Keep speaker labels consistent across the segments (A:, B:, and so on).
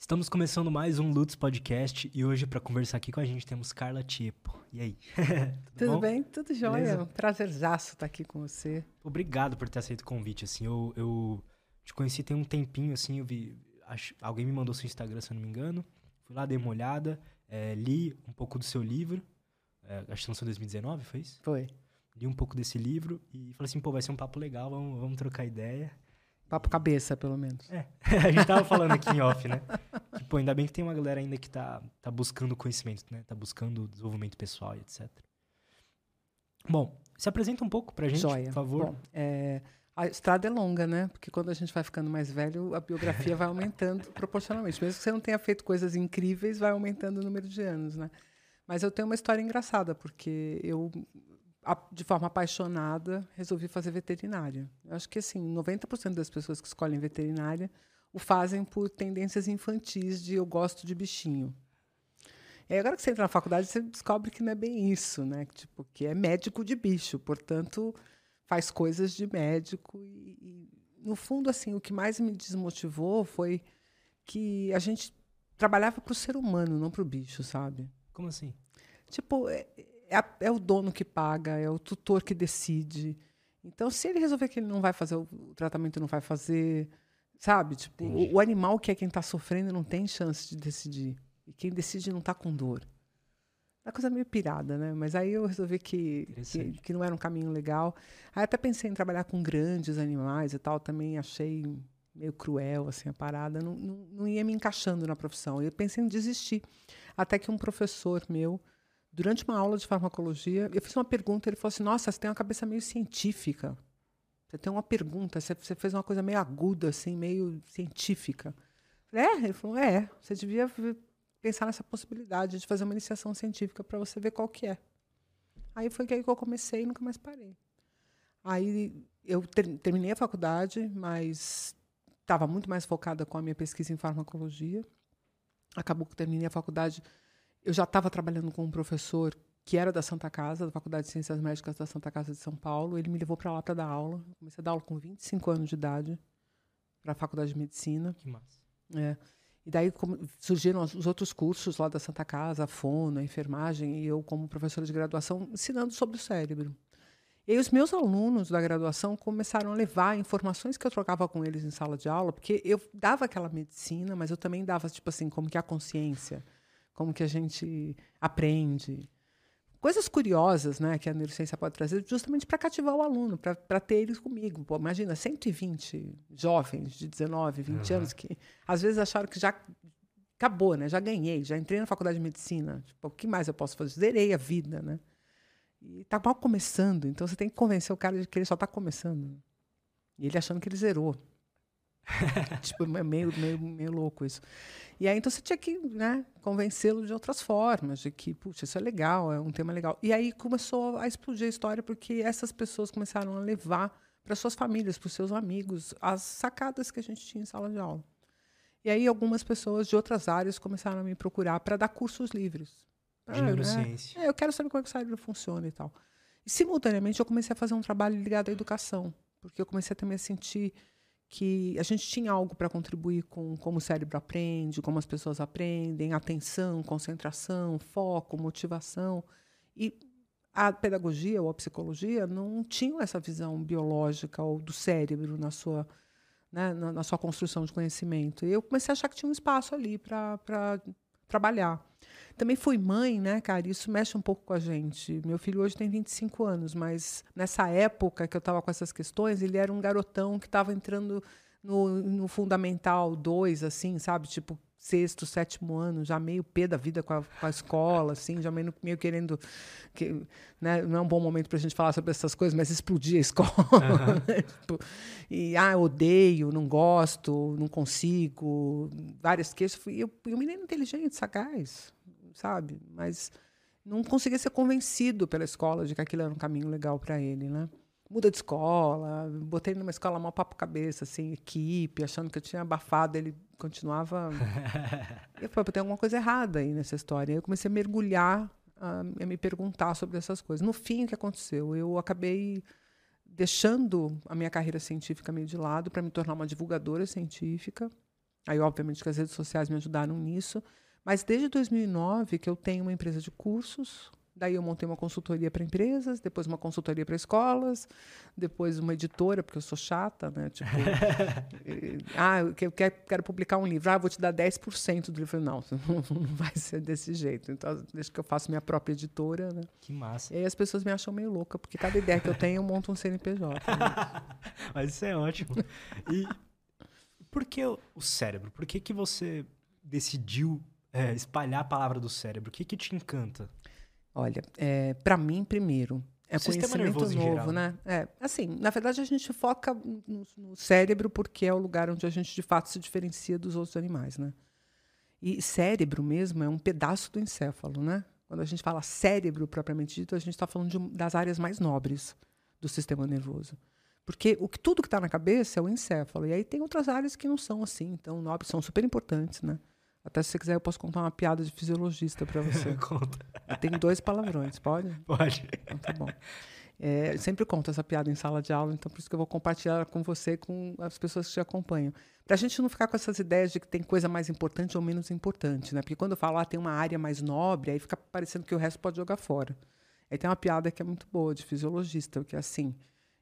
A: Estamos começando mais um Lutz Podcast e hoje para conversar aqui com a gente temos Carla Tipo. E aí?
B: Tudo, Tudo bem? Tudo jóia. Beleza? Prazerzaço estar aqui com você.
A: Obrigado por ter aceito o convite, assim. Eu, eu te conheci tem um tempinho, assim, eu vi... Acho, alguém me mandou seu Instagram, se eu não me engano. Fui lá, dei uma olhada, é, li um pouco do seu livro. É, acho que lançou em 2019, foi isso?
B: Foi.
A: Li um pouco desse livro e falei assim, pô, vai ser um papo legal, vamos, vamos trocar ideia.
B: Papo cabeça, pelo menos.
A: É, a gente tava falando aqui em off, né? Que, pô, ainda bem que tem uma galera ainda que tá, tá buscando conhecimento, né? Tá buscando desenvolvimento pessoal e etc. Bom, se apresenta um pouco pra gente, Joia. por favor. Bom,
B: é, a estrada é longa, né? Porque quando a gente vai ficando mais velho, a biografia vai aumentando proporcionalmente. Mesmo que você não tenha feito coisas incríveis, vai aumentando o número de anos, né? Mas eu tenho uma história engraçada, porque eu de forma apaixonada, resolvi fazer veterinária. Eu acho que assim, 90% das pessoas que escolhem veterinária o fazem por tendências infantis de eu gosto de bichinho. E agora que você entra na faculdade, você descobre que não é bem isso, né? Tipo, que é médico de bicho, portanto, faz coisas de médico e, e no fundo assim, o que mais me desmotivou foi que a gente trabalhava para o ser humano, não para o bicho, sabe?
A: Como assim?
B: Tipo, é, é, a, é, o dono que paga, é o tutor que decide. Então, se ele resolver que ele não vai fazer o, tratamento, não vai fazer, sabe? Tipo, o, o, animal que é quem está sofrendo não tem chance de decidir. E quem decide não está com dor. É uma coisa meio pirada, né? Mas aí eu resolvi que, que, que, não era um caminho legal. Aí até pensei em trabalhar com grandes animais e tal. Também achei meio cruel, assim, a parada. Não, não, não ia me encaixando na profissão. Eu pensei em desistir. Até que um professor meu durante uma aula de farmacologia, eu fiz uma pergunta, ele falou assim: Nossa, você tem uma cabeça meio científica. Você tem uma pergunta, você, fez uma coisa meio aguda, assim, meio científica. É? Ele falou: É, você devia pensar nessa possibilidade de fazer uma iniciação científica para você ver qual que é. Aí foi que eu comecei e nunca mais parei. Aí eu ter, terminei a faculdade, mas estava muito mais focada com a minha pesquisa em farmacologia. Acabou que terminei a faculdade eu já estava trabalhando com um professor que era da Santa Casa, da Faculdade de Ciências Médicas da Santa Casa de São Paulo. Ele me levou para lá para dar aula. comecei a dar aula com 25 anos de idade para a Faculdade de Medicina.
A: Que massa.
B: É. E daí surgiram os outros cursos lá da Santa Casa, a fono, a enfermagem, e eu, como professora de graduação, ensinando sobre o cérebro. E aí os meus alunos da graduação começaram a levar informações que eu trocava com eles em sala de aula, porque eu dava aquela medicina, mas eu também dava, tipo assim, como que a consciência como que a gente aprende. Coisas curiosas né, que a neurociência pode trazer, justamente para cativar o aluno, para ter eles comigo. Pô, imagina, 120 jovens de 19, 20 uhum. anos que às vezes acharam que já acabou, né? Já ganhei, já entrei na faculdade de medicina. Tipo, o que mais eu posso fazer? Zerei a vida, né? E está mal começando, então você tem que convencer o cara de que ele só está começando. E ele achando que ele zerou. tipo, é meio, meio, meio louco isso. E aí, então, você tinha que né, convencê-lo de outras formas, de que, puxa, isso é legal, é um tema legal. E aí começou a explodir a história, porque essas pessoas começaram a levar para suas famílias, para os seus amigos, as sacadas que a gente tinha em sala de aula. E aí, algumas pessoas de outras áreas começaram a me procurar para dar cursos livres.
A: De ah, neurociência.
B: É, é, eu quero saber como é que o cérebro funciona e tal. E, simultaneamente, eu comecei a fazer um trabalho ligado à educação, porque eu comecei a também a sentir que a gente tinha algo para contribuir com como o cérebro aprende, como as pessoas aprendem, atenção, concentração, foco, motivação. E a pedagogia ou a psicologia não tinham essa visão biológica ou do cérebro na sua, né, na, na, sua construção de conhecimento. E eu comecei a achar que tinha um espaço ali para trabalhar. Também fui mãe, né, cara? Isso mexe um pouco com a gente. Meu filho hoje tem 25 anos, mas nessa época que eu estava com essas questões, ele era um garotão que estava entrando no, no Fundamental 2, assim, sabe? Tipo, sexto, sétimo ano, já meio pé da vida com a, com a escola, assim, já meio, meio querendo. Que, né, não é um bom momento para a gente falar sobre essas coisas, mas explodir a escola. Uhum. tipo, e, ah, odeio, não gosto, não consigo, várias queixas. E eu, eu menino inteligente, sagaz, sabe? Mas não conseguia ser convencido pela escola de que aquilo era um caminho legal para ele, né? muda de escola, botei numa escola mal papo cabeça, assim, equipe, achando que eu tinha abafado, ele continuava. eu falei, tem alguma coisa errada aí nessa história. Eu comecei a mergulhar, a, a me perguntar sobre essas coisas. No fim, o que aconteceu? Eu acabei deixando a minha carreira científica meio de lado para me tornar uma divulgadora científica. Aí, obviamente, que as redes sociais me ajudaram nisso. Mas desde 2009 que eu tenho uma empresa de cursos, Daí eu montei uma consultoria para empresas, depois uma consultoria para escolas, depois uma editora, porque eu sou chata, né? Tipo, ah, eu quero, quero, publicar um livro. Ah, vou te dar 10% do livro. Não, não vai ser desse jeito. Então, desde que eu faço minha própria editora, né?
A: Que massa.
B: E aí as pessoas me acham meio louca, porque cada ideia que eu tenho, eu monto um CNPJ. Né?
A: Mas isso é ótimo. E por que o cérebro? Por que, que você decidiu é, espalhar a palavra do cérebro? O que, que te encanta?
B: Olha, é, para mim, primeiro, é
A: Sistema
B: conhecimento novo,
A: geral,
B: né? É, assim, na verdade, a gente foca no, no, cérebro porque é o lugar onde a gente, de fato, se diferencia dos outros animais, né? E cérebro mesmo é um pedaço do encéfalo, né? Quando a gente fala cérebro propriamente dito, a gente está falando de, das áreas mais nobres do sistema nervoso. Porque o que, tudo que está na cabeça é o encéfalo. E aí tem outras áreas que não são assim, então nobres são super importantes, né? Até se você quiser, eu posso contar uma piada de fisiologista para você.
A: Conta.
B: Tem dois palavrões, pode?
A: Pode.
B: Então, tá bom. É, eu sempre conto essa piada em sala de aula, então por isso que eu vou compartilhar com você e com as pessoas que te acompanham. Para a gente não ficar com essas ideias de que tem coisa mais importante ou menos importante, né? Porque quando eu falo, ah, tem uma área mais nobre, aí fica parecendo que o resto pode jogar fora. Aí tem uma piada que é muito boa, de fisiologista, que é assim,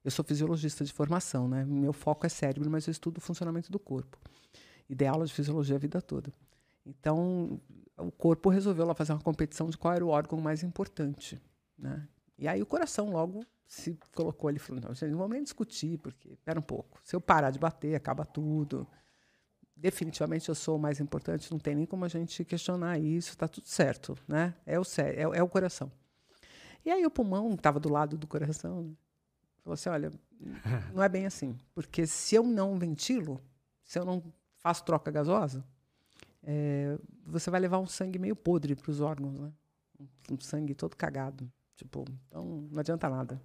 B: eu sou fisiologista de formação, né? Meu foco é cérebro, mas eu estudo o funcionamento do corpo. E dei aula de fisiologia a vida toda. Então, o corpo resolveu lá fazer uma competição de qual era o órgão mais importante. Né? E aí o coração logo se colocou ali falou: não, gente, não vamos nem discutir, porque, espera um pouco, se eu parar de bater, acaba tudo. Definitivamente eu sou o mais importante, não tem nem como a gente questionar isso, está tudo certo, né? É o, é, é, o coração. E aí o pulmão estava do lado do coração, né? falou assim: olha, não é bem assim, porque se eu não ventilo, se eu não faço troca gasosa, é, você vai levar um sangue meio podre para os órgãos, né? Um sangue todo cagado. Tipo, então não adianta nada.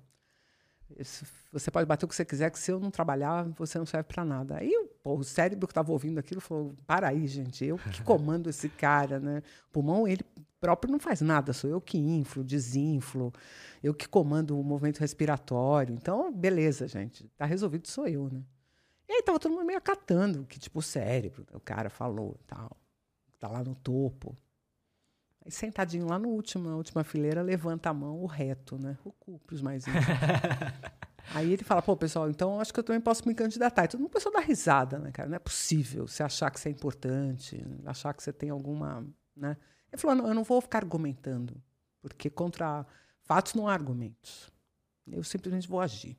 B: Você pode bater o que você quiser, que se eu não trabalhar, você não serve para nada. Aí pô, o cérebro que estava ouvindo aquilo falou: para aí, gente, eu que comando esse cara, né? O pulmão, ele próprio não faz nada, sou eu que inflo, desinflo, eu que comando o movimento respiratório. Então, beleza, gente, tá resolvido, sou eu, né? E aí tava todo mundo meio acatando que, tipo, o cérebro, o cara falou tal está lá no topo. Aí sentadinho lá no último, na última fileira, levanta a mão, o reto, né? O cu para os mais Aí ele fala, pô, pessoal, então acho que eu também posso me candidatar. E todo mundo começou a dar risada, né, cara? Não é possível você achar que você é importante, achar que você tem alguma. Né? Ele falou, não, eu não vou ficar argumentando, porque contra fatos não há argumentos. Eu simplesmente vou agir.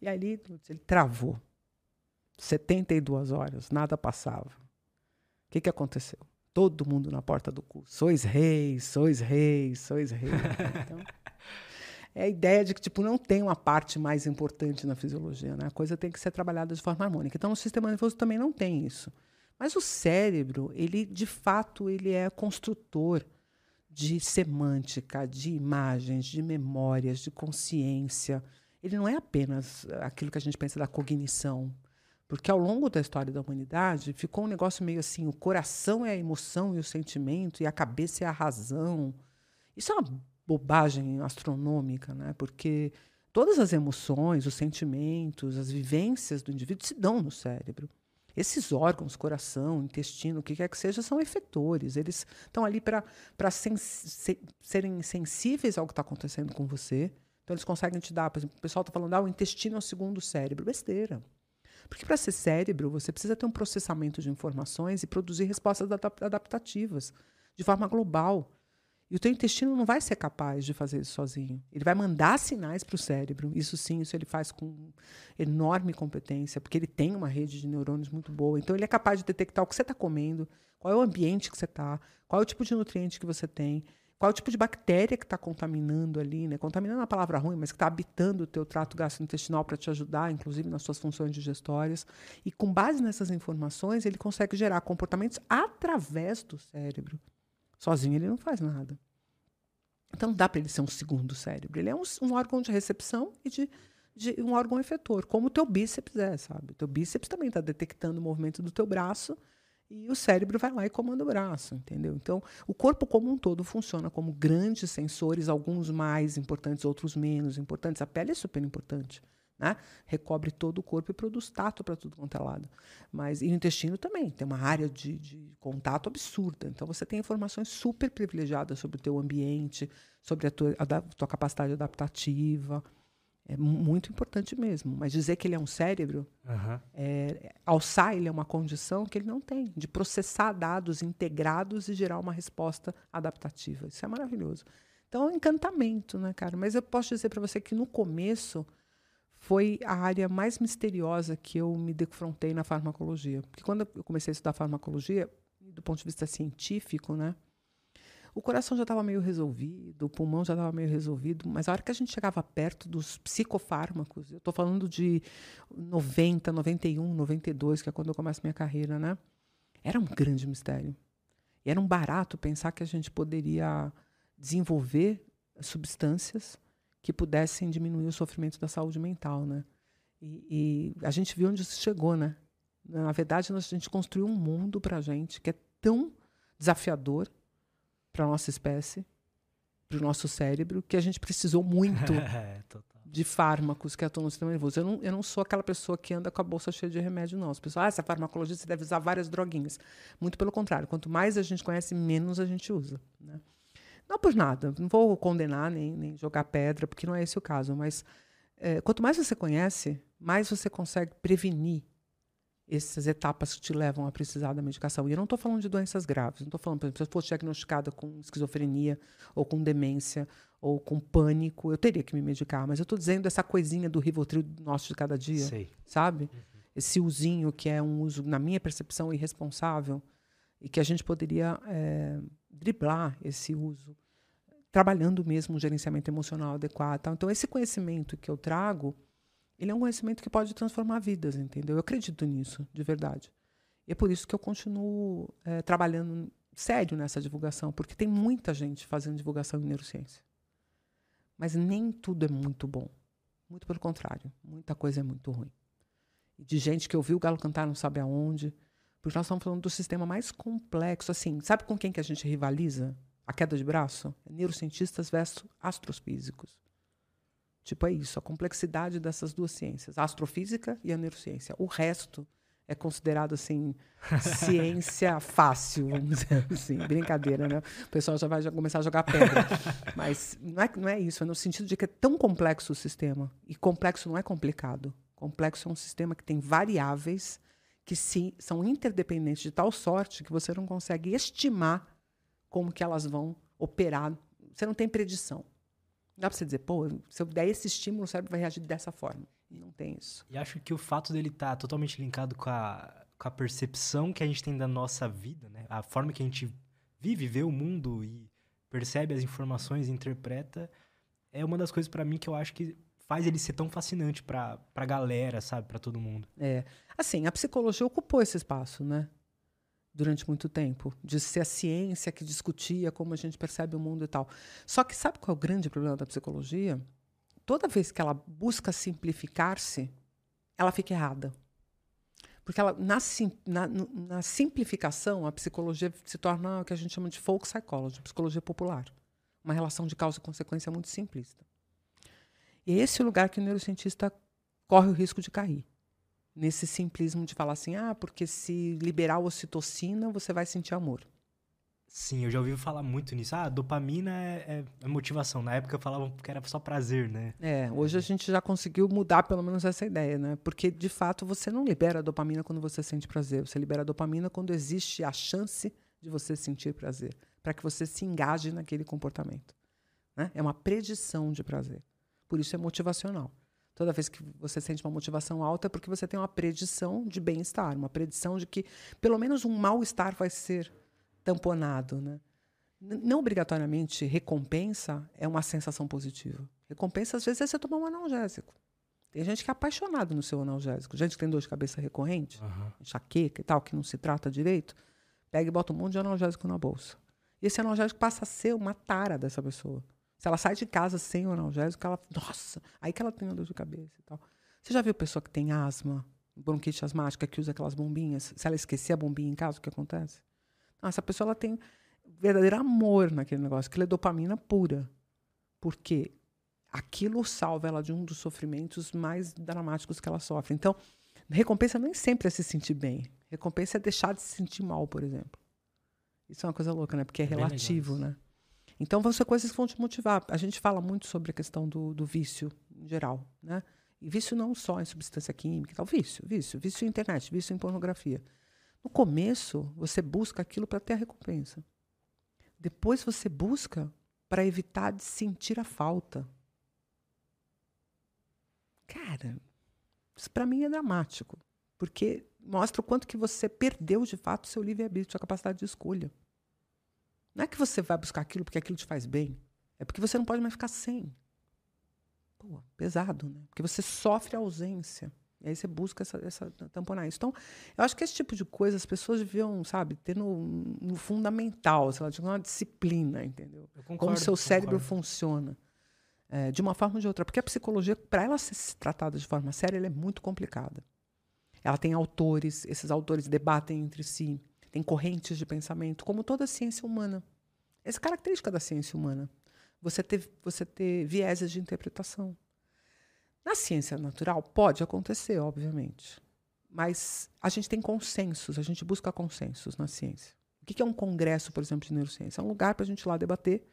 B: E aí ele, ele travou. 72 horas, nada passava. O que, que aconteceu? Todo mundo na porta do cu. Sois reis, sois reis, sois reis. Então, é a ideia de que tipo não tem uma parte mais importante na fisiologia, né? A coisa tem que ser trabalhada de forma harmônica. Então, o sistema nervoso também não tem isso. Mas o cérebro, ele de fato, ele é construtor de semântica, de imagens, de memórias, de consciência. Ele não é apenas aquilo que a gente pensa da cognição, porque ao longo da história da humanidade ficou um negócio meio assim: o coração é a emoção e o sentimento, e a cabeça é a razão. Isso é uma bobagem astronômica, né? porque todas as emoções, os sentimentos, as vivências do indivíduo se dão no cérebro. Esses órgãos, coração, intestino, o que quer que seja, são efetores. Eles estão ali para sens serem sensíveis ao que está acontecendo com você. Então, eles conseguem te dar, por exemplo, o pessoal está falando, ah, o intestino é o segundo cérebro. Besteira. Porque para ser cérebro, você precisa ter um processamento de informações e produzir respostas adaptativas de forma global. E o teu intestino não vai ser capaz de fazer isso sozinho. Ele vai mandar sinais para o cérebro. Isso sim, isso ele faz com enorme competência, porque ele tem uma rede de neurônios muito boa. Então ele é capaz de detectar o que você está comendo, qual é o ambiente que você está, qual é o tipo de nutriente que você tem qual é o tipo de bactéria que está contaminando ali, né? Contaminando é uma palavra ruim, mas que está habitando o teu trato gastrointestinal para te ajudar, inclusive nas suas funções digestórias. E com base nessas informações, ele consegue gerar comportamentos através do cérebro. Sozinho ele não faz nada. Então não dá para ele ser um segundo cérebro. Ele é um, um órgão de recepção e de, de, um órgão efetor, como o teu bíceps é, sabe? O teu bíceps também está detectando o movimento do teu braço e o cérebro vai lá e comanda o braço, entendeu? Então, o corpo como um todo funciona como grandes sensores, alguns mais importantes, outros menos importantes. A pele é super importante. né? Recobre todo o corpo e produz tato para tudo quanto é lado. Mas e o intestino também tem uma área de, de contato absurda. Então você tem informações super privilegiadas sobre o teu ambiente, sobre a tua, a tua capacidade adaptativa. É muito importante mesmo. Mas dizer que ele é um cérebro,
A: Aham.
B: é, alçar ele é uma condição que ele não tem, de processar dados integrados e gerar uma resposta adaptativa. Isso é maravilhoso. Então, é um encantamento, né, cara? Mas eu posso dizer para você que no começo foi a área mais misteriosa que eu me defrontei na farmacologia. Porque quando eu comecei a estudar farmacologia, do ponto de vista científico, né? O coração já estava meio resolvido, o pulmão já estava meio resolvido, mas a hora que a gente chegava perto dos psicofármacos, eu estou falando de 90, 91, 92, que é quando eu começo minha carreira, né? Era um grande mistério. E era um barato pensar que a gente poderia desenvolver substâncias que pudessem diminuir o sofrimento da saúde mental, né? E, e a gente viu onde isso chegou, né? Na verdade, a gente construiu um mundo para a gente que é tão desafiador para a nossa espécie, para o nosso cérebro, que a gente precisou muito
A: É,
B: de fármacos que atuam no sistema nervoso. Eu não, eu não sou aquela pessoa que anda com a bolsa cheia de remédio, não. As pessoas, ah, essa farmacologia você deve usar várias droguinhas. Muito pelo contrário. Quanto mais a gente conhece, menos a gente usa. Né? Não por nada, não vou condenar nem, nem jogar pedra, porque não é esse o caso, mas eh, quanto mais você conhece, mais você consegue prevenir essas etapas que te levam a precisar da medicação. E eu não estou falando de doenças graves, não estou falando, por exemplo, se eu fosse diagnosticada com esquizofrenia, ou com demência, ou com pânico, eu teria que me medicar, mas eu estou dizendo essa coisinha do Rivotril nosso de cada dia
A: Sei.
B: sabe? Esse usinho que é um uso, na minha percepção, irresponsável e que a gente poderia eh, driblar esse uso, trabalhando mesmo um gerenciamento emocional adequado. Então, esse conhecimento que eu trago, ele é um conhecimento que pode transformar vidas, entendeu? Eu acredito nisso, de verdade. E é por isso que eu continuo eh, trabalhando sério nessa divulgação, porque tem muita gente fazendo divulgação em neurociência. Mas nem tudo é muito bom. Muito pelo contrário, muita coisa é muito ruim de gente que ouviu o galo cantar não sabe aonde. Porque nós estamos falando do sistema mais complexo. Assim, sabe com quem que a gente rivaliza? A queda de braço? Neurocientistas versus astrofísicos. Tipo, é isso, a complexidade dessas duas ciências, a astrofísica e a neurociência. O resto é considerado, assim, ciência fácil, vamos dizer assim. Brincadeira, né? O pessoal já vai começar a jogar pedra. Mas não é, não é isso, é no sentido de que é tão complexo o sistema. E complexo não é complicado. Complexo é um sistema que tem variáveis que se, são interdependentes de tal sorte que você não consegue estimar como que elas vão operar. Você não tem predição. Não dá para você dizer, pô, se eu der esse estímulo, o cérebro vai reagir dessa forma. Não tem isso.
A: E acho que o fato dele estar totalmente linkado com a, com a percepção que a gente tem da nossa vida, né? A forma que a gente vive, vê o mundo e percebe as informações, interpreta, é uma das coisas pra mim que eu acho que faz ele ser tão fascinante pra, pra galera, sabe? Pra todo mundo.
B: É. Assim, a psicologia ocupou esse espaço, né? Durante muito tempo, de ser a ciência que discutia como a gente percebe o mundo e tal. Só que sabe qual é o grande problema da psicologia? Toda vez que ela busca simplificar-se, ela fica errada. Porque ela, na, na- na simplificação, a psicologia se torna o que a gente chama de folk psychology, psicologia popular. Uma relação de causa e consequência muito simplista. E é esse o lugar que o neurocientista corre o risco de cair. Nesse simplismo de falar assim, ah, porque se liberar ocitocina, você vai sentir amor.
A: Sim, eu já ouvi falar muito nisso. Ah, dopamina é, é- é motivação. Na época falavam que era só prazer, né?
B: É, hoje a gente já conseguiu mudar pelo menos essa ideia, né? Porque, de fato, você não libera dopamina quando você sente prazer. Você libera dopamina quando existe a chance de você sentir prazer. Para que você se engaje naquele comportamento. Né? É uma predição de prazer. Por isso é motivacional. Toda vez que você sente uma motivação alta é porque você tem uma predição de bem-estar, uma predição de que pelo menos um mal-estar vai ser tamponado. Né? Não obrigatoriamente recompensa é uma sensação positiva. Recompensa, às vezes, é você tomar um analgésico. Tem gente que é apaixonado no seu analgésico. Gente que tem dor de cabeça recorrente,
A: Aham.
B: enxaqueca e tal, que não se trata direito, pega e bota um monte de analgésico na bolsa. E esse analgésico passa a ser uma tara dessa pessoa. Se ela sai de casa sem o analgésico, ela. Nossa! Aí que ela tem a dor de cabeça e tal. Você já viu pessoa que tem asma, bronquite asmática, que usa aquelas bombinhas? Se ela esquecer a bombinha em casa, o que acontece? Não, essa pessoa ela tem verdadeiro amor naquele negócio, aquilo é dopamina pura. Porque aquilo salva ela de um dos sofrimentos mais dramáticos que ela sofre. Então, recompensa nem sempre é se sentir bem. Recompensa é deixar de se sentir mal, por exemplo. Isso é uma coisa louca, né? Porque é, é relativo, né? Então, vão ser coisas que vão te motivar. A gente fala muito sobre a questão do, do vício, em geral, né? E vício não só em substância química tal. Vício, vício. Vício em internet, vício em pornografia. No começo, você busca aquilo para ter a recompensa. Depois, você busca para evitar de sentir a falta. Cara, isso para mim é dramático, porque mostra o quanto que você perdeu de fato seu livre-arbítrio, sua capacidade de escolha. Não é que você vai buscar aquilo porque aquilo te faz bem, é porque você não pode mais ficar sem. Pô, pesado, né? Porque você sofre a ausência. E aí você busca essa, essa tamponar isso. Então, eu acho que esse tipo de coisa as pessoas deviam, sabe, ter no, no fundamental, sei lá, de uma disciplina, entendeu?
A: Concordo,
B: Como o seu cérebro
A: concordo.
B: funciona é, de uma forma ou de outra. Porque a psicologia, para ela ser tratada de forma séria, ela é muito complicada. Ela tem autores, esses autores debatem entre si, tem correntes de pensamento, como toda ciência humana. Essa é característica da ciência humana. Você ter, você ter vieses de interpretação. Na ciência natural, pode acontecer, obviamente. Mas a gente tem consensos, a gente busca consensos na ciência. O que é um congresso, por exemplo, de neurociência? É um lugar para a gente ir lá debater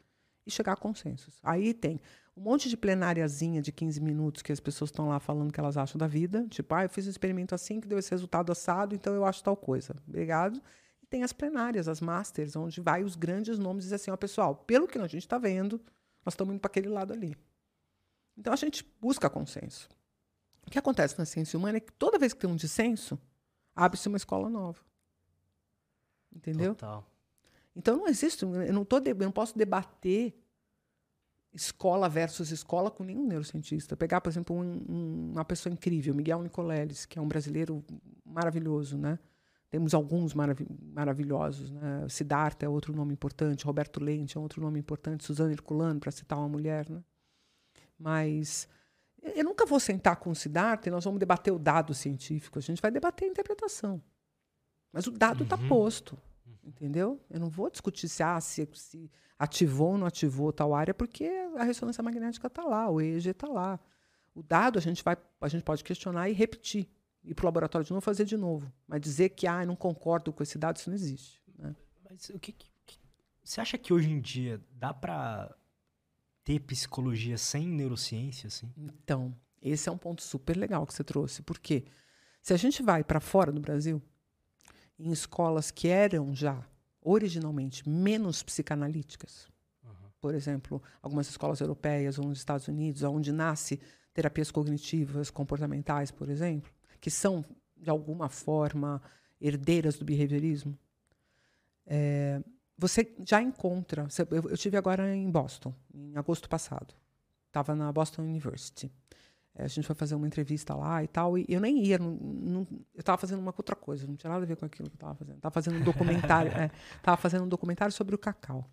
B: e chegar a consensos. Aí tem um monte de plenáriazinha de 15 minutos que as pessoas estão lá falando o que elas acham da vida. Tipo, ah, eu fiz um experimento assim que deu esse resultado assado, então eu acho tal coisa. Obrigado. Tem as plenárias, as masters, onde vai os grandes nomes e diz assim, ó, pessoal, pelo que a gente está vendo, nós estamos indo para aquele lado ali. Então a gente busca consenso. O que acontece na ciência humana é que toda vez que tem um dissenso, abre-se uma escola nova. Entendeu?
A: Total.
B: Então não existe, eu não, tô, eu não posso debater escola versus escola com nenhum neurocientista. Pegar, por exemplo, um, um, uma pessoa incrível, Miguel Nicoleles, que é um brasileiro maravilhoso, né? Temos alguns marav maravilhosos, né? Siddhartha é outro nome importante, Roberto Lente é outro nome importante, Suzana Herculano, para citar uma mulher, né? Mas eu nunca vou sentar com o Siddhartha e nós vamos debater o dado científico, a gente vai debater a interpretação. Mas o dado está
A: Uhum.
B: posto. Entendeu? Eu não vou discutir se, ah, se, se ativou ou não ativou tal área, porque a ressonância magnética está lá, o EEG está lá. O dado a gente, vai, a gente pode questionar e repetir. Ir para o laboratório de novo fazer de novo. Mas dizer que ah, não concordo com esse dado, isso não existe. Né?
A: Mas o que, que- Você acha que hoje em dia dá pra ter psicologia sem neurociência, assim?
B: Então, esse é um ponto super legal que você trouxe. Porque se a gente vai para fora do Brasil, em escolas que eram já originalmente menos psicanalíticas, por exemplo, algumas escolas europeias ou nos Estados Unidos, onde nasce terapias cognitivas, comportamentais, por exemplo, que são de alguma forma herdeiras do behaviorismo, é, você já encontra. Eu, eu tive agora em Boston, em agosto passado. Estava na Boston University. É, a gente foi fazer uma entrevista lá e tal, e eu nem ia, não- não- eu estava fazendo uma outra coisa, não tinha nada a ver com aquilo que eu estava fazendo. Estava fazendo um documentário, é, fazendo um documentário sobre o cacau.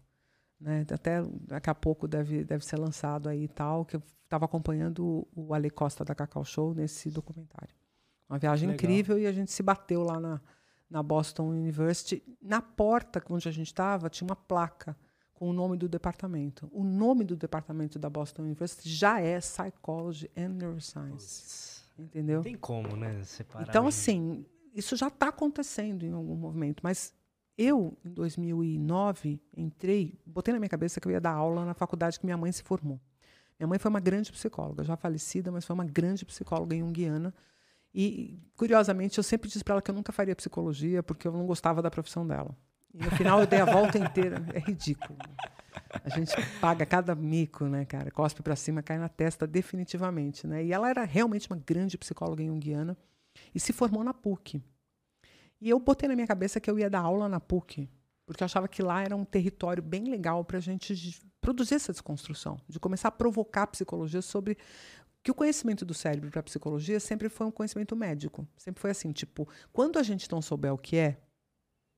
B: Né? Até daqui a pouco deve, deve ser lançado aí e tal, que eu estava acompanhando o, o Ale Costa da Cacau Show nesse documentário. Uma viagem
A: Legal.
B: incrível e a gente se bateu lá na, na Boston University. Na porta onde a gente estava, tinha uma placa com o nome do departamento. O nome do departamento da Boston University já é Psychology and Neuroscience. Entendeu?
A: Não tem como, né? Separar.
B: Então, assim, isso já está acontecendo em algum movimento, mas eu, em 2009, entrei, botei na minha cabeça que eu ia dar aula na faculdade que minha mãe se formou. Minha mãe foi uma grande psicóloga, já falecida, mas foi uma grande psicóloga em Guiana. E, curiosamente, eu sempre disse para ela que eu nunca faria psicologia porque eu não gostava da profissão dela. E no final eu dei a volta inteira. É ridículo. A gente paga cada mico, né, cara? Cospe para cima, cai na testa definitivamente, né? E ela era realmente uma grande psicóloga em Guiana e se formou na PUC. E eu botei na minha cabeça que eu ia dar aula na PUC, porque eu achava que lá era um território bem legal para a gente produzir essa desconstrução, de começar a provocar a psicologia sobre que o conhecimento do cérebro para a psicologia sempre foi um conhecimento médico. Sempre foi assim, tipo, quando a gente não souber o que é,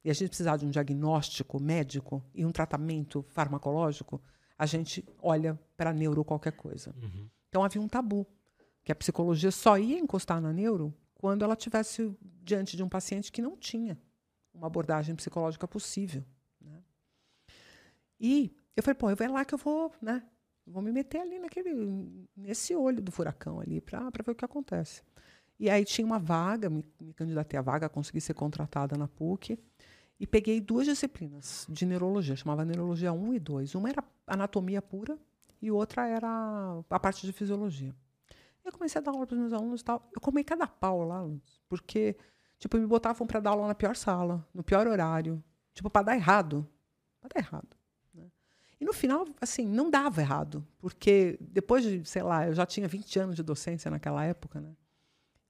B: e a gente precisar de um diagnóstico médico e um tratamento farmacológico, a gente olha para neuro qualquer coisa.
A: Uhum.
B: Então havia um tabu, que a psicologia só ia encostar na neuro quando ela tivesse diante de um paciente que não tinha uma abordagem psicológica possível. né? E eu falei, pô, eu vou é lá que eu vou, né? Vou me meter ali naquele, nesse olho do furacão ali para ver o que acontece. E aí tinha uma vaga, me, me candidatei à vaga, consegui ser contratada na PUC. E peguei duas disciplinas de neurologia, chamava neurologia 1 e 2. Uma era anatomia pura e outra era a parte de fisiologia. Eu comecei a dar aula para os meus alunos e tal. Eu comei cada pau lá, porque tipo, me botavam para dar aula na pior sala, no pior horário, tipo, para dar errado. Para dar errado. E no final, assim, não dava errado, porque depois de, sei lá, eu já tinha 20 anos de docência naquela época, né?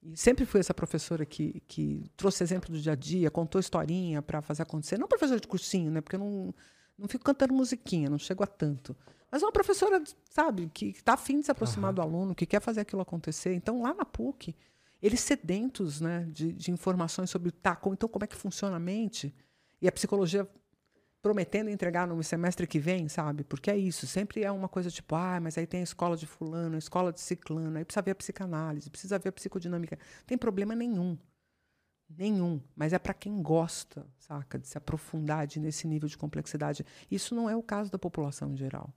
B: E sempre fui essa professora que, que trouxe exemplo do dia a dia, contou historinha para fazer acontecer. Não professora de cursinho, né? Porque eu não, não fico cantando musiquinha, não chego a tanto. Mas uma professora, sabe, que está afim de se aproximar uhum. do aluno, que quer fazer aquilo acontecer. Então, lá na PUC, eles sedentos né, de, de informações sobre tá, então, como é que funciona a mente. E a psicologia prometendo entregar no semestre que vem, sabe? Porque é isso, sempre é uma coisa tipo, ah, mas aí tem a escola de fulano, a escola de ciclano, aí precisa ver a psicanálise, precisa ver a psicodinâmica. Não tem problema nenhum. Nenhum, mas é para quem gosta, saca, de se aprofundar de, nesse nível de complexidade. Isso não é o caso da população em geral.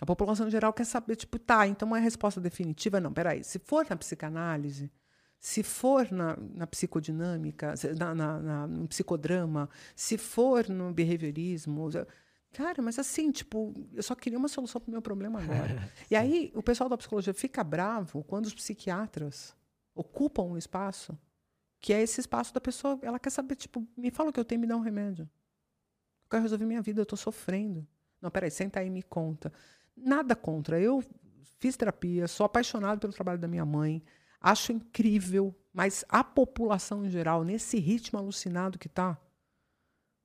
B: A população em geral quer saber, tipo, tá, então é a resposta definitiva? Não, peraí, se for na psicanálise, se for na, na psicodinâmica, na, na, na, no psicodrama, se for no behaviorismo. Cara, mas assim, tipo, eu só queria uma solução para o meu problema agora. e aí o pessoal da psicologia fica bravo quando os psiquiatras ocupam um espaço que é esse espaço da pessoa, ela quer saber, tipo, me fala o que eu tenho, me dá um remédio. Eu quero resolver minha vida, eu estou sofrendo. Não, peraí, senta aí e me conta. Nada contra. Eu fiz terapia, sou apaixonado pelo trabalho da minha mãe. Acho incrível, mas a população em geral, nesse ritmo alucinado que está,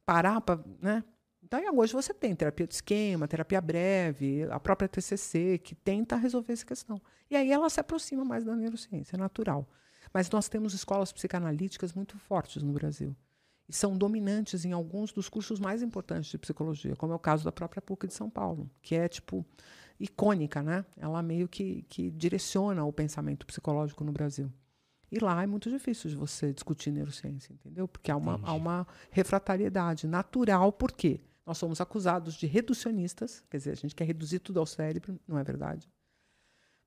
B: parar para. Né? Então, hoje você tem terapia de esquema, terapia breve, a própria TCC, que tenta resolver essa questão. E aí ela se aproxima mais da neurociência, é natural. Mas nós temos escolas psicanalíticas muito fortes no Brasil. E são dominantes em alguns dos cursos mais importantes de psicologia, como é o caso da própria PUC de São Paulo, que é tipo icônica, né? Ela meio que, que direciona o pensamento psicológico no Brasil. E lá é muito difícil de você discutir neurociência, entendeu? Porque há uma, há uma refratariedade natural, por quê? Nós somos acusados de reducionistas, quer dizer, a gente quer reduzir tudo ao cérebro, não é verdade?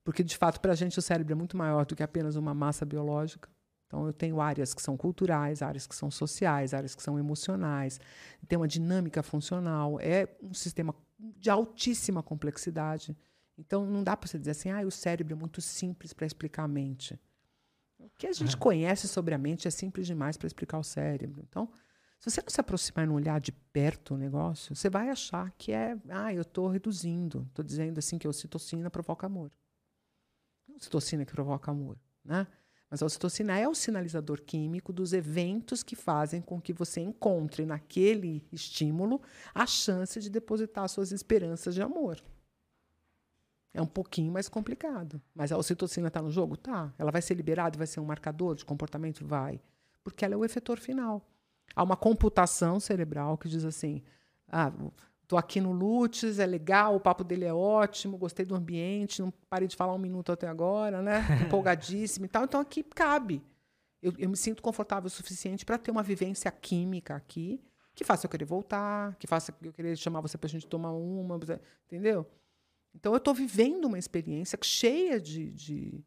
B: Porque, de fato, para a gente o cérebro é muito maior do que apenas uma massa biológica. Então, eu tenho áreas que são culturais, áreas que são sociais, áreas que são emocionais, tem uma dinâmica funcional, é um sistema de altíssima complexidade. Então, não dá para você dizer assim, ah, o cérebro é muito simples para explicar a mente. O que a gente é. conhece sobre a mente é simples demais para explicar o cérebro. Então, se você não se aproximar e não olhar de perto o negócio, você vai achar que é, ah, eu estou reduzindo, estou dizendo assim que a ocitocina provoca amor. Não a ocitocina que provoca amor, né? Mas a ocitocina é o sinalizador químico dos eventos que fazem com que você encontre naquele estímulo a chance de depositar suas esperanças de amor. É um pouquinho mais complicado. Mas a ocitocina está no jogo? Tá. Ela vai ser liberada vai ser um marcador de comportamento? Vai. Porque ela é o efetor final. Há uma computação cerebral que diz assim: ah, Estou aqui no Lutz, é legal, o papo dele é ótimo, gostei do ambiente, não parei de falar um minuto até agora, né? Empolgadíssimo e tal. Então aqui cabe. Eu, eu me sinto confortável o suficiente para ter uma vivência química aqui que faça eu querer voltar, que faça eu querer chamar você para a gente tomar uma, entendeu? Então eu estou vivendo uma experiência cheia de, de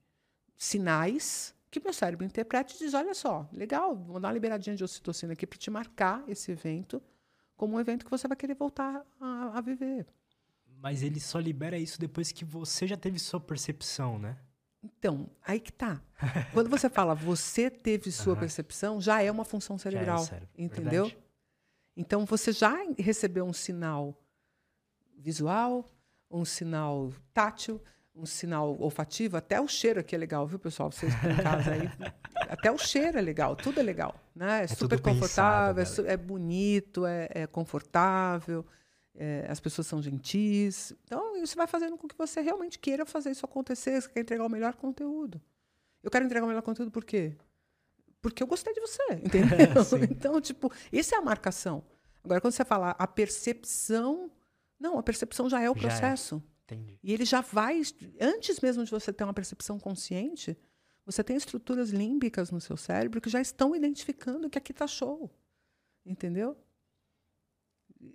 B: sinais que meu cérebro interpreta e diz: olha só, legal, vou dar uma liberadinha de ocitocina aqui para te marcar esse evento como um evento que você vai querer voltar a, a viver.
A: Mas ele só libera isso depois que você já teve sua percepção, né?
B: Então, aí que tá. Quando você fala você teve sua uhum. percepção, já é uma função cerebral. É entendeu? Verdade. Então você já recebeu um sinal visual, um sinal tátil, um sinal olfativo, até o cheiro aqui é legal, viu, pessoal? Vocês estão em casa aí. até o cheiro é legal, tudo é legal. Né? É, é super confortável, pensado, é, é, bonito, é, é confortável, é, as pessoas são gentis. Então, isso vai fazendo com que você realmente queira fazer isso acontecer, você quer entregar o melhor conteúdo. Eu quero entregar o melhor conteúdo por quê? Porque eu gostei de você, entendeu? então, tipo, isso é a marcação. Agora, quando você fala a percepção. Não, a percepção já é o processo. Entendi. E ele já vai, antes mesmo de você ter uma percepção consciente, você tem estruturas límbicas no seu cérebro que já estão identificando que aqui está show. Entendeu?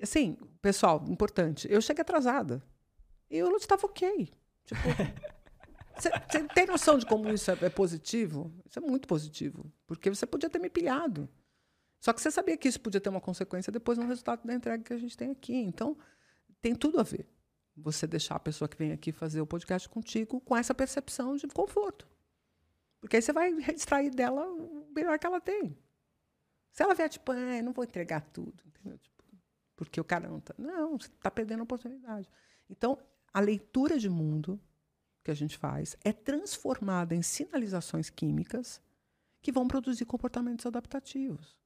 B: Assim, pessoal, importante, eu cheguei atrasada. E o Lute estava ok. Tipo, você tem noção de como isso é, é, positivo? Isso é muito positivo. Porque você podia ter me pilhado. Só que você sabia que isso podia ter uma consequência depois no resultado da entrega que a gente tem aqui. Então, tem tudo a ver. Você deixar a pessoa que vem aqui fazer o podcast contigo com essa percepção de conforto. Porque aí você vai extrair dela o melhor que ela tem. Se ela vier, tipo, ah, não vou entregar tudo, entendeu? Tipo, porque o cara não tá. Não, você está perdendo a oportunidade. Então, a leitura de mundo que a gente faz é transformada em sinalizações químicas que vão produzir comportamentos adaptativos.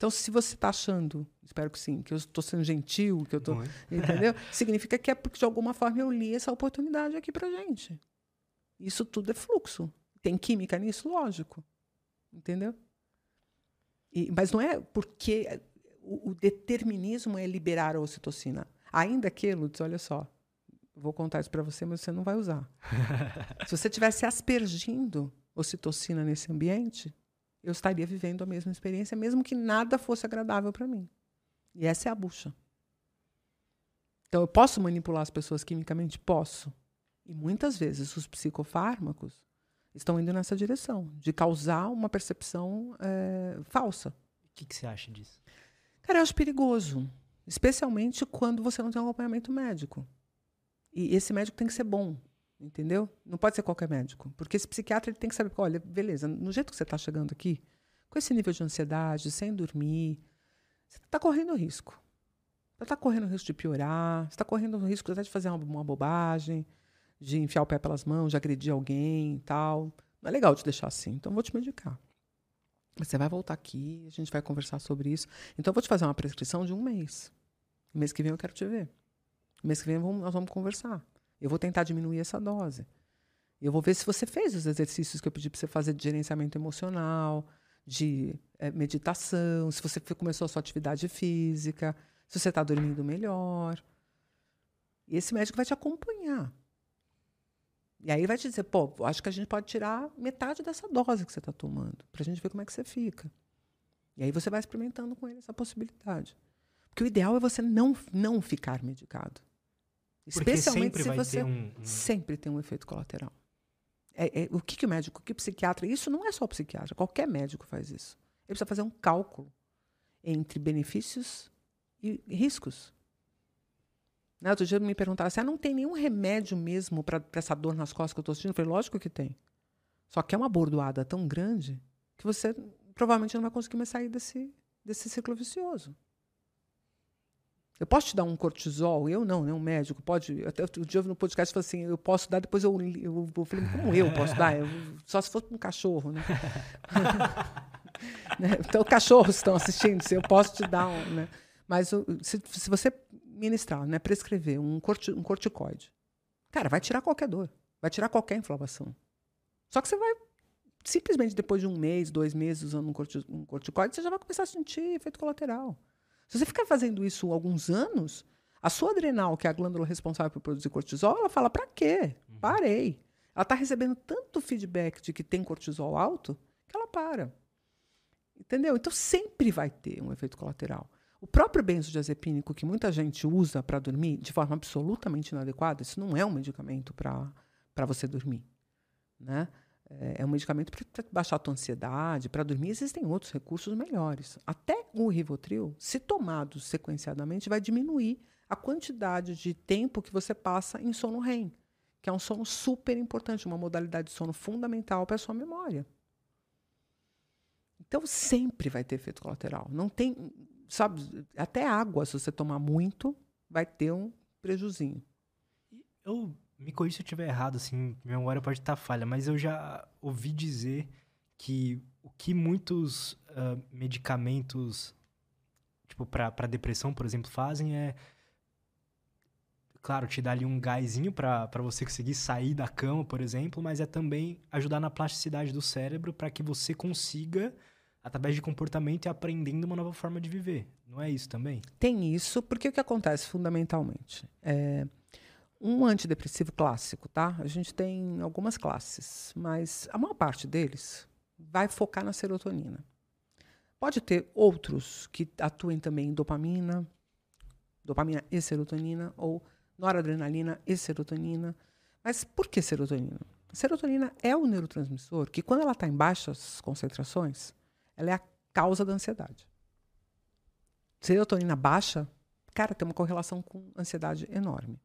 B: Então, se você está achando, espero que sim, que eu estou sendo gentil, que eu estou, entendeu? Significa que é porque de alguma forma eu li essa oportunidade aqui para gente. Isso tudo é fluxo. Tem química nisso, lógico, entendeu? E, mas não é porque o, o, determinismo é liberar a ocitocina. Ainda que, Lutz, olha só, vou contar isso para você, mas você não vai usar. Se você estivesse aspergindo ocitocina nesse ambiente, eu estaria vivendo a mesma experiência, mesmo que nada fosse agradável para mim. E essa é a bucha. Então, eu posso manipular as pessoas quimicamente? Posso. E muitas vezes os psicofármacos estão indo nessa direção, de causar uma percepção é, falsa.
A: O que, que você acha disso?
B: Cara, eu acho perigoso. Especialmente quando você não tem um acompanhamento médico. E esse médico tem que ser bom, entendeu? Não pode ser qualquer médico. Porque esse psiquiatra ele tem que saber, olha, beleza, no jeito que você está chegando aqui, com esse nível de ansiedade, sem dormir, você está correndo risco. Você está correndo risco de piorar, você está correndo risco até de fazer uma, uma, bobagem, de enfiar o pé pelas mãos, de agredir alguém e tal. Não é legal te deixar assim, então eu vou te medicar. Você vai voltar aqui, a gente vai conversar sobre isso. Então eu vou te fazer uma prescrição de um mês. Mês que vem eu quero te ver. Mês que vem nós vamos conversar. Eu vou tentar diminuir essa dose. Eu vou ver se você fez os exercícios que eu pedi para você fazer de gerenciamento emocional, de é, meditação, se você começou a sua atividade física, se você está dormindo melhor. E esse médico vai te acompanhar. E aí vai te dizer, pô, acho que a gente pode tirar metade dessa dose que você está tomando, para a gente ver como é que você fica. E aí você vai experimentando com ele essa possibilidade. Porque o ideal é você não, não ficar medicado. Especialmente se você um, um... sempre tem um efeito colateral. É, é, o que, que o médico, o que o psiquiatra, isso não é só o psiquiatra, qualquer médico faz isso. Ele precisa fazer um cálculo entre benefícios e riscos. Né? Outro dia me perguntaram assim: ah, não tem nenhum remédio mesmo para essa dor nas costas que eu estou sentindo? Eu falei: lógico que tem. Só que é uma bordoada tão grande que você provavelmente não vai conseguir mais sair desse, desse ciclo vicioso. Eu posso te dar um cortisol? Eu não, né? Um médico pode. Até o dia no podcast falou assim: eu posso dar, depois eu, eu, eu falei, como eu posso dar? Eu, só se fosse um cachorro, né? né? Então, cachorros estão assistindo, se eu posso te dar um. Né? Mas se, se você ministrar, né, prescrever um, corti, um corticoide, cara, vai tirar qualquer dor, vai tirar qualquer inflamação. Só que você vai simplesmente depois de um mês, dois meses usando um, corti, um corticoide, você já vai começar a sentir efeito colateral. Se você ficar fazendo isso alguns anos, a sua adrenal, que é a glândula responsável por produzir cortisol, ela fala: para quê? Uhum. Parei. Ela está recebendo tanto feedback de que tem cortisol alto que ela para. Entendeu? Então sempre vai ter um efeito colateral. O próprio benzodiazepínico que muita gente usa para dormir de forma absolutamente inadequada, isso não é um medicamento para você dormir. Né? É, é um medicamento para baixar a tua ansiedade, para dormir. Existem outros recursos melhores. Até o Rivotril, se tomado sequenciadamente, vai diminuir a quantidade de tempo que você passa em sono REM, que é um sono super importante, uma modalidade de sono fundamental para a sua memória. Então sempre vai ter efeito colateral. Não tem, sabe, até água, se você tomar muito, vai ter um prejuzinho.
A: Eu me corrija se eu estiver errado, assim, minha memória pode estar falha, mas eu já ouvi dizer que o que muitos uh, medicamentos, tipo, para depressão, por exemplo, fazem é. Claro, te dar ali um gásinho para você conseguir sair da cama, por exemplo, mas é também ajudar na plasticidade do cérebro para que você consiga, através de comportamento, ir aprendendo uma nova forma de viver. Não é isso também?
B: Tem isso, porque o que acontece fundamentalmente? É, um antidepressivo clássico, tá? A gente tem algumas classes, mas a maior parte deles vai focar na serotonina. Pode ter outros que atuem também em dopamina, dopamina e serotonina, ou noradrenalina e serotonina. Mas por que serotonina? Serotonina é o neurotransmissor que, quando ela está em baixas concentrações, ela é a causa da ansiedade. Serotonina baixa, cara, tem uma correlação com ansiedade enorme.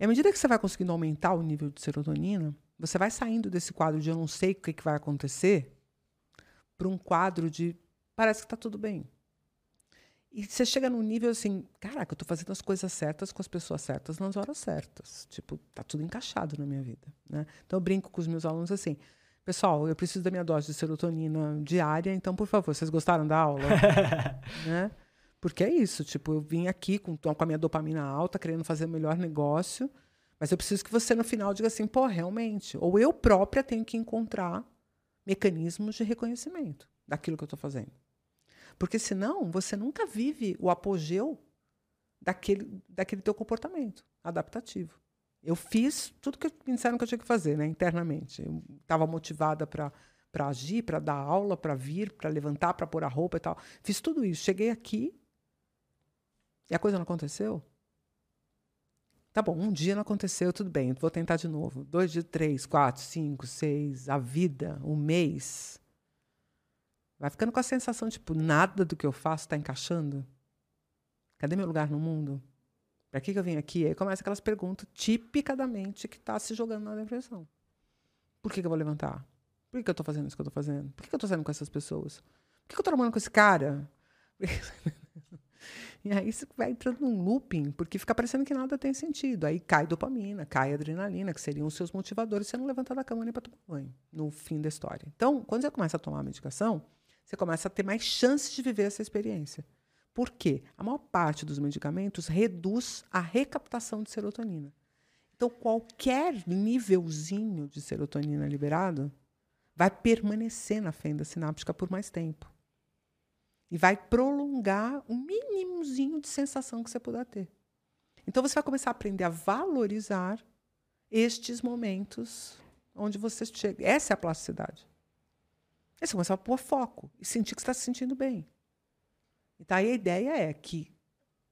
B: E à medida que você vai conseguindo aumentar o nível de serotonina, você vai saindo desse quadro de eu não sei o que, que vai acontecer para um quadro de parece que está tudo bem. E você chega num nível assim, caraca, eu estou fazendo as coisas certas com as pessoas certas nas horas certas. Tipo, tá tudo encaixado na minha vida. Né? Então eu brinco com os meus alunos assim, pessoal, eu preciso da minha dose de serotonina diária, então, por favor, vocês gostaram da aula? né? Porque é isso, tipo, eu vim aqui com, com a minha dopamina alta, querendo fazer o melhor negócio, mas eu preciso que você no final diga assim, pô, realmente. Ou eu própria tenho que encontrar mecanismos de reconhecimento daquilo que eu estou fazendo. Porque senão você nunca vive o apogeu daquele, daquele teu comportamento adaptativo. Eu fiz tudo que me disseram que eu tinha que fazer, né, internamente. Eu estava motivada para para agir, para dar aula, para vir, para levantar, para pôr a roupa e tal. Fiz tudo isso. Cheguei aqui e a coisa não aconteceu. Tá bom, um dia não aconteceu, tudo bem, vou tentar de novo. Dois dias, três, quatro, cinco, seis, a vida, um mês. Vai ficando com a sensação, tipo, nada do que eu faço está encaixando. Cadê meu lugar no mundo? Para que, que eu vim aqui? Aí começa aquelas perguntas tipicamente que está se jogando na depressão. Por que, que eu vou levantar? Por que, que eu estou fazendo isso que eu estou fazendo? Por que, que eu estou saindo com essas pessoas? Por que, que eu estou namorando com esse cara? E aí você vai entrando num looping, porque fica parecendo que nada tem sentido. Aí cai dopamina, cai adrenalina, que seriam os seus motivadores, você não levanta da cama nem para tomar banho, no fim da história. Então, quando você começa a tomar a medicação, você começa a ter mais chances de viver essa experiência. Por quê? A maior parte dos medicamentos reduz a recaptação de serotonina. Então, qualquer nívelzinho de serotonina liberado vai permanecer na fenda sináptica por mais tempo. E vai prolongar o mínimozinho de sensação que você puder ter. Então você vai começar a aprender a valorizar estes momentos onde você chega. Essa é a plasticidade. Aí você começa a pôr foco e sentir que está se sentindo bem. Então aí a ideia é que,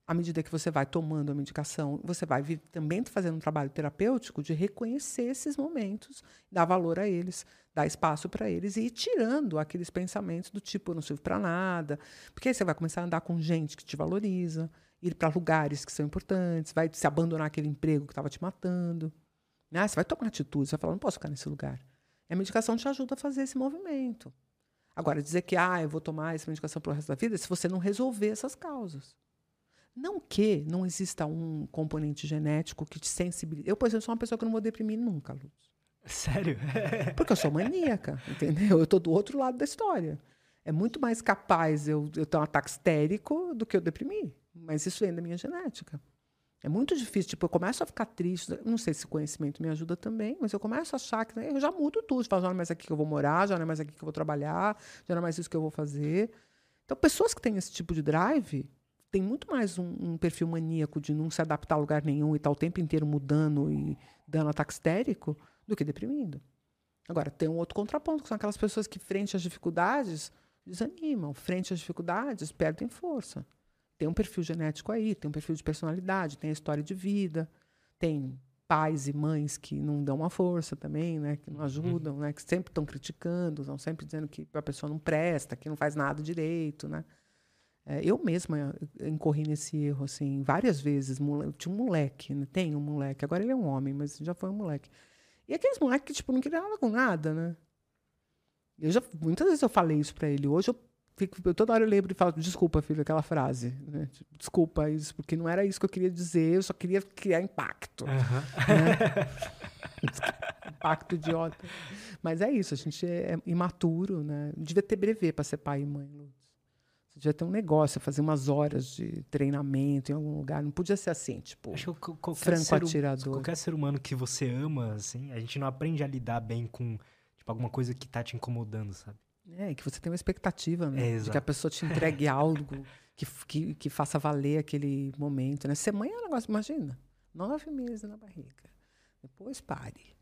B: à medida que você vai tomando a medicação, você vai também fazendo um trabalho terapêutico de reconhecer esses momentos, dar valor a eles, dar espaço para eles e ir tirando aqueles pensamentos do tipo, eu não sirvo para nada. Porque aí você vai começar a andar com gente que te valoriza, ir para lugares que são importantes, vai se abandonar aquele emprego que estava te matando. Né? Você vai tomar atitude, você vai falar, não posso ficar nesse lugar. E a medicação te ajuda a fazer esse movimento. Agora, dizer que ah, eu vou tomar essa medicação para o resto da vida, se você não resolver essas causas. Não que não exista um componente genético que te sensibilize. Eu, por exemplo, sou uma pessoa que não vou deprimir nunca, Luz.
A: Sério?
B: Porque eu sou maníaca, entendeu? Eu estou do outro lado da história. É muito mais capaz eu, eu ter um ataque histérico do que eu deprimir. Mas isso vem da minha genética. É muito difícil. Tipo, eu começo a ficar triste. Não sei se o conhecimento me ajuda também, mas eu começo a achar que né, eu já mudo tudo. Falo, já não é mais aqui que eu vou morar, já não é mais aqui que eu vou trabalhar, já não é mais isso que eu vou fazer. Então, pessoas que têm esse tipo de drive têm muito mais um, um perfil maníaco de não se adaptar a lugar nenhum e estar tá o tempo inteiro mudando e dando ataque histérico do que deprimido. Agora, tem um outro contraponto, que são aquelas pessoas que, frente às dificuldades, desanimam, frente às dificuldades, perdem força. Tem um perfil genético aí, tem um perfil de personalidade, tem a história de vida, tem pais e mães que não dão uma força também, né, que não ajudam, uhum. né, que sempre estão criticando, estão sempre dizendo que a pessoa não presta, que não faz nada direito, né. É, eu mesma incorri nesse erro assim várias vezes. Eu tinha um moleque, né, tem um moleque, agora ele é um homem, mas já foi um moleque e aqueles moleques que, tipo, não queriam nada com nada, né? Eu já, muitas vezes eu falei isso para ele. Hoje eu fico, eu toda hora eu lembro e falo, desculpa, filho, aquela frase. Né? Tipo, desculpa isso, porque não era isso que eu queria dizer, eu só queria criar impacto. Uhum. Né? impacto idiota. Mas é isso, a gente é imaturo, né? Devia ter brevê para ser pai e mãe, Lu devia ter um negócio, fazer umas horas de treinamento em algum lugar. Não podia ser assim, tipo, Acho que qualquer franco
A: ser,
B: atirador.
A: Qualquer ser humano que você ama, assim, a gente não aprende a lidar bem com tipo, alguma coisa que tá te incomodando, sabe?
B: É, que você tem uma expectativa, né? É, de que a pessoa te entregue algo que, que, que faça valer aquele momento, né? Ser mãe é um negócio, imagina, nove meses na barriga. Depois pare.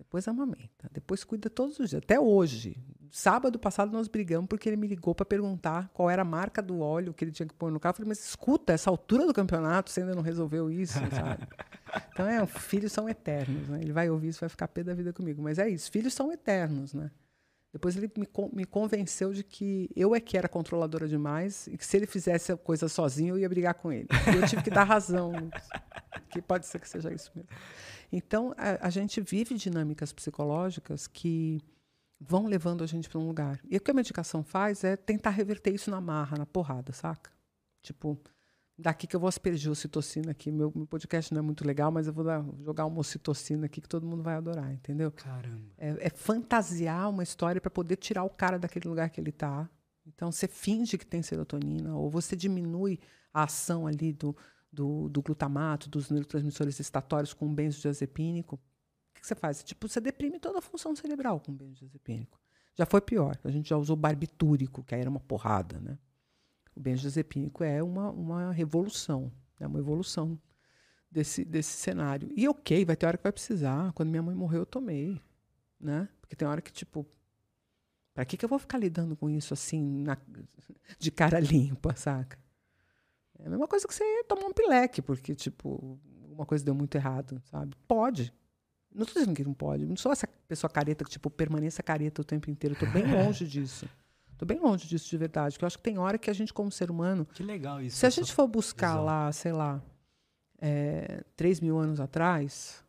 B: Depois amamenta. Depois cuida todos os dias. Até hoje. Sábado passado nós brigamos porque ele me ligou para perguntar qual era a marca do óleo que ele tinha que pôr no carro. Eu falei, mas escuta, essa altura do campeonato você ainda não resolveu isso, sabe? Então, é, filhos são eternos, né? Ele vai ouvir isso, vai ficar pé da vida comigo. Mas é isso, filhos são eternos, né? Depois ele me, me convenceu de que eu é que era controladora demais e que se ele fizesse a coisa sozinho eu ia brigar com ele. E eu tive que dar razão, que pode ser que seja isso mesmo. Então, a, a gente vive dinâmicas psicológicas que vão levando a gente para um lugar. E o que a medicação faz é tentar reverter isso na marra, na porrada, saca? Tipo, daqui que eu vou aspergir ocitocina aqui. Meu, meu podcast não é muito legal, mas eu vou dar, jogar uma ocitocina aqui que todo mundo vai adorar, entendeu?
A: Caramba.
B: É, é fantasiar uma história para poder tirar o cara daquele lugar que ele está. Então, você finge que tem serotonina, ou você diminui a ação ali do, do, do glutamato, dos neurotransmissores excitatórios com benzodiazepínico. O que você faz? Tipo, você deprime toda a função cerebral com benzodiazepínico. Já foi pior. A gente já usou barbitúrico, que aí era uma porrada, né? O benzodiazepínico é uma, uma revolução, é uma evolução desse, desse cenário. E ok, vai ter hora que vai precisar. Quando minha mãe morreu, eu tomei, né? Porque tem hora que, tipo, para que, que eu vou ficar lidando com isso assim, na, de cara limpa, saca? É a mesma coisa que você tomar um pileque, porque, tipo, uma coisa deu muito errado, sabe? Pode. Não estou dizendo que não pode. Não sou essa pessoa careta que, tipo, permaneça careta o tempo inteiro. Estou bem longe disso. Estou bem longe disso de verdade. Porque eu acho que tem hora que a gente, como ser humano.
A: Que legal isso.
B: Se a gente for buscar visão. lá, sei lá, é, 3 mil anos atrás,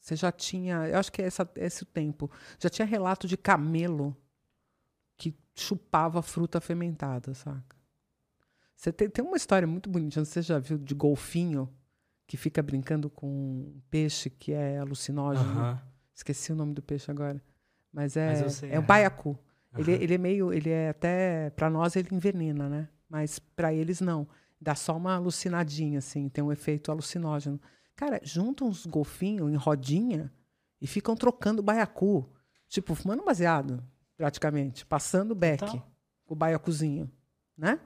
B: você já tinha. Eu acho que é essa, esse o tempo. Já tinha relato de camelo que chupava fruta fermentada, saca? Você tem, tem uma história muito bonita, você já viu de golfinho que fica brincando com um peixe que é alucinógeno. Esqueci o nome do peixe agora. Mas é, Mas sei, é, é o baiacu. Ele, ele é meio, ele é até, para nós ele envenena, né? Mas para eles não. Dá só uma alucinadinha, assim, tem um efeito alucinógeno. Cara, juntam uns golfinhos em rodinha e ficam trocando baiacu. Tipo, fumando baseado, praticamente. Passando beck então... com o baiacuzinho, né?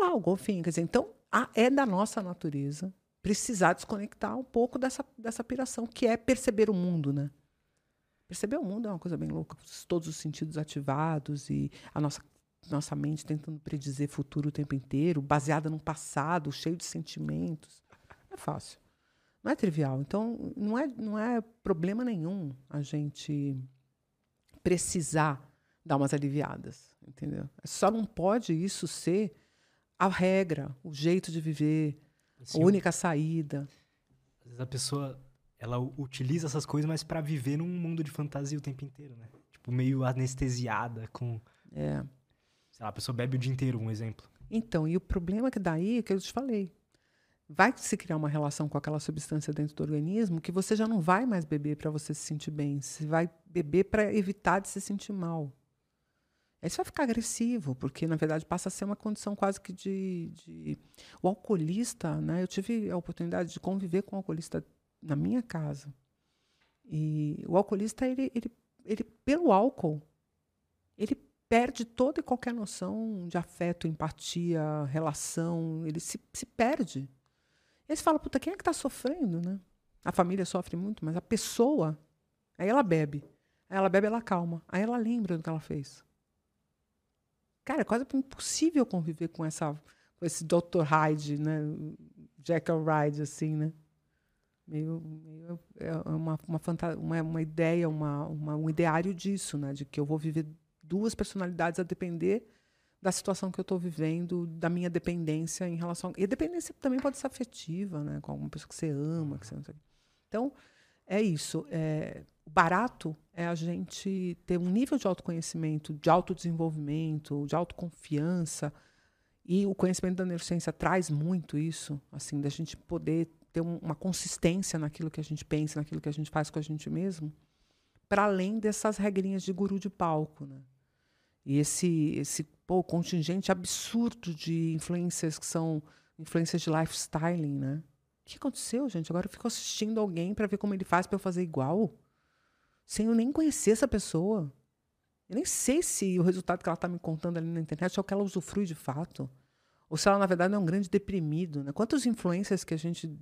B: Lá o golfinho. Quer dizer, então, a, é da nossa natureza precisar desconectar um pouco dessa, dessa piração, que é perceber o mundo, né? Perceber o mundo é uma coisa bem louca, todos os sentidos ativados e a nossa, nossa mente tentando predizer futuro o tempo inteiro, baseada num passado cheio de sentimentos. É fácil. Não é trivial. Então, não é, não é problema nenhum a gente precisar dar umas aliviadas, entendeu? Só não pode isso ser a regra, o jeito de viver, a única saída.
A: Às vezes a pessoa ela utiliza essas coisas, mas para viver num mundo de fantasia o tempo inteiro, né? Tipo, meio anestesiada com.
B: É.
A: Sei lá, a pessoa bebe o dia inteiro, um exemplo.
B: Então, e o problema que daí é que eu te falei. Vai se criar uma relação com aquela substância dentro do organismo que você já não vai mais beber para você se sentir bem. Você vai beber para evitar de se sentir mal. Aí você vai ficar agressivo, porque na verdade passa a ser uma condição quase que de. de... O alcoolista, né? Eu tive a oportunidade de conviver com um alcoolista na minha casa. E o alcoolista, ele, ele, ele pelo álcool, ele perde toda e qualquer noção de afeto, empatia, relação, ele se, se perde. E aí você fala, puta, quem é que está sofrendo, né? A família sofre muito, mas a pessoa, aí ela bebe. Aí ela bebe, ela calma. Aí ela lembra do que ela fez. Cara, é quase impossível conviver com essa com esse Dr. Hyde, né? Jekyll Hyde, assim, né? Meio, meio é uma, uma, uma, uma ideia, uma, uma, um ideário disso, né? De que eu vou viver duas personalidades a depender da situação que eu estou vivendo, da minha dependência em relação. E a dependência também pode ser afetiva, né? Com alguma pessoa que você ama, que você não sei. Então, é isso. É, o barato é a gente ter um nível de autoconhecimento, de autodesenvolvimento, de autoconfiança. E o conhecimento da neurociência traz muito isso, assim, da gente poder ter um, uma consistência naquilo que a gente pensa, naquilo que a gente faz com a gente mesmo, para além dessas regrinhas de guru de palco, né? E esse esse pô, contingente absurdo de influências que são influências de lifestyling, né? O que aconteceu, gente? Agora eu fico assistindo alguém para ver como ele faz para eu fazer igual sem eu nem conhecer essa pessoa. Eu nem sei se o resultado que ela está me contando ali na internet é o que ela usufrui de fato. Ou se ela, na verdade, é um grande deprimido. Né? Quantos influências que a gente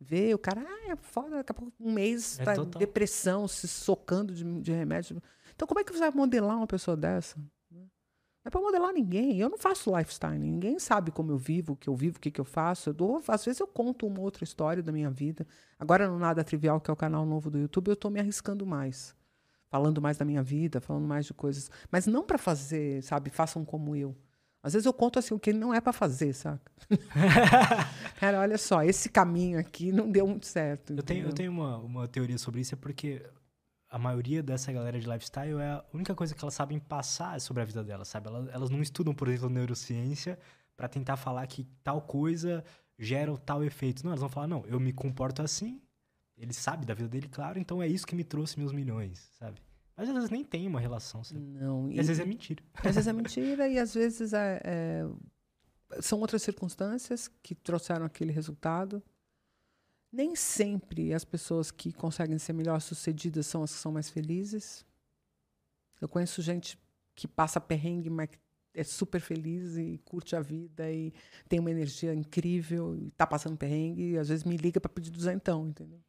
B: Vê, o cara, ah, é foda, daqui a pouco um mês
A: É
B: tá em depressão, se socando de, de remédio. Então, como é que você vai modelar uma pessoa dessa? Não é para modelar ninguém. Eu não faço lifestyle. Ninguém sabe como eu vivo, o que eu vivo, o que, que eu faço. Eu dou, às vezes eu conto uma outra história da minha vida. Agora, no Nada Trivial, que é o canal novo do YouTube, eu estou me arriscando mais. Falando mais da minha vida, falando mais de coisas. Mas não para fazer, sabe, façam como eu. Às vezes eu conto assim o que não é para fazer, saca? Cara, olha só, esse caminho aqui não deu muito certo.
A: Eu tenho, eu
B: entendeu?
A: tenho uma, uma teoria sobre isso, é porque a maioria dessa galera de lifestyle é a única coisa que elas sabem passar sobre a vida delas, sabe? Elas, elas não estudam, por exemplo, neurociência pra tentar falar que tal coisa gera tal efeito. Não, elas vão falar, não, eu me comporto assim, ele sabe da vida dele, claro, então é isso que me trouxe meus milhões, sabe? Mas às vezes nem tem uma relação, sabe?
B: Não,
A: E às vezes é mentira.
B: Às vezes é mentira e às vezes é, é- são outras circunstâncias que trouxeram aquele resultado. Nem sempre as pessoas que conseguem ser melhor sucedidas são as que são mais felizes. Eu conheço gente que passa perrengue, mas é super feliz e curte a vida e tem uma energia incrível e está passando perrengue e às vezes me liga para pedir duzentão, entendeu?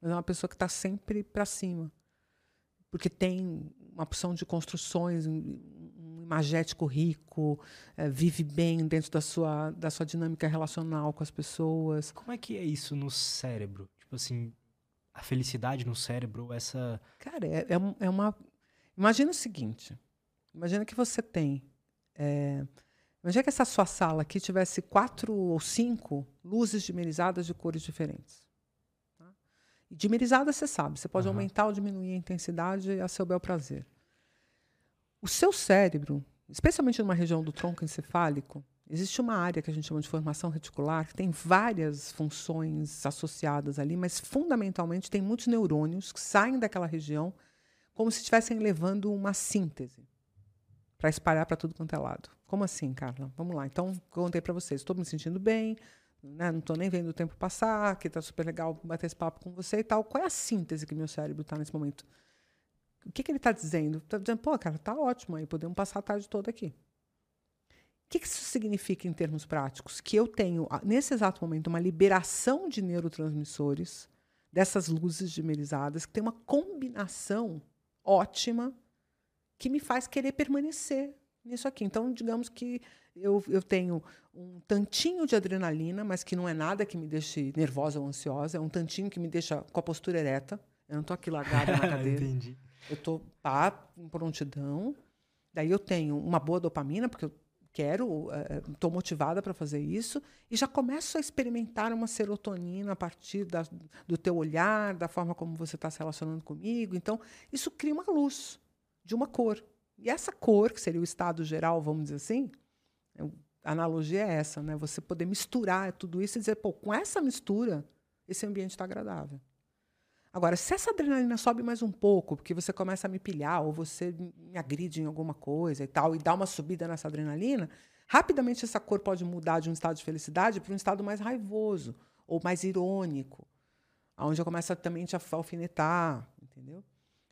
B: Mas é uma pessoa que está sempre para cima porque tem uma opção de construções, imagético rico, eh, vive bem dentro da sua, da sua dinâmica relacional com as pessoas.
A: Como é que é isso no cérebro? Tipo assim, a felicidade no cérebro, essa.
B: Cara, é, é é uma. Imagina o seguinte: imagina que você tem. eh, imagina que essa sua sala aqui tivesse quatro ou cinco luzes dimerizadas de cores diferentes. tá? E dimerizada você sabe, você pode
A: Aham.
B: aumentar ou diminuir a intensidade a seu bel prazer. O seu cérebro, especialmente numa região do tronco encefálico, existe uma área que a gente chama de formação reticular, que tem várias funções associadas ali, mas fundamentalmente tem muitos neurônios que saem daquela região como se estivessem levando uma síntese para espalhar para tudo quanto é lado. Como assim, Carla? Vamos lá. Então, contei para vocês. Estou me sentindo bem, né? não estou nem vendo o tempo passar, que está super legal bater esse papo com você e tal. Qual é a síntese que meu cérebro está nesse momento? O que, que ele está dizendo? Está dizendo, pô, cara, tá ótimo aí, podemos passar a tarde toda aqui. O que, que isso significa em termos práticos? Que eu tenho, nesse exato momento, uma liberação de neurotransmissores dessas luzes dimerizadas, que tem uma combinação ótima que me faz querer permanecer nisso aqui. Então, digamos que eu, eu tenho um tantinho de adrenalina, mas que não é nada que me deixe nervosa ou ansiosa, é um tantinho que me deixa com a postura ereta. Eu não estou aqui largada na cadeira.
A: Entendi.
B: Eu estou tá, em prontidão. Daí eu tenho uma boa dopamina, porque eu quero, estou motivada para fazer isso, e já começo a experimentar uma serotonina a partir da, do teu olhar, da forma como você está se relacionando comigo. Então, isso cria uma luz de uma cor. E essa cor, que seria o estado geral, vamos dizer assim, é a analogia é essa, né? Você poder misturar tudo isso e dizer, pô, com essa mistura, esse ambiente está agradável. Agora, se essa adrenalina sobe mais um pouco, porque você começa a me pilhar, ou você me agride em alguma coisa e tal, e dá uma subida nessa adrenalina, rapidamente essa cor pode mudar de um estado de felicidade para um estado mais raivoso, ou mais irônico, onde eu começo a também te alfinetar, entendeu?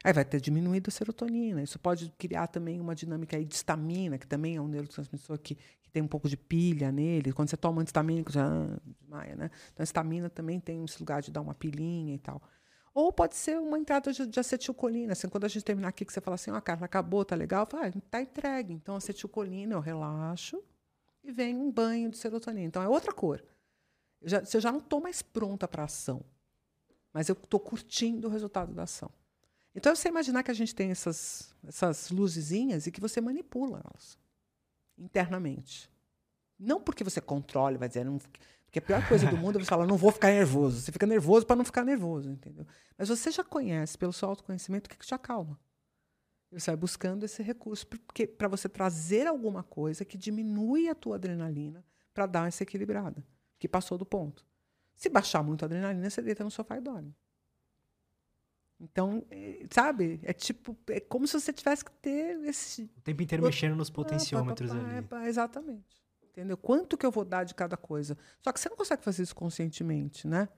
B: Aí vai ter diminuído a serotonina. Isso pode criar também uma dinâmica aí de estamina, que também é um neurotransmissor que, que tem um pouco de pilha nele. Quando você toma antistamínico, já ah, desmaia, né? Então, a estamina também tem esse lugar de dar uma pilinha e tal. Ou pode ser uma entrada de, de acetilcolina. Assim, quando a gente terminar aqui, que você fala assim, ó, Carla, acabou, tá legal? Fala, ah, tá entregue. Então, acetilcolina, eu relaxo e vem um banho de serotonina. Então, é outra cor. Eu já, eu já não estou mais pronta para ação, mas eu estou curtindo o resultado da ação. Então, você imaginar que a gente tem essas, essas luzezinhas e que você manipula elas internamente. Não porque você controle, vai dizer, não, porque a pior coisa do mundo é você falar, não vou ficar nervoso. Você fica nervoso para não ficar nervoso, entendeu? Mas você já conhece, pelo seu autoconhecimento, o que, que te acalma. E Você vai buscando esse recurso para você trazer alguma coisa que diminui a tua adrenalina para dar essa equilibrada, que passou do ponto. Se baixar muito a adrenalina, você deita no sofá e dorme. Então, eh, sabe? É tipo, é como se você tivesse que ter esse
A: O tempo inteiro mexendo nos potenciômetros
B: ah, pá, pá, pá,
A: ali.
B: é, exatamente. Entendeu? Quanto que eu vou dar de cada coisa? Só que você não consegue fazer isso conscientemente, né?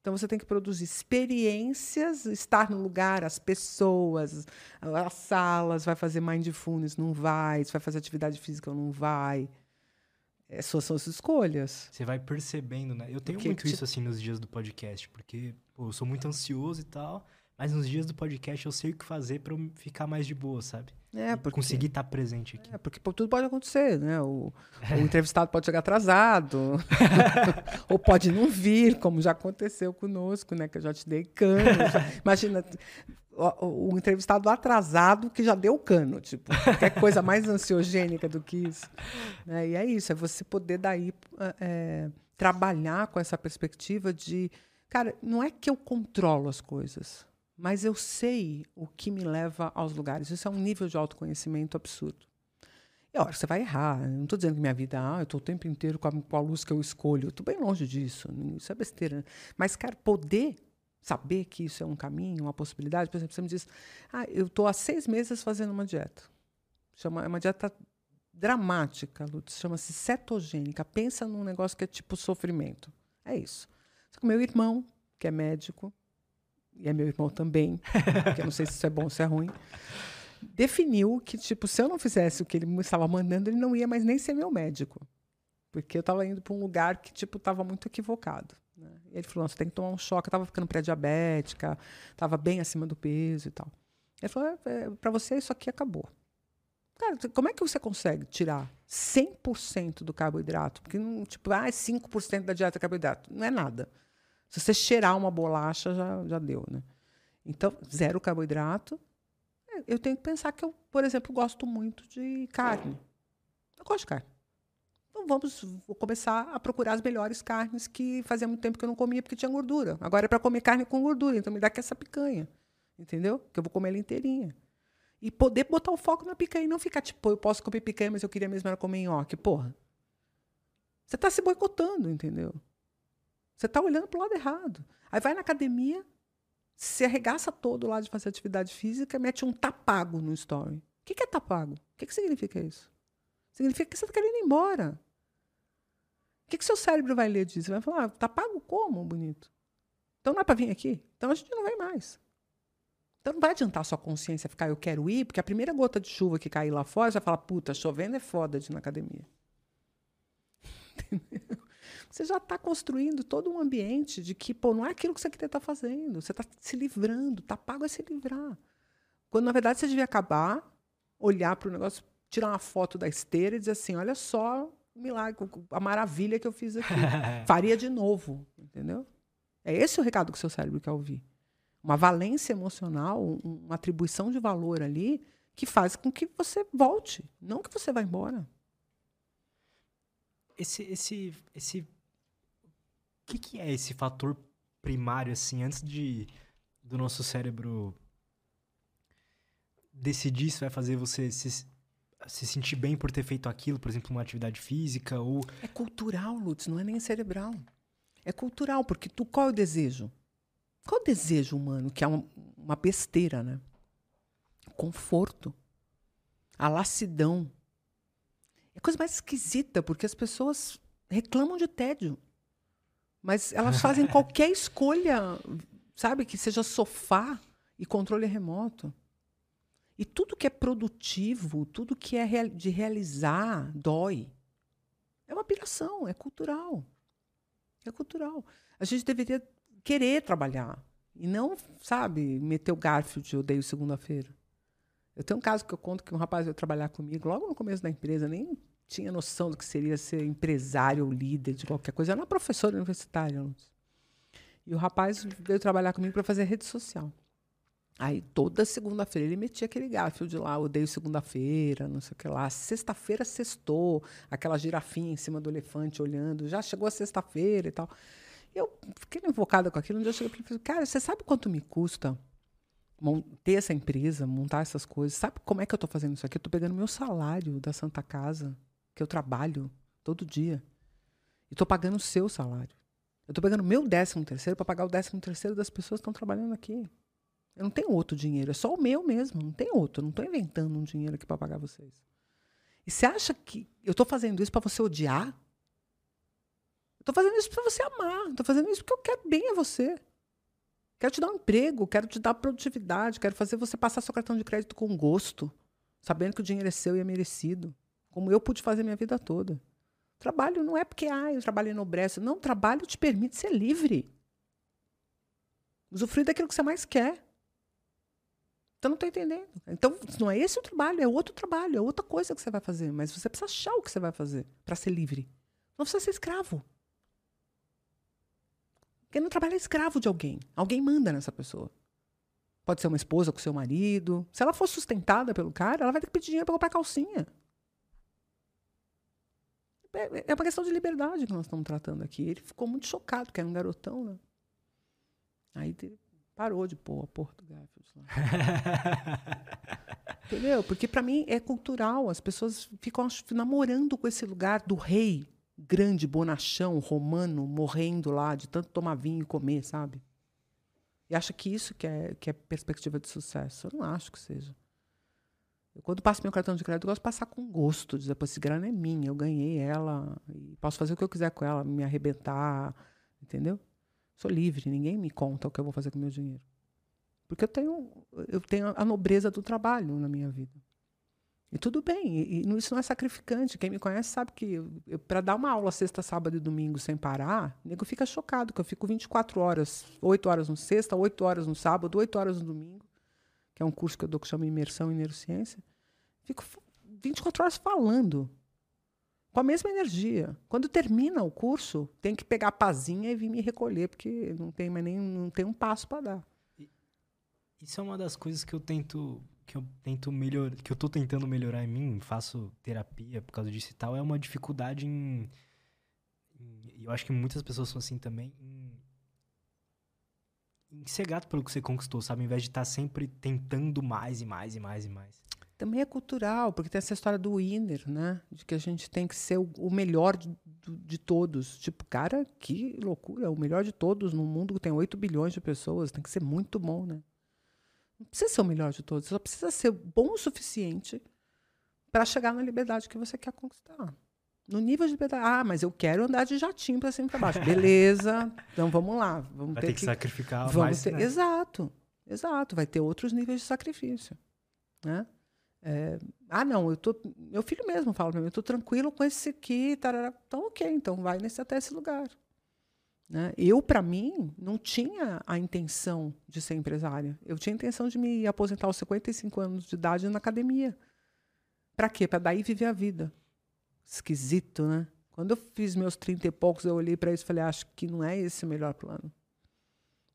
B: Então você tem que produzir experiências, estar no lugar, as pessoas, as salas, vai fazer mindfulness, não vai, se vai fazer atividade física não vai. é, suas são as escolhas.
A: Você vai percebendo, né? Eu tenho
B: Porque
A: muito
B: te-
A: isso assim nos dias do podcast, porque pô, eu sou muito ansioso e tal, mas nos dias do podcast eu sei o que fazer pra eu ficar mais de boa, sabe?
B: É, porque,
A: Conseguir estar presente aqui.
B: é, porque tudo pode acontecer, né? O, o entrevistado pode chegar atrasado, ou pode não vir, como já aconteceu conosco, né? Que eu já te dei cano. já- imagina o, o- entrevistado atrasado que já deu cano, tipo, qualquer coisa mais ansiogênica do que isso. né? E é isso, é você poder daí é, trabalhar com essa perspectiva de, cara, não é que eu controlo as coisas, mas eu sei o que me leva aos lugares. Isso é um nível de autoconhecimento absurdo. E olha, você vai errar. Eu não estou dizendo que minha vida, ah, eu estou o tempo inteiro com a, com a luz que eu escolho. Estou bem longe disso. Isso é besteira. Mas, cara, poder saber que isso é um caminho, uma possibilidade. Por exemplo, você me diz, ah, eu estou há seis meses fazendo uma dieta. Chama, é uma dieta dramática, Lutz. Chama-se cetogênica. Pensa num negócio que é tipo sofrimento. É isso. Meu irmão, que é médico, e é meu irmão também, que eu não sei se isso é bom ou se é ruim, definiu que, tipo, se eu não fizesse o que ele me estava mandando, ele não ia mais nem ser meu médico. Porque eu estava indo para um lugar que, tipo, estava muito equivocado. Né? E ele falou, "Não, você tem que tomar um choque. Eu estava ficando pré-diabética, estava bem acima do peso e tal. Ele falou, é, para você isso aqui acabou. Cara, como é que você consegue tirar 100% do carboidrato? Porque, não, tipo, ah, é 5% da dieta é carboidrato. Não é nada. Se você cheirar uma bolacha, já, já deu, né? Então, zero carboidrato. Eu tenho que pensar que eu, por exemplo, gosto muito de carne. Eu gosto de carne. Então vamos vou começar a procurar as melhores carnes que fazia muito tempo que eu não comia porque tinha gordura. Agora é para comer carne com gordura, então me dá aqui essa picanha. Entendeu? Que eu vou comer ela inteirinha. E poder botar o foco na picanha e não ficar tipo, "Pô, eu posso comer picanha, mas eu queria mesmo era comer nhoque. Porra. Você está se boicotando, entendeu? Você está olhando para o lado errado. Aí vai na academia, se arregaça todo lá de fazer atividade física, mete um tapago no story. O que é tapago? O que que significa isso? Significa que você está querendo ir embora. O que que seu cérebro vai ler disso? Vai falar, ah, tapago como, bonito? Então não é para vir aqui? Então a gente não vai mais. Então não vai adiantar a sua consciência ficar, eu quero ir, porque a primeira gota de chuva que cair lá fora, você vai falar, puta, chovendo é foda de ir na academia. Entendeu? Você já está construindo todo um ambiente de que, pô, não é aquilo que você queria estar fazendo. Você está se livrando. Tá pago é se livrar. Quando, na verdade, você devia acabar, olhar para o negócio, tirar uma foto da esteira e dizer assim, olha só o milagre, a maravilha que eu fiz aqui. Faria de novo, entendeu? É esse o recado que o seu cérebro quer ouvir. Uma valência emocional, um- uma atribuição de valor ali que faz com que você volte, não que você vá embora.
A: Esse, esse, esse, que, que é esse fator primário assim antes de do nosso cérebro decidir se vai fazer você se, se sentir bem por ter feito aquilo, por exemplo, uma atividade física ou
B: É cultural, Lutz, não é nem cerebral. É cultural, porque tu, qual é o desejo? Qual é o desejo humano? Que é uma, uma besteira, né? Conforto. A lassidão. É a coisa mais esquisita, porque as pessoas reclamam de tédio. Mas elas fazem qualquer escolha, sabe? Que seja sofá e controle remoto. E tudo que é produtivo, tudo que é de realizar, dói. É uma piração, é cultural. É cultural. A gente deveria querer trabalhar e não, sabe, meter o garfo de odeio segunda-feira. Eu tenho um caso que eu conto que um rapaz veio trabalhar comigo logo no começo da empresa, nem tinha noção do que seria ser empresário ou líder de qualquer coisa. Era uma professora universitária. E o rapaz veio trabalhar comigo para fazer rede social. Aí toda segunda-feira ele metia aquele garfo de lá, odeio segunda-feira, não sei o que lá. Sexta-feira sextou, aquela girafinha em cima do elefante olhando, já chegou a sexta-feira e tal. Eu fiquei invocada com aquilo. Um dia eu cheguei para ele e falei, cara, você sabe quanto me custa ter essa empresa, montar essas coisas? Sabe como é que eu estou fazendo isso aqui? Eu estou pegando meu salário da Santa Casa, que eu trabalho todo dia, e estou pagando o seu salário. Eu estou pegando meu décimo terceiro para pagar o décimo terceiro das pessoas que estão trabalhando aqui. Eu não tenho outro dinheiro, é só o meu mesmo, não tem outro. Eu não estou inventando um dinheiro aqui para pagar vocês. E você acha que eu estou fazendo isso para você odiar? Estou fazendo isso para você amar. Estou fazendo isso porque eu quero bem a você. Quero te dar um emprego, quero te dar produtividade, quero fazer você passar seu cartão de crédito com gosto, sabendo que o dinheiro é seu e é merecido, como eu pude fazer minha vida toda. Trabalho não é porque ah, eu trabalho enobrece. Não, trabalho te permite ser livre. Usufruir daquilo que você mais quer. Então não estou entendendo. Então não é esse o trabalho, é outro trabalho, é outra coisa que você vai fazer. Mas você precisa achar o que você vai fazer para ser livre. Não precisa ser escravo. Quem não trabalha é escravo de alguém. Alguém manda nessa pessoa. Pode ser uma esposa com seu marido. Se ela for sustentada pelo cara, ela vai ter que pedir dinheiro para comprar calcinha. É, é uma questão de liberdade que nós estamos tratando aqui. Ele ficou muito chocado, porque era um garotão, né? Aí parou de pôr a Portugal. Entendeu? Porque para mim é cultural. As pessoas ficam namorando com esse lugar do rei grande, bonachão, romano, morrendo lá de tanto tomar vinho e comer, sabe? E acha que isso que é, que é perspectiva de sucesso. Eu não acho que seja. Quando passo meu cartão de crédito, eu gosto de passar com gosto, dizer, pô, esse grana é minha, eu ganhei ela, posso fazer o que eu quiser com ela, me arrebentar, entendeu? Sou livre, ninguém me conta o que eu vou fazer com o meu dinheiro. Porque eu tenho, eu tenho a nobreza do trabalho na minha vida. E tudo bem, e, e isso não é sacrificante. Quem me conhece sabe que para dar uma aula sexta, sábado e domingo sem parar, o nego fica chocado, que eu fico 24 horas, 8 horas no sexta, 8 horas no sábado, 8 horas no domingo que é um curso que eu dou que chama Imersão em Neurociência, fico 24 horas falando, com a mesma energia. Quando termina o curso, tem que pegar a pazinha e vir me recolher, porque não tem mais nem não tem um passo para dar.
A: Isso é uma das coisas que eu tento que eu tento melhorar, que eu tô tentando melhorar em mim, faço terapia por causa disso e tal, é uma dificuldade em, em eu acho que muitas pessoas são assim também, em em ser grato pelo que você conquistou, sabe? Ao invés de estar tá sempre tentando mais e mais e mais e mais.
B: Também é cultural, porque tem essa história do winner, né? De que a gente tem que ser o, melhor de, de, todos. Tipo, cara, que loucura. O melhor de todos no mundo que tem 8 bilhões de pessoas. Tem que ser muito bom, né? Não precisa ser o melhor de todos. Só precisa ser bom o suficiente para chegar na liberdade que você quer conquistar. No nível de liberdade. Ah, mas eu quero andar de jatinho para cima e para baixo. Beleza. então vamos lá. Vamos
A: Vai
B: ter,
A: ter que, que, sacrificar
B: vamos
A: mais.
B: Ter... Né? Exato. Exato. Vai ter outros níveis de sacrifício. Né? É... ah, não, eu tô. Meu filho mesmo fala para mim, eu tô tranquilo com esse aqui. Tarará. Então, ok, então vai nesse, até esse lugar. Né? Eu, para mim, não tinha a intenção de ser empresária. Eu tinha a intenção de me aposentar aos 55 anos de idade na academia. Para quê? Para daí viver a vida esquisito, né? Quando eu fiz meus 30 e poucos, eu olhei para isso e falei, acho que não é esse o melhor plano.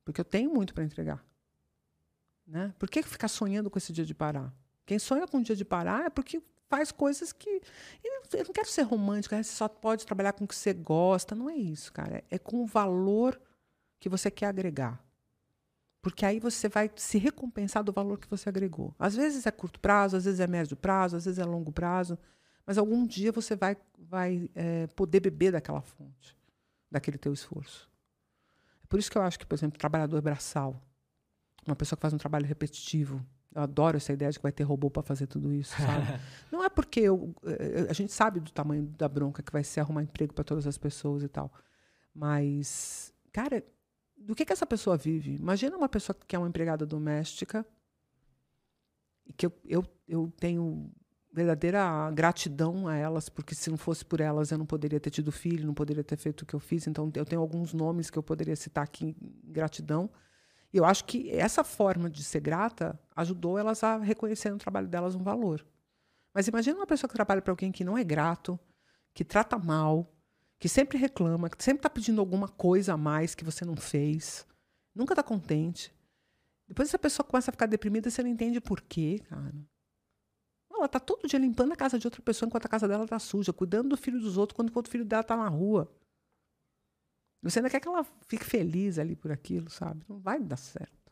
B: Porque eu tenho muito para entregar. Né? Por que ficar sonhando com esse dia de parar? Quem sonha com o dia de parar é porque faz coisas que. Eu não quero ser romântica, você só pode trabalhar com o que você gosta. Não é isso, cara. É com o valor que você quer agregar. Porque aí você vai se recompensar do valor que você agregou. Às vezes é curto prazo, às vezes é médio prazo, às vezes é longo prazo. Mas algum dia você vai, vai é, poder beber daquela fonte, daquele teu esforço. É por isso que eu acho que, por exemplo, trabalhador braçal, uma pessoa que faz um trabalho repetitivo, eu adoro essa ideia de que vai ter robô para fazer tudo isso, sabe? Não é porque eu, é, a gente sabe do tamanho da bronca que vai ser arrumar emprego para todas as pessoas e tal. Mas, cara, do que, que essa pessoa vive? Imagina uma pessoa que é uma empregada doméstica e que eu, eu, eu tenho verdadeira gratidão a elas, porque se não fosse por elas eu não poderia ter tido filho, não poderia ter feito o que eu fiz. Então eu tenho alguns nomes que eu poderia citar aqui em gratidão. E eu acho que essa forma de ser grata ajudou elas a reconhecer no trabalho delas um valor. Mas imagina uma pessoa que trabalha para alguém que não é grato, que trata mal, que sempre reclama, que sempre está pedindo alguma coisa a mais que você não fez, nunca está contente. Depois essa pessoa começa a ficar deprimida, você não entende por quê, cara. Ela tá todo dia limpando a casa de outra pessoa enquanto a casa dela tá suja, cuidando do filho dos outros quando o filho dela tá na rua. Você ainda quer que ela fique feliz ali por aquilo, sabe? Não vai dar certo.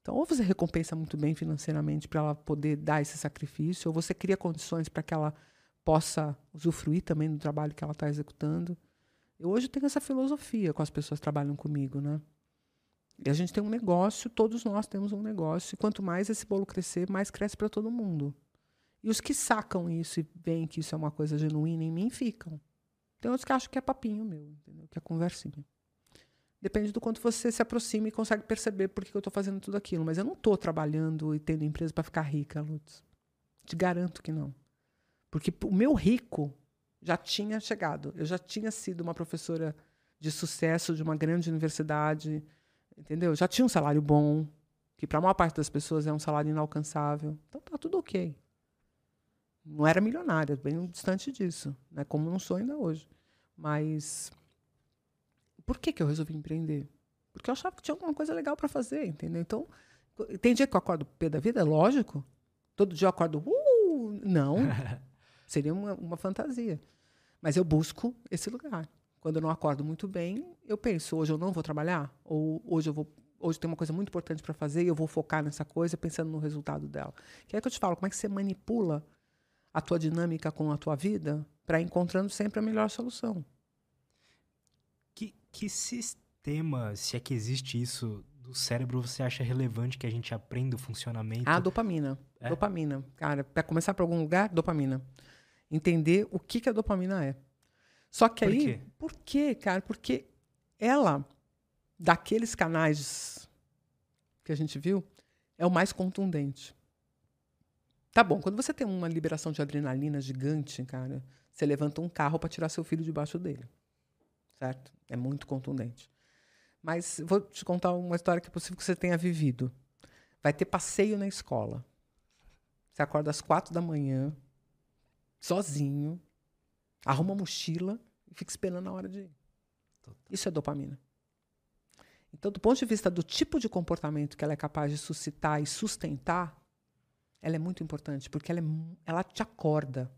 B: Então, ou você recompensa muito bem financeiramente para ela poder dar esse sacrifício, ou você cria condições para que ela possa usufruir também do trabalho que ela está executando. Eu hoje tenho essa filosofia com as pessoas que trabalham comigo, né? E a gente tem um negócio, todos nós temos um negócio, e quanto mais esse bolo crescer, mais cresce para todo mundo. E os que sacam isso e veem que isso é uma coisa genuína em mim ficam. Tem outros que acham que é papinho meu, entendeu? que é conversinha. Depende do quanto você se aproxima e consegue perceber por que eu estou fazendo tudo aquilo. Mas eu não estou trabalhando e tendo empresa para ficar rica, Lutz. Te garanto que não. Porque o meu rico já tinha chegado. Eu já tinha sido uma professora de sucesso de uma grande universidade, entendeu? Já tinha um salário bom, que para a maior parte das pessoas é um salário inalcançável. Então tá tudo ok. Não era milionária, bem distante disso, né? como não sou ainda hoje. Mas por que, que eu resolvi empreender? Porque eu achava que tinha alguma coisa legal para fazer, entendeu? Então, tem dia que eu acordo pé da vida, é lógico. Todo dia eu acordo, uh, não. Seria uma, uma fantasia. Mas eu busco esse lugar. Quando eu não acordo muito bem, eu penso, hoje eu não vou trabalhar? Ou hoje eu vou hoje tem uma coisa muito importante para fazer e eu vou focar nessa coisa pensando no resultado dela. Que é que eu te falo, como é que você manipula a tua dinâmica com a tua vida para encontrando sempre a melhor solução.
A: Que, que sistema, se é que existe isso, do cérebro você acha relevante que a gente aprenda o funcionamento?
B: Ah, dopamina. É? Dopamina. Cara, para começar para algum lugar, dopamina. Entender o que, que a dopamina é. Só que
A: por
B: aí.
A: Quê?
B: Por quê, cara? Porque ela, daqueles canais que a gente viu, é o mais contundente. Tá bom, quando você tem uma liberação de adrenalina gigante, cara, você levanta um carro para tirar seu filho debaixo dele. Certo? É muito contundente. Mas vou te contar uma história que é possível que você tenha vivido. Vai ter passeio na escola. Você acorda às quatro da manhã, sozinho, arruma uma mochila e fica esperando a hora de ir. Isso é dopamina. Então, do ponto de vista do tipo de comportamento que ela é capaz de suscitar e sustentar, ela é muito importante, porque ela, é, ela te acorda,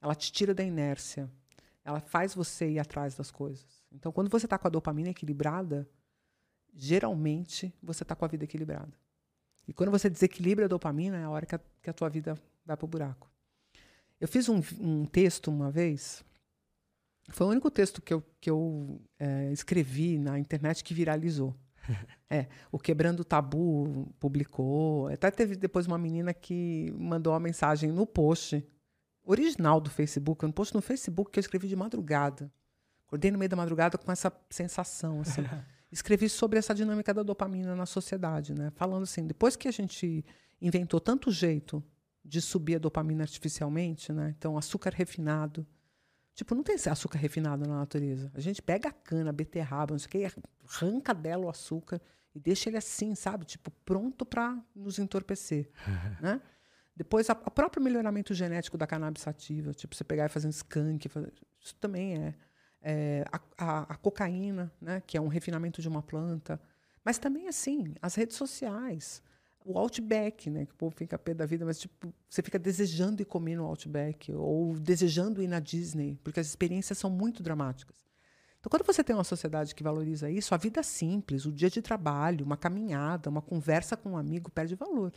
B: ela te tira da inércia, ela faz você ir atrás das coisas. Então, quando você está com a dopamina equilibrada, geralmente você está com a vida equilibrada. E quando você desequilibra a dopamina, é a hora que a, que a tua vida vai para o buraco. Eu fiz um, um, texto uma vez, foi o único texto que eu, que eu é, escrevi na internet que viralizou. É, o Quebrando Tabu publicou. Até teve depois uma menina que mandou uma mensagem no post original do Facebook, um post no Facebook que eu escrevi de madrugada. Acordei no meio da madrugada com essa sensação, assim. escrevi sobre essa dinâmica da dopamina na sociedade, né? Falando assim, depois que a gente inventou tanto jeito de subir a dopamina artificialmente, né? Então, açúcar refinado. Tipo, não tem açúcar refinado na natureza. A gente pega a cana, a beterraba, não sei o que, arranca dela o açúcar e deixa ele assim, sabe? Tipo, pronto para nos entorpecer, né? Depois, o próprio melhoramento genético da cannabis sativa, tipo, você pegar e fazer um skunk, fazer, isso também é. é a, a, a, cocaína, né, que é um refinamento de uma planta. Mas também, assim, as redes sociais. O Outback, né, que o povo fica pé da vida, mas tipo, você fica desejando ir comer no Outback ou desejando ir na Disney, porque as experiências são muito dramáticas. Então, quando você tem uma sociedade que valoriza isso, a vida é simples, o dia de trabalho, uma caminhada, uma conversa com um amigo perde valor.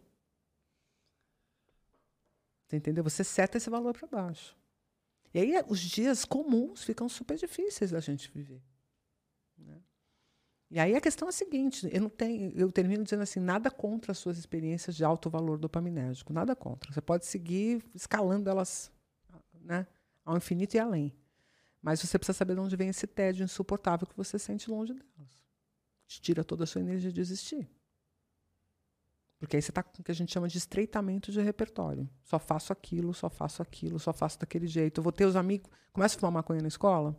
B: Você entendeu? Você seta esse valor para baixo. E aí os dias comuns ficam super difíceis da gente viver. E aí a questão é a seguinte: eu não tenho, eu termino dizendo assim, nada contra as suas experiências de alto valor dopaminérgico, nada contra. Você pode seguir escalando elas, né, ao infinito e além. Mas você precisa saber de onde vem esse tédio insuportável que você sente longe delas. Te tira toda a sua energia de existir. Porque aí você está com o que a gente chama de estreitamento de repertório. Só faço aquilo, só faço aquilo, só faço daquele jeito. Eu vou ter os amigos. Começo a fumar maconha na escola,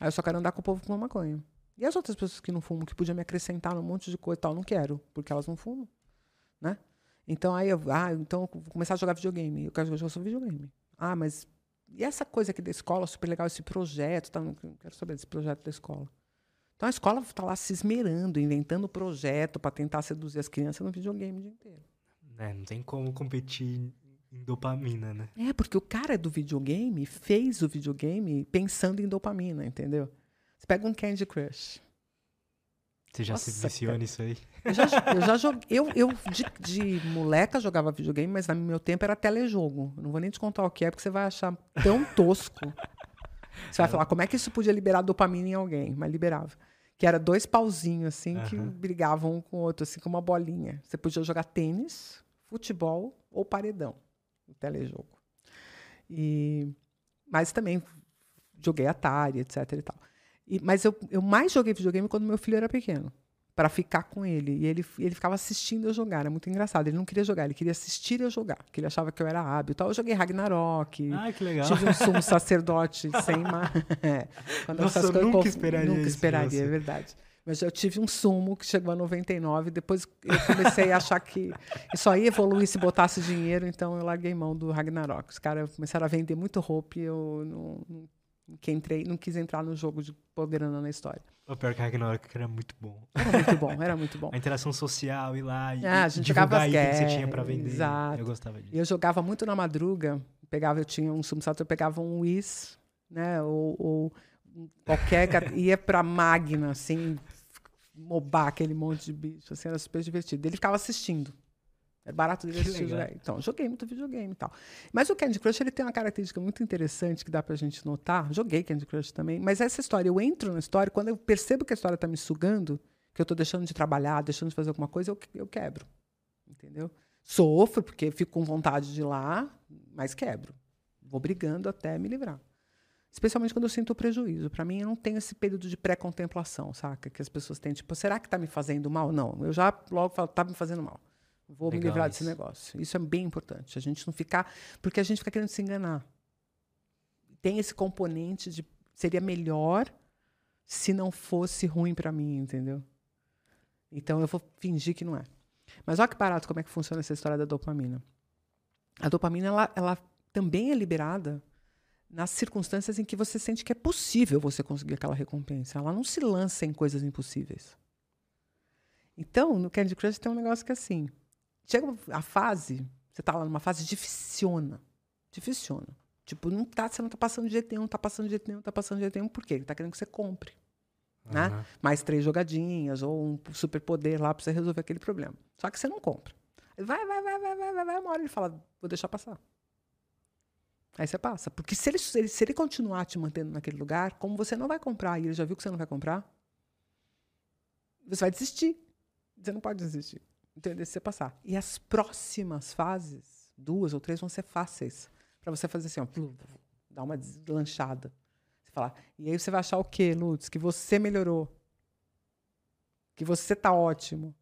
B: aí eu só quero andar com o povo fumando maconha. E as outras pessoas que não fumam, que podiam me acrescentar num monte de coisa e tal, não quero, porque elas não fumam. Né? Então aí eu, ah, então eu vou começar a jogar videogame. Eu quero jogar só videogame. Ah, mas e essa coisa aqui da escola, super legal, esse projeto, tá? não quero saber desse projeto da escola. Então a escola está lá se esmerando, inventando projeto para tentar seduzir as crianças no videogame o dia inteiro.
A: É, não tem como competir em dopamina, né?
B: É, porque o cara do videogame fez o videogame pensando em dopamina, entendeu? Você pega um Candy Crush.
A: Você já Nossa, se viciou nisso aí?
B: Eu já, eu já joguei. Eu, eu de, de, moleca jogava videogame, mas no meu tempo era telejogo. Não vou nem te contar o que é, porque você vai achar tão tosco. Você vai falar, como é que isso podia liberar dopamina em alguém? Mas liberava. Que era dois pauzinhos, assim, uhum. que brigavam um com o outro, assim, com uma bolinha. Você podia jogar tênis, futebol ou paredão. No telejogo. E... Mas também joguei Atari, etc e tal. E, mas eu, eu mais joguei videogame quando meu filho era pequeno. para ficar com ele. E ele, ele ficava assistindo eu jogar. Era muito engraçado. Ele não queria jogar, ele queria assistir eu jogar, porque ele achava que eu era hábil. Tal. Eu joguei Ragnarok.
A: Ah, que legal.
B: Tive um sumo sacerdote sem ma... é.
A: Quando Nossa, eu nunca esperaria
B: Nunca esperaria, é verdade. Mas eu tive um sumo que chegou a 99, depois eu comecei a achar que só ia evoluir se botasse dinheiro, então eu larguei mão do Ragnarok. Os caras começaram a vender muito roupa e eu não, não, que entrei, não quis entrar no jogo de poderando na história.
A: O pior que Ragnarok era muito bom.
B: Era muito bom, era muito bom.
A: a interação social, ir lá e,
B: ah, a gente divulgar
A: jogava que você tinha para vender.
B: Exato.
A: Eu gostava disso.
B: Eu jogava muito na madruga, pegava, eu tinha um subsato, eu pegava um Whis, né, ou, ou qualquer, ia pra Magna, assim, mobar aquele monte de bicho, assim, era super divertido. Ele ficava assistindo. Era barato de assistir. Então, joguei muito videogame e tal. Mas o Candy Crush ele tem uma característica muito interessante que dá pra gente notar. Joguei Candy Crush também, mas essa história, eu entro na história, quando eu percebo que a história tá me sugando, que eu tô deixando de trabalhar, deixando de fazer alguma coisa, eu, eu quebro. Entendeu? Sofro, porque fico com vontade de ir lá, mas quebro. Vou brigando até me livrar. Especialmente quando eu sinto o prejuízo. Para mim, eu não tenho esse período de pré-contemplação, saca? Que as pessoas têm, tipo, será que está me fazendo mal? Não. Eu já logo falo, está me fazendo mal. Vou Legal me livrar isso. desse negócio. Isso é bem importante. A gente não ficar. Porque a gente fica querendo se enganar. Tem esse componente de. Seria melhor se não fosse ruim para mim, entendeu? Então eu vou fingir que não é. Mas olha que barato como é que funciona essa história da dopamina. A dopamina, ela, ela também é liberada nas circunstâncias em que você sente que é possível você conseguir aquela recompensa. Ela não se lança em coisas impossíveis. Então, no Candy Crush tem um negócio que é assim, chega a fase, você está lá numa fase dificiona, dificiona. Tipo, não tá, você não está passando de jeito nenhum, tá passando de jeito nenhum, tá passando de jeito nenhum, por quê? Ele está querendo que você compre. Uhum. Né? Mais três jogadinhas ou um superpoder lá para você resolver aquele problema. Só que você não compra. Vai, vai, vai, vai, vai, vai, vai, uma hora ele fala, vou deixar passar. Aí você passa. Porque se ele, se ele continuar te mantendo naquele lugar, como você não vai comprar e ele já viu que você não vai comprar, você vai desistir. Você não pode desistir. Entendeu? Se você passar. E as próximas fases, duas ou três, vão ser fáceis. Para você fazer assim, ó, dar uma deslanchada. Você falar. E aí você vai achar o quê, Lutz? Que você melhorou. Que você tá ótimo.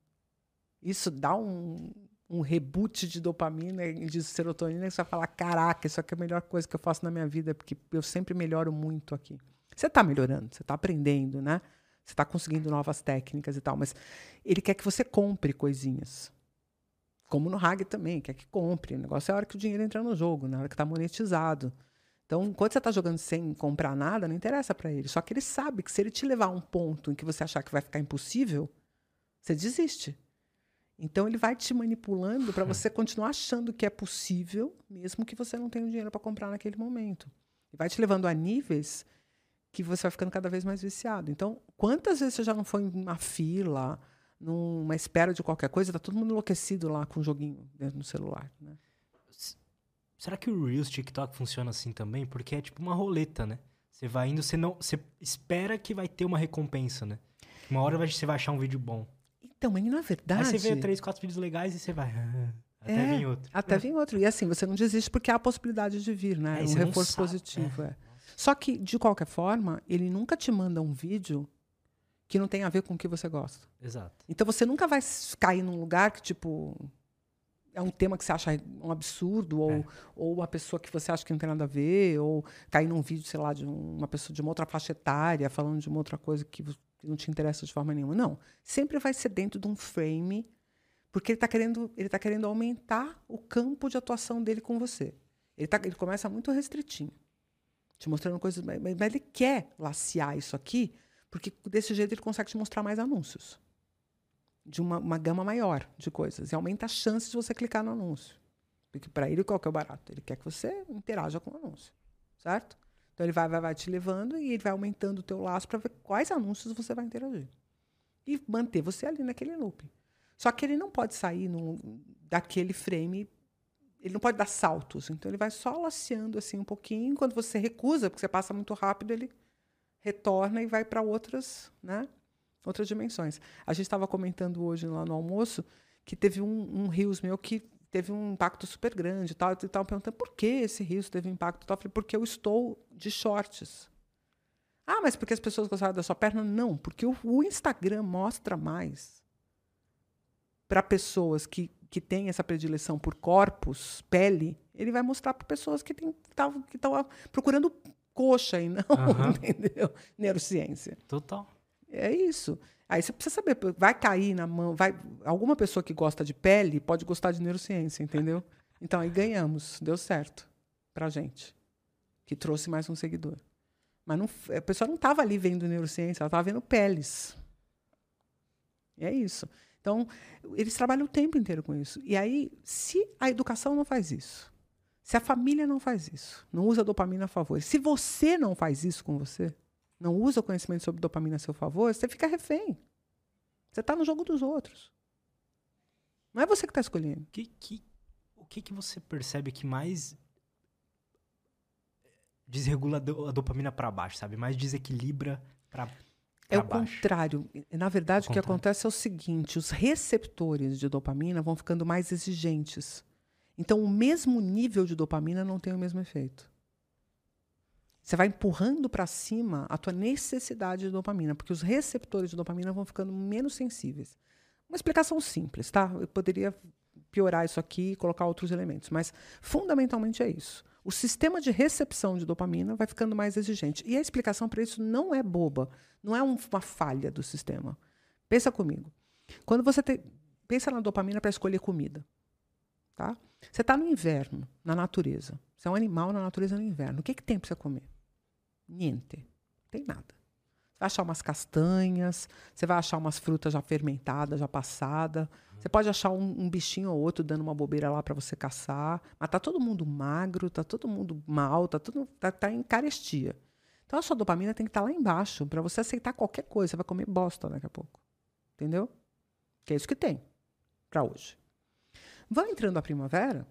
B: Isso dá um, um reboot de dopamina e de serotonina, e você vai falar: caraca, isso aqui é a melhor coisa que eu faço na minha vida, porque eu sempre melhoro muito aqui. Você está melhorando, você está aprendendo, né? Você está conseguindo novas técnicas e tal, mas ele quer que você compre coisinhas. Como no Hag também, quer que compre. O negócio é a hora que o dinheiro entra no jogo, na hora que está monetizado. Então, enquanto você está jogando sem comprar nada, não interessa para ele. Só que ele sabe que se ele te levar a um ponto em que você achar que vai ficar impossível, você desiste. Então ele vai te manipulando para você continuar achando que é possível, mesmo que você não tenha o dinheiro para comprar naquele momento. E vai te levando a níveis que você vai ficando cada vez mais viciado. Então, quantas vezes você já não foi em uma fila, numa espera de qualquer coisa, tá todo mundo enlouquecido lá com o joguinho dentro do celular, né?
A: Será que o Reels TikTok funciona assim também? Porque é tipo uma roleta, né? Você vai indo, você não, você espera que vai ter uma recompensa, né? Uma hora você vai achar um vídeo bom.
B: Então, mas na verdade.
A: Aí você vê três, quatro vídeos legais e você vai. Até
B: é,
A: vir outro.
B: Até vir outro. E assim, você não desiste porque há a possibilidade de vir, né? É, um reforço positivo. É. é. Só que, de qualquer forma, ele nunca te manda um vídeo que não tem a ver com o que você gosta.
A: Exato.
B: Então você nunca vai cair num lugar que, tipo, é um tema que você acha um absurdo, ou, é. ou uma pessoa que você acha que não tem nada a ver, ou cair num vídeo, sei lá, de uma pessoa de uma outra faixa etária falando de uma outra coisa que não te interessa de forma nenhuma. Não. Sempre vai ser dentro de um frame, porque ele está querendo, ele tá querendo aumentar o campo de atuação dele com você. Ele, tá, ele começa muito restritinho, te mostrando coisas, mas, mas ele quer laciar isso aqui, porque desse jeito ele consegue te mostrar mais anúncios. De uma, uma gama maior de coisas. E aumenta a chance de você clicar no anúncio. Porque para ele, qual que é o barato? Ele quer que você interaja com o anúncio. Certo? Então ele vai, vai, vai te levando e ele vai aumentando o teu laço para ver quais anúncios você vai interagir. E manter você ali naquele loop. Só que ele não pode sair daquele frame, ele não pode dar saltos. Então ele vai só laceando assim um pouquinho. Quando você recusa, porque você passa muito rápido, ele retorna e vai para outras, né? Outras dimensões. A gente estava comentando hoje lá no almoço que teve um, um rios meu que teve um impacto super grande tal. E tal perguntando por que esse risco teve impacto. Tal. Eu falei, porque eu estou de shorts. Ah, mas porque as pessoas gostaram da sua perna? Não, porque o, o Instagram mostra mais para pessoas que, que têm essa predileção por corpos, pele, ele vai mostrar para pessoas que estão que procurando coxa e não, uhum. entendeu? Neurociência.
A: Total.
B: É isso. Aí você precisa saber, vai cair na mão, vai alguma pessoa que gosta de pele pode gostar de neurociência, entendeu? Então aí ganhamos, deu certo pra gente, que trouxe mais um seguidor. Mas não, a pessoa não estava ali vendo neurociência, ela estava vendo peles. E é isso. Então, eles trabalham o tempo inteiro com isso. E aí, se a educação não faz isso, se a família não faz isso, não usa dopamina a favor, se você não faz isso com você, não usa o conhecimento sobre dopamina a seu favor, você fica refém. Você está no jogo dos outros. Não é você que está escolhendo.
A: Que, que, o que, que você percebe que mais desregula a dopamina para baixo, sabe? Mais desequilibra para
B: é o contrário. Na verdade, o, o que acontece é o seguinte: os receptores de dopamina vão ficando mais exigentes. Então, o mesmo nível de dopamina não tem o mesmo efeito. Você vai empurrando para cima a tua necessidade de dopamina, porque os receptores de dopamina vão ficando menos sensíveis. Uma explicação simples, tá? Eu poderia piorar isso aqui e colocar outros elementos, mas fundamentalmente é isso. O sistema de recepção de dopamina vai ficando mais exigente. E a explicação para isso não é boba, não é um, uma falha do sistema. Pensa comigo. Quando você te, pensa na dopamina para escolher comida, tá? Você está no inverno, na natureza. Você é um animal na natureza no inverno. O que, que tem para você comer? Niente. Não tem nada. Vai achar umas castanhas, você vai achar umas frutas já fermentadas, já passadas. Você pode achar um, um, bichinho ou outro dando uma bobeira lá para você caçar. Mas tá todo mundo magro, tá todo mundo mal, tá, tudo, tá, tá em carestia. Então a sua dopamina tem que estar tá lá embaixo para você aceitar qualquer coisa. Você vai comer bosta daqui a pouco. Entendeu? Que é isso que tem para hoje. Vai entrando a primavera,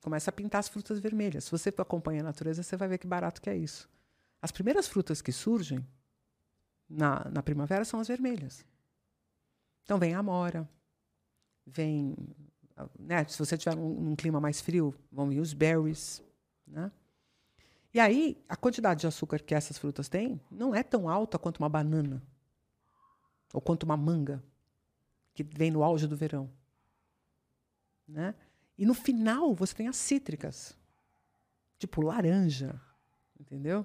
B: começa a pintar as frutas vermelhas. Se você acompanha a natureza, você vai ver que barato que é isso. As primeiras frutas que surgem na, na primavera são as vermelhas. Então vem a amora, vem. Né, se você tiver um, um clima mais frio, vão vir os berries. Né? E aí, a quantidade de açúcar que essas frutas têm não é tão alta quanto uma banana ou quanto uma manga, que vem no auge do verão. Né? E no final, você tem as cítricas, tipo laranja, entendeu?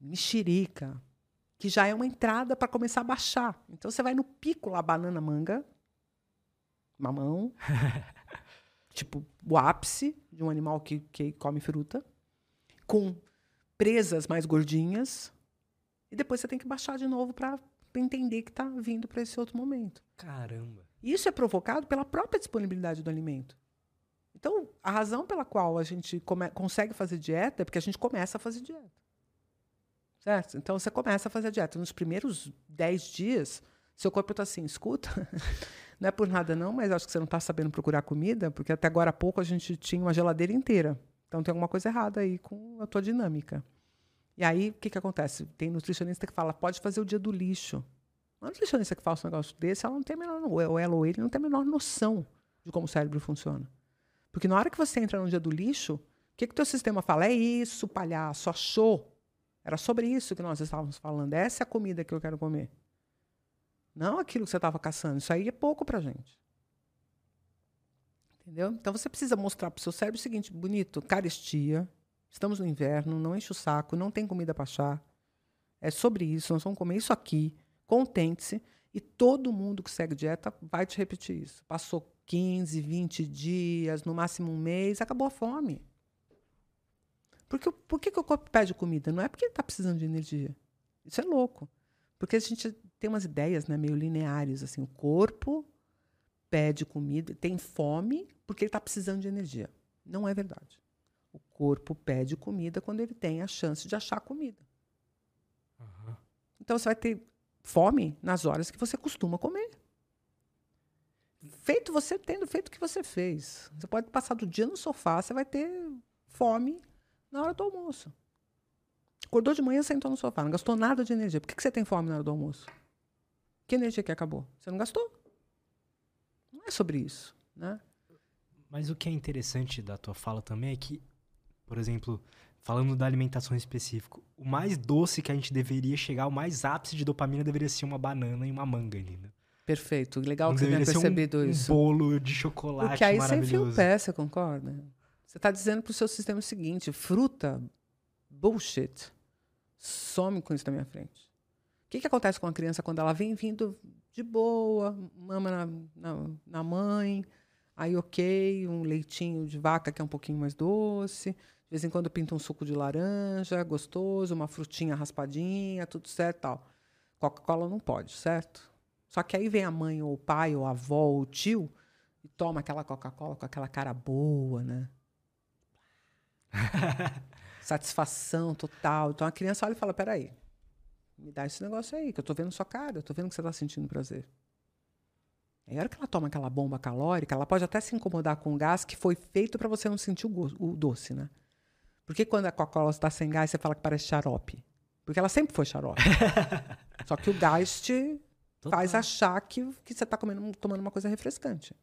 B: mexerica, que já é uma entrada para começar a baixar. Então você vai no pico lá, banana, manga, mamão, tipo o ápice de um animal que, que come fruta, com presas mais gordinhas, e depois você tem que baixar de novo para entender que está vindo para esse outro momento.
A: Caramba!
B: Isso é provocado pela própria disponibilidade do alimento. Então, a razão pela qual a gente consegue fazer dieta é porque a gente começa a fazer dieta. Certo? Então você começa a fazer a dieta. Nos primeiros 10 dias, seu corpo está assim, escuta, não é por nada não, mas acho que você não está sabendo procurar comida, porque até agora há pouco a gente tinha uma geladeira inteira. Então tem alguma coisa errada aí com a tua dinâmica. E aí, o que, que acontece? Tem nutricionista que fala, pode fazer o dia do lixo. Uma nutricionista que fala um negócio desse, ela não tem a menor, ou ela ou ele não tem a menor noção de como o cérebro funciona. Porque na hora que você entra no dia do lixo, o que, que o teu sistema fala? É isso, palhaço, achou. Era sobre isso que nós estávamos falando. Essa é a comida que eu quero comer. Não aquilo que você estava caçando. Isso aí é pouco para gente. Entendeu? Então você precisa mostrar para o seu cérebro o seguinte: bonito, carestia. Estamos no inverno, não enche o saco, não tem comida para achar. É sobre isso, nós vamos comer isso aqui. Contente-se. E todo mundo que segue dieta vai te repetir isso. Passou 15, 20 dias, no máximo um mês, acabou a fome. Porque, por que, que o corpo pede comida? Não é porque ele está precisando de energia. Isso é louco. Porque a gente tem umas ideias né, meio lineares. Assim, o corpo pede comida, tem fome porque ele está precisando de energia. Não é verdade. O corpo pede comida quando ele tem a chance de achar comida. Uhum. Então você vai ter fome nas horas que você costuma comer. Feito você tendo feito o que você fez. Você pode passar do dia no sofá, você vai ter fome na hora do almoço. Acordou de manhã, sentou no sofá, não gastou nada de energia. Por que, que você tem fome na hora do almoço? Que energia que acabou? Você não gastou? Não é sobre isso, né?
A: Mas o que é interessante da tua fala também é que, por exemplo, falando da alimentação em específico, o mais doce que a gente deveria chegar, o mais ápice de dopamina deveria ser uma banana e uma manga ainda.
B: Perfeito. Legal
A: Não
B: que você tenha percebido
A: um,
B: isso.
A: um bolo de chocolate
B: Porque aí você enfia o
A: maravilhoso.
B: pé, você concorda? Você está dizendo para o seu sistema o seguinte: fruta, bullshit. Some com isso na minha frente. O que, que acontece com a criança quando ela vem vindo de boa, mama na, na, na mãe, aí ok, um leitinho de vaca que é um pouquinho mais doce, de vez em quando pinta um suco de laranja, gostoso, uma frutinha raspadinha, tudo certo tal. Coca-Cola não pode, certo? Só que aí vem a mãe, ou o pai, ou a avó, ou o tio, e toma aquela Coca-Cola com aquela cara boa, né? Satisfação total. Então a criança olha e fala: peraí, me dá esse negócio aí, que eu tô vendo sua cara, eu tô vendo que você tá sentindo prazer. Aí a hora que ela toma aquela bomba calórica, ela pode até se incomodar com o gás que foi feito para você não sentir o, go- o doce, né? Porque quando a Coca-Cola está sem gás, você fala que parece xarope? Porque ela sempre foi xarope. Só que o gás te
A: Total.
B: faz achar que, que você está comendo, tomando uma coisa refrescante.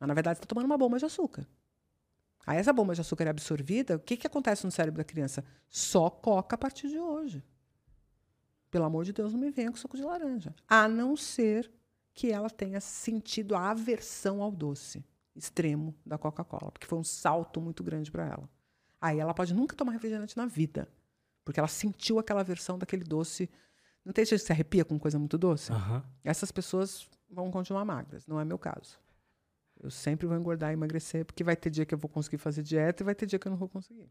B: Mas, na verdade, você está tomando uma bomba de açúcar. Aí, essa bomba de açúcar é absorvida, o que, que acontece no cérebro da criança? Só coca a partir de hoje. Pelo amor de Deus, não me venha com suco de laranja. A não ser que ela tenha sentido a aversão ao doce extremo da Coca-Cola, porque foi um salto muito grande para ela. Aí ela pode nunca tomar refrigerante na vida, porque ela sentiu aquela aversão daquele doce. Não tem gente que se arrepia com coisa muito doce?
A: Aham.
B: Essas pessoas vão continuar magras, não é meu caso. Eu sempre vou engordar e emagrecer, porque vai ter dia que eu vou conseguir fazer dieta e vai ter dia que eu não vou conseguir.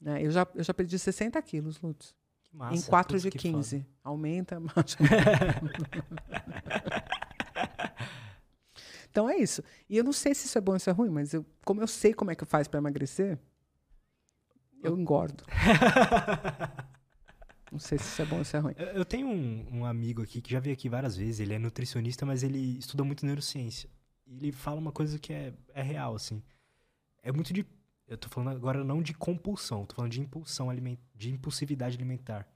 B: Né? Eu, já, eu já perdi 60 quilos, Lutz.
A: Que massa.
B: em 4
A: putz,
B: de
A: que
B: 15. Aumenta, baixa. então é isso. E eu não sei se isso é bom ou se é ruim, mas eu, como eu sei como é que faz para emagrecer, eu engordo. Não sei se isso é bom ou se é ruim.
A: Eu- Eu tenho um, um amigo aqui que já veio aqui várias vezes, ele é nutricionista, mas ele estuda muito neurociência. Ele fala uma coisa que é, é real, assim. É muito de. Eu tô falando agora não de compulsão, tô falando de impulsão alimentar, de impulsividade alimentar.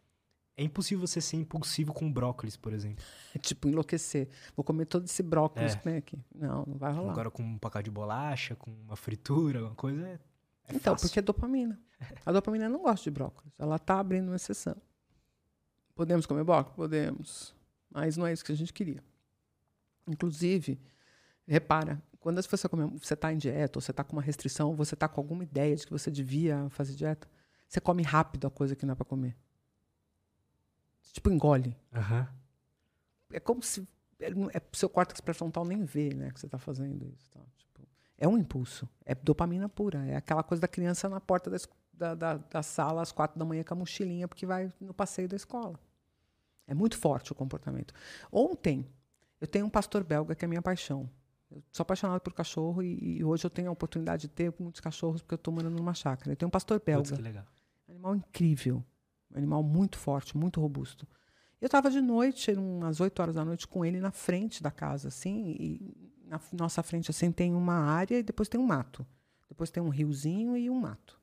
A: É impossível você ser impulsivo com brócolis, por exemplo.
B: É tipo enlouquecer. Vou comer todo esse brócolis
A: É.
B: que tem aqui. Não, não vai rolar.
A: Agora com um pacote de bolacha, com uma fritura, alguma coisa, é, é
B: então,
A: fácil.
B: porque é dopamina. A dopamina não gosta de brócolis. Ela está abrindo uma exceção. Podemos comer brócolis? Podemos. Mas não é isso que a gente queria. Inclusive, repara, quando você está em dieta, ou você está com uma restrição, ou você está com alguma ideia de que você devia fazer dieta, você come rápido a coisa que não é para comer. Você, tipo, engole.
A: Aham.
B: É como se. É, é, seu córtex pré-frontal nem vê né, que você está fazendo isso. tá? Tipo, é um impulso. É dopamina pura. É aquela coisa da criança na porta da, da, da, da sala às quatro da manhã com a mochilinha, porque vai no passeio da escola. É muito forte o comportamento. Ontem, eu tenho um pastor belga que é minha paixão. Eu sou apaixonado por cachorro e, e hoje eu tenho a oportunidade de ter muitos cachorros porque eu estou morando numa chácara. Eu tenho um pastor
A: Putz,
B: belga.
A: que legal.
B: Animal incrível. Animal muito forte, muito robusto. Eu estava de noite, umas 8 horas da noite, com ele na frente da casa, assim, e na nossa frente, assim, tem uma área e depois tem um mato. Depois tem um riozinho e um mato.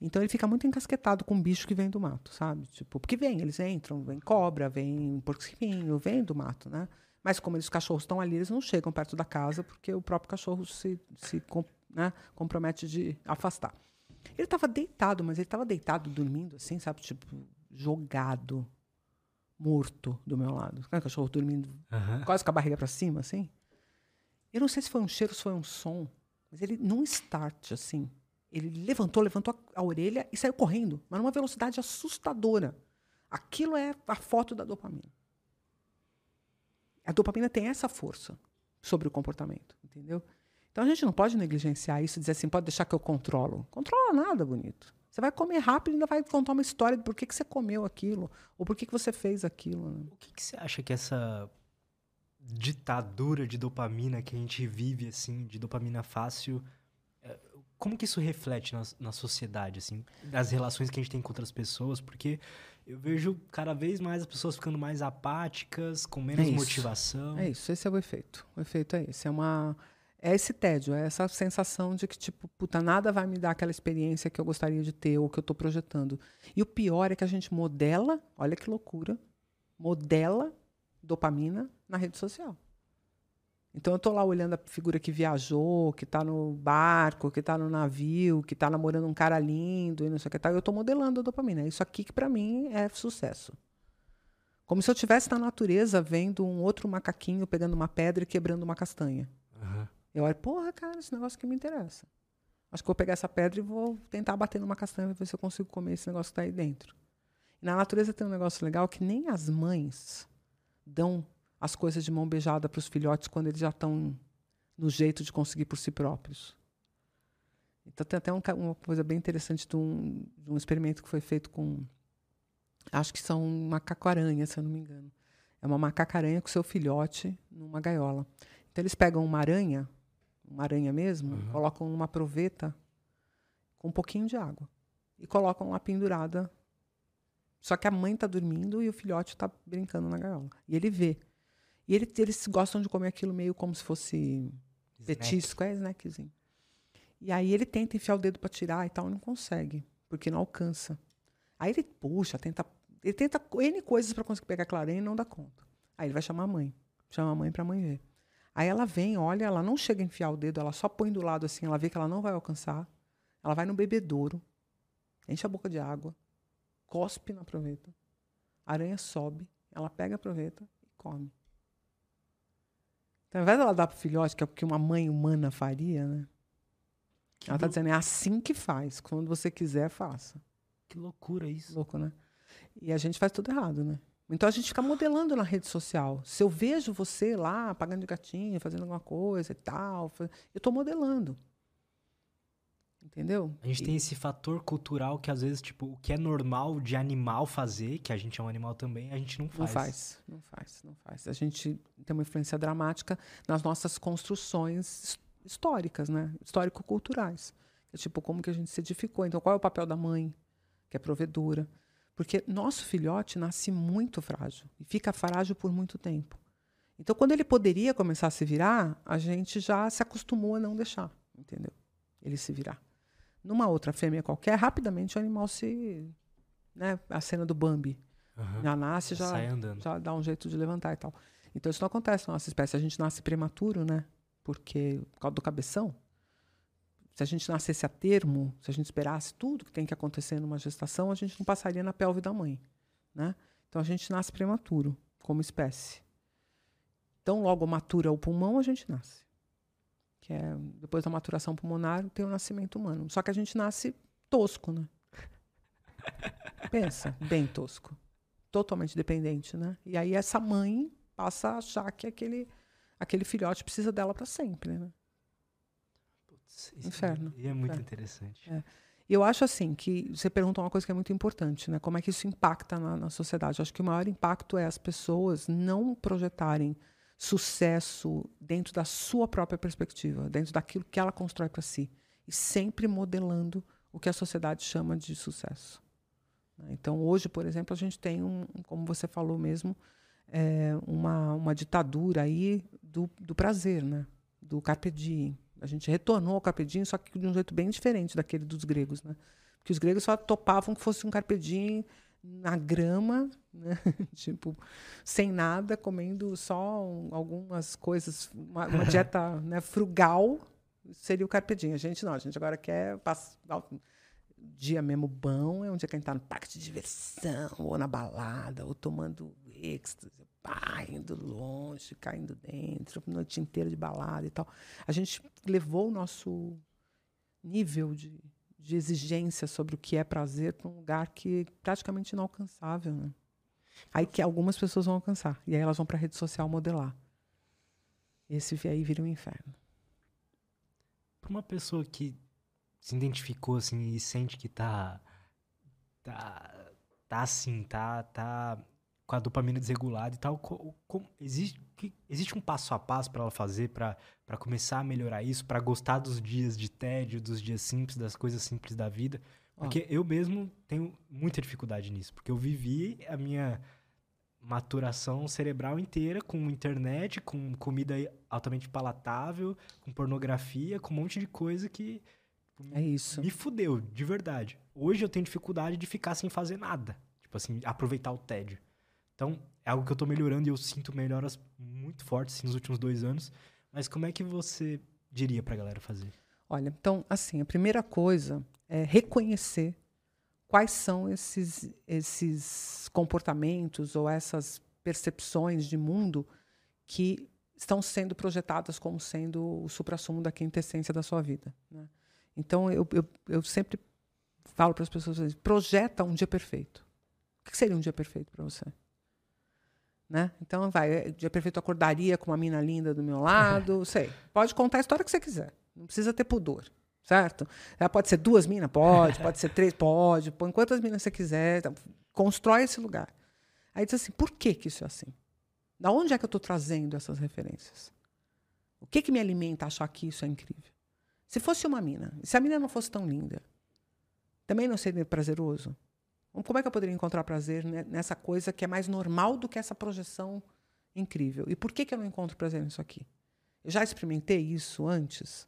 B: Então ele fica muito encasquetado com um bicho que vem do mato, sabe? Tipo, porque vem, eles entram, vem cobra, vem porco-espinho, vem do mato, né? Mas como eles, os cachorros estão ali, eles não chegam perto da casa porque o próprio cachorro se, se né, compromete de afastar. Ele estava deitado, mas ele estava deitado, dormindo, assim, sabe? Tipo, jogado, morto do meu lado. O cachorro dormindo
A: Aham.
B: quase com a barriga para cima, assim? Eu não sei se foi um cheiro, se foi um som, mas ele, num start, assim, ele levantou, levantou a, a orelha e saiu correndo, mas numa velocidade assustadora. Aquilo é a foto da dopamina. A dopamina tem essa força sobre o comportamento, entendeu? Então a gente não pode negligenciar isso dizer assim, pode deixar que eu controlo. Controla nada, bonito. Você vai comer rápido e ainda vai contar uma história de por que, que você comeu aquilo, ou por que, que você fez aquilo. né?
A: O que, que você acha que essa ditadura de dopamina que a gente vive, assim, de dopamina fácil, é, como que isso reflete na, na sociedade, assim, nas relações que a gente tem com outras pessoas? Porque eu vejo cada vez mais as pessoas ficando mais apáticas, com menos
B: É
A: motivação.
B: É isso, esse é o efeito. O efeito é esse. É uma. É esse tédio, é essa sensação de que, tipo, puta, nada vai me dar aquela experiência que eu gostaria de ter ou que eu estou projetando. E o pior é que a gente modela, olha que loucura, modela dopamina na rede social. Então eu tô lá olhando a figura que viajou, que tá no barco, que tá no navio, que tá namorando um cara lindo e não sei o que tal. Eu tô modelando a dopamina. Isso aqui que para mim é sucesso. Como se eu estivesse na natureza vendo um outro macaquinho pegando uma pedra e quebrando uma castanha.
A: Aham.
B: Eu olho, porra, cara, esse negócio que me interessa. Acho que vou pegar essa pedra e vou tentar bater numa castanha pra ver se eu consigo comer esse negócio que tá aí dentro. Na natureza tem um negócio legal que nem as mães dão as coisas de mão beijada para os filhotes quando eles já estão no jeito de conseguir por si próprios. Então tem até um uma coisa bem interessante de um, de um experimento que foi feito com. Acho que são macaco-aranha, se eu não me engano. É uma macaca-aranha com seu filhote numa gaiola. Então eles pegam uma aranha, uma aranha mesmo,
A: Uhum.
B: colocam numa proveta com um pouquinho de água. E colocam lá pendurada. Só que a mãe está dormindo e o filhote está brincando na gaiola. E ele vê. E ele- eles gostam de comer aquilo meio como se fosse petisco, é snackzinho. E aí ele tenta enfiar o dedo para tirar e tal, e não consegue, porque não alcança. Aí ele puxa, tenta, ele tenta N coisas para conseguir pegar aquela aranha e não dá conta. Aí ele vai chamar a mãe, chama a mãe para a mãe ver. Aí ela vem, olha, ela não chega a enfiar o dedo, ela só põe do lado assim, ela vê que ela não vai alcançar. Ela vai no bebedouro, enche a boca de água, cospe na proveta. A aranha sobe, ela pega a proveta e come. Então, ao invés dela dar pro filhote, que é o que uma mãe humana faria, né?
A: Que,
B: Ela tá
A: lou-
B: dizendo, é assim que faz. Quando você quiser, faça.
A: que loucura isso.
B: Louco, né? E a gente faz tudo errado, né? Então a gente fica modelando na rede social. Se eu vejo você lá pagando de gatinho, fazendo alguma coisa e tal, eu tô modelando. Entendeu?
A: A gente
B: E-
A: tem esse fator cultural que às vezes, tipo, o que é normal de animal fazer, que a gente é um animal também, a gente não faz.
B: Não faz, não faz, não faz. A gente tem uma influência dramática nas nossas construções his- históricas, né? Histórico-culturais. É tipo, como que a gente se edificou. Então, qual é o papel da mãe, que é provedora? Porque nosso filhote nasce muito frágil e fica frágil por muito tempo. Então, quando ele poderia começar a se virar, a gente já se acostumou a não deixar, entendeu? Ele se virar. Numa outra fêmea qualquer, rapidamente o animal se. Né? A cena do Bambi.
A: Aham.
B: Já nasce, já, já dá um jeito de levantar e tal. Então isso não acontece na nossa espécie. A gente nasce prematuro, né? Porque por causa do cabeção. Se a gente nascesse a termo, se a gente esperasse tudo que tem que acontecer numa gestação, a gente não passaria na pelve da mãe, né? Então a gente nasce prematuro como espécie. Então logo matura o pulmão, a gente nasce. Que é depois da maturação pulmonar tem o nascimento humano. Só que a gente nasce tosco, né? Pensa, bem tosco totalmente dependente, né? E aí essa mãe passa a achar que aquele, aquele filhote precisa dela para sempre, né?
A: Putz, isso
B: Inferno,
A: É, e é muito interessante.
B: É. E eu acho assim que você pergunta uma coisa que é muito importante, né? Como é que isso impacta na, na sociedade? Eu acho que o maior impacto é as pessoas não projetarem sucesso dentro da sua própria perspectiva, dentro daquilo que ela constrói para si, e sempre modelando o que a sociedade chama de sucesso. né? Então, hoje, por exemplo, a gente tem, um, como você falou mesmo, é, uma, uma ditadura aí do, do prazer, né? do carpe diem. A gente retornou ao carpe diem, só que de um jeito bem diferente daquele dos gregos. Né? Porque os gregos só topavam que fosse um carpe diem na grama, né? tipo, sem nada, comendo só um- algumas coisas, uma, uma dieta né, frugal, seria o carpe diem. A gente não, a gente agora quer passar dia mesmo bom, é um dia que a gente tá no parque de diversão, ou na balada, ou tomando êxtase, pá, indo longe, caindo dentro, noite inteira de balada e tal. A gente levou o nosso nível de, de exigência sobre o que é prazer para um lugar que é praticamente inalcançável, né? Aí que algumas pessoas vão alcançar, e aí elas vão para a rede social modelar. Esse aí vira um inferno.
A: Pra uma pessoa que se identificou assim e sente que tá tá tá assim, tá tá com a dopamina desregulada e tal, existe existe um passo a passo pra ela fazer pra para começar a melhorar isso, pra gostar dos dias de tédio, dos dias simples, das coisas simples da vida?
B: Ó.
A: Porque eu mesmo tenho muita dificuldade nisso, porque eu vivi a minha maturação cerebral inteira com internet, com comida altamente palatável, com pornografia, com um monte de coisa que
B: É isso.
A: me fudeu, de verdade. Hoje eu tenho dificuldade de ficar sem fazer nada. Tipo assim, aproveitar o tédio. Então, é algo que eu tô melhorando e eu sinto melhoras muito fortes assim, nos últimos dois anos. Mas como é que você diria pra galera fazer?
B: Olha, então, assim, a primeira coisa é reconhecer quais são esses, esses comportamentos ou essas percepções de mundo que estão sendo projetadas como sendo o suprassumo da quintessência da sua vida. Né? Então, eu, eu, eu sempre falo para as pessoas, assim, projeta um dia perfeito. O que seria um dia perfeito para você? Né? Então, vai, é, dia perfeito acordaria com uma mina linda do meu lado, sei. Pode contar a história que você quiser. Não precisa ter pudor, certo? Ela pode ser duas minas? Pode. Pode ser três? Pode. Põe quantas minas você quiser. Então, constrói esse lugar. Aí diz assim, por que, que isso é assim? Da onde é que eu estou trazendo essas referências? O que, que me alimenta a achar que isso é incrível? Se fosse uma mina, se a mina não fosse tão linda, também não seria prazeroso? Como é que eu poderia encontrar prazer nessa coisa que é mais normal do que essa projeção incrível? E por que, que eu não encontro prazer nisso aqui? Eu já experimentei isso antes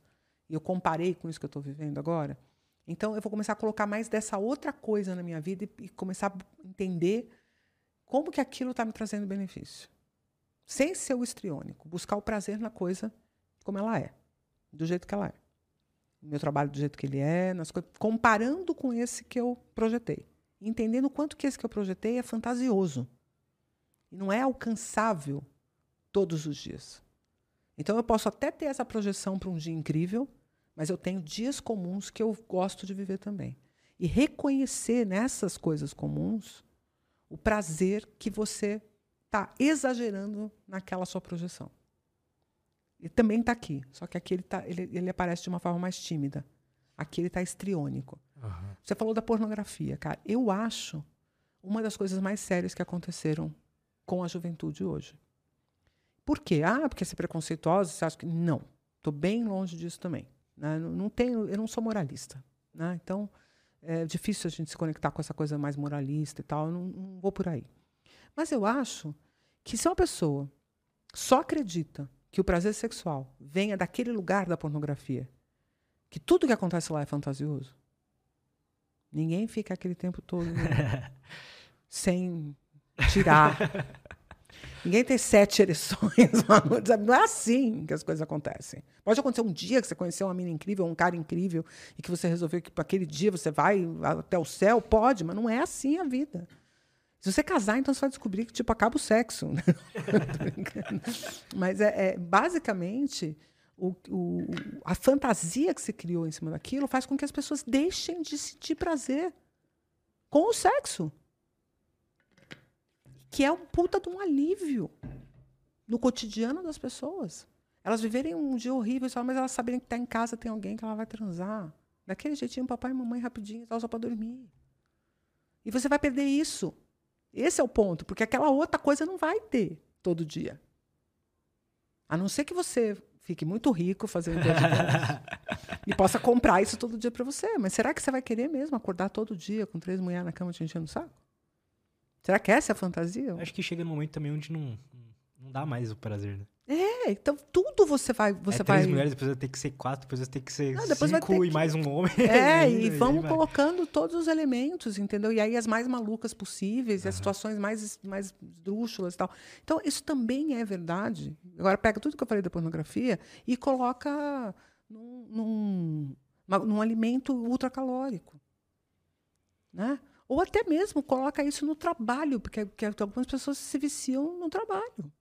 B: e eu comparei com isso que eu estou vivendo agora. Então eu vou começar a colocar mais dessa outra coisa na minha vida e, e começar a entender como que aquilo está me trazendo benefício sem ser o estriônico, buscar o prazer na coisa como ela é, do jeito que ela é. Meu trabalho do jeito que ele é, nas coisas, comparando com esse que eu projetei. Entendendo o quanto que esse que eu projetei é fantasioso. E não é alcançável todos os dias. Então eu posso até ter essa projeção para um dia incrível, mas eu tenho dias comuns que eu gosto de viver também. E reconhecer nessas coisas comuns o prazer que você está exagerando naquela sua projeção. Ele também está aqui, só que aqui ele, tá, ele, ele aparece de uma forma mais tímida. Aqui ele está estriônico. Uhum. Você falou da pornografia, cara. Eu acho uma das coisas mais sérias que aconteceram com a juventude hoje. Por quê? Ah, porque ser preconceituosa, você acha que. Não. Estou bem longe disso também. Né? Não tenho, eu não sou moralista. Né? Então, é difícil a gente se conectar com essa coisa mais moralista e tal. Eu não, não vou por aí. Mas eu acho que se uma pessoa só acredita que o prazer sexual venha daquele lugar da pornografia, que tudo que acontece lá é fantasioso, ninguém fica aquele tempo todo sem tirar. Ninguém tem sete ereções. Não é assim que as coisas acontecem. Pode acontecer um dia que você conheceu uma menina incrível, um cara incrível, e que você resolveu que para aquele dia você vai até o céu. Pode, mas não é assim a vida. Se você casar, então você vai descobrir que tipo acaba o sexo. Mas é, é basicamente o, o, a fantasia que se criou em cima daquilo faz com que as pessoas deixem de sentir prazer com o sexo. Que é um puta de um alívio no cotidiano das pessoas. Elas viverem um dia horrível, mas elas saberem que tá em casa tem alguém que ela vai transar. Daquele jeitinho, papai e mamãe rapidinho, só para dormir. E você vai perder isso. Esse é o ponto, porque aquela outra coisa não vai ter todo dia. A não ser que você fique muito rico fazendo e possa comprar isso todo dia para você. Mas será que você vai querer mesmo acordar todo dia com três mulheres na cama te enchendo o saco? Será que essa é a fantasia?
A: Acho que chega no momento também onde não, não dá mais o prazer, né?
B: É, então tudo você vai. Você
A: é,
B: três
A: vai... mulheres, depois vai ter que ser quatro, depois vai ter que ser não, cinco e que... mais um homem.
B: É, e vamos colocando todos os elementos, entendeu? E aí as mais malucas possíveis, uhum. as situações mais, mais drúxulas e tal. Então, isso também é verdade. Agora, pega tudo que eu falei da pornografia e coloca num, num, num alimento ultracalórico. Né? Ou até mesmo coloca isso no trabalho, porque, porque algumas pessoas se viciam no trabalho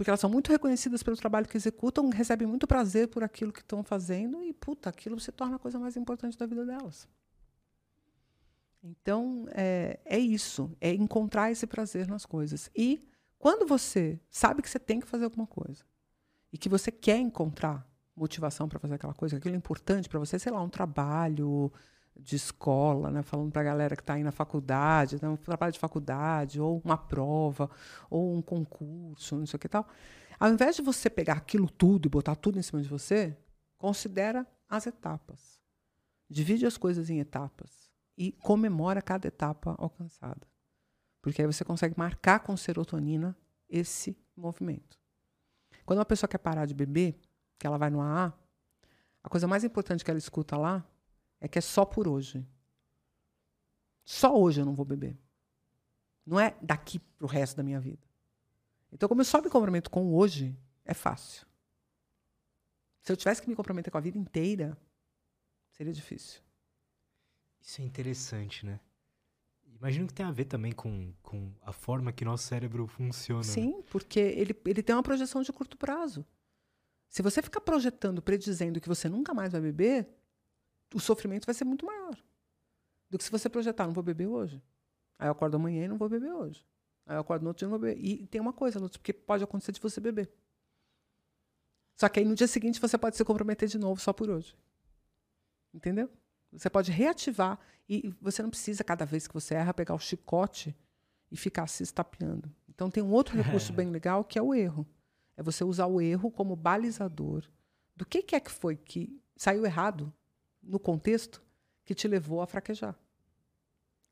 B: porque elas são muito reconhecidas pelo trabalho que executam, recebem muito prazer por aquilo que estão fazendo e, puta, aquilo se torna a coisa mais importante da vida delas. Então, é, é isso, é encontrar esse prazer nas coisas. E quando você sabe que você tem que fazer alguma coisa e que você quer encontrar motivação para fazer aquela coisa, aquilo é importante para você, sei lá, um trabalho, de escola, né? falando para a galera que está aí na faculdade, né? um trabalho de faculdade, ou uma prova, ou um concurso, não sei o que tal. Ao invés de você pegar aquilo tudo e botar tudo em cima de você, considera as etapas. Divide as coisas em etapas e comemora cada etapa alcançada. Porque aí você consegue marcar com serotonina esse movimento. Quando uma pessoa quer parar de beber, que ela vai no AA, a coisa mais importante que ela escuta lá é que é só por hoje. Só hoje eu não vou beber. Não é daqui para o resto da minha vida. Então, como eu só me comprometo com hoje, é fácil. Se eu tivesse que me comprometer com a vida inteira, seria difícil.
A: Isso é interessante, né? Imagino que tem a ver também com, com a forma que nosso cérebro funciona. né?
B: Sim, porque ele, ele tem uma projeção de curto prazo. Se você ficar projetando, predizendo que você nunca mais vai beber, o sofrimento vai ser muito maior do que se você projetar, não vou beber hoje. Aí eu acordo amanhã e não vou beber hoje. Aí eu acordo no outro dia e não vou beber. E tem uma coisa, porque pode acontecer de você beber. Só que aí no dia seguinte você pode se comprometer de novo só por hoje. Entendeu? Você pode reativar e você não precisa, cada vez que você erra, pegar o chicote e ficar se estapeando. Então tem um outro recurso bem legal que é o erro. É você usar o erro como balizador do que, que é que foi que saiu errado no contexto que te levou a fraquejar.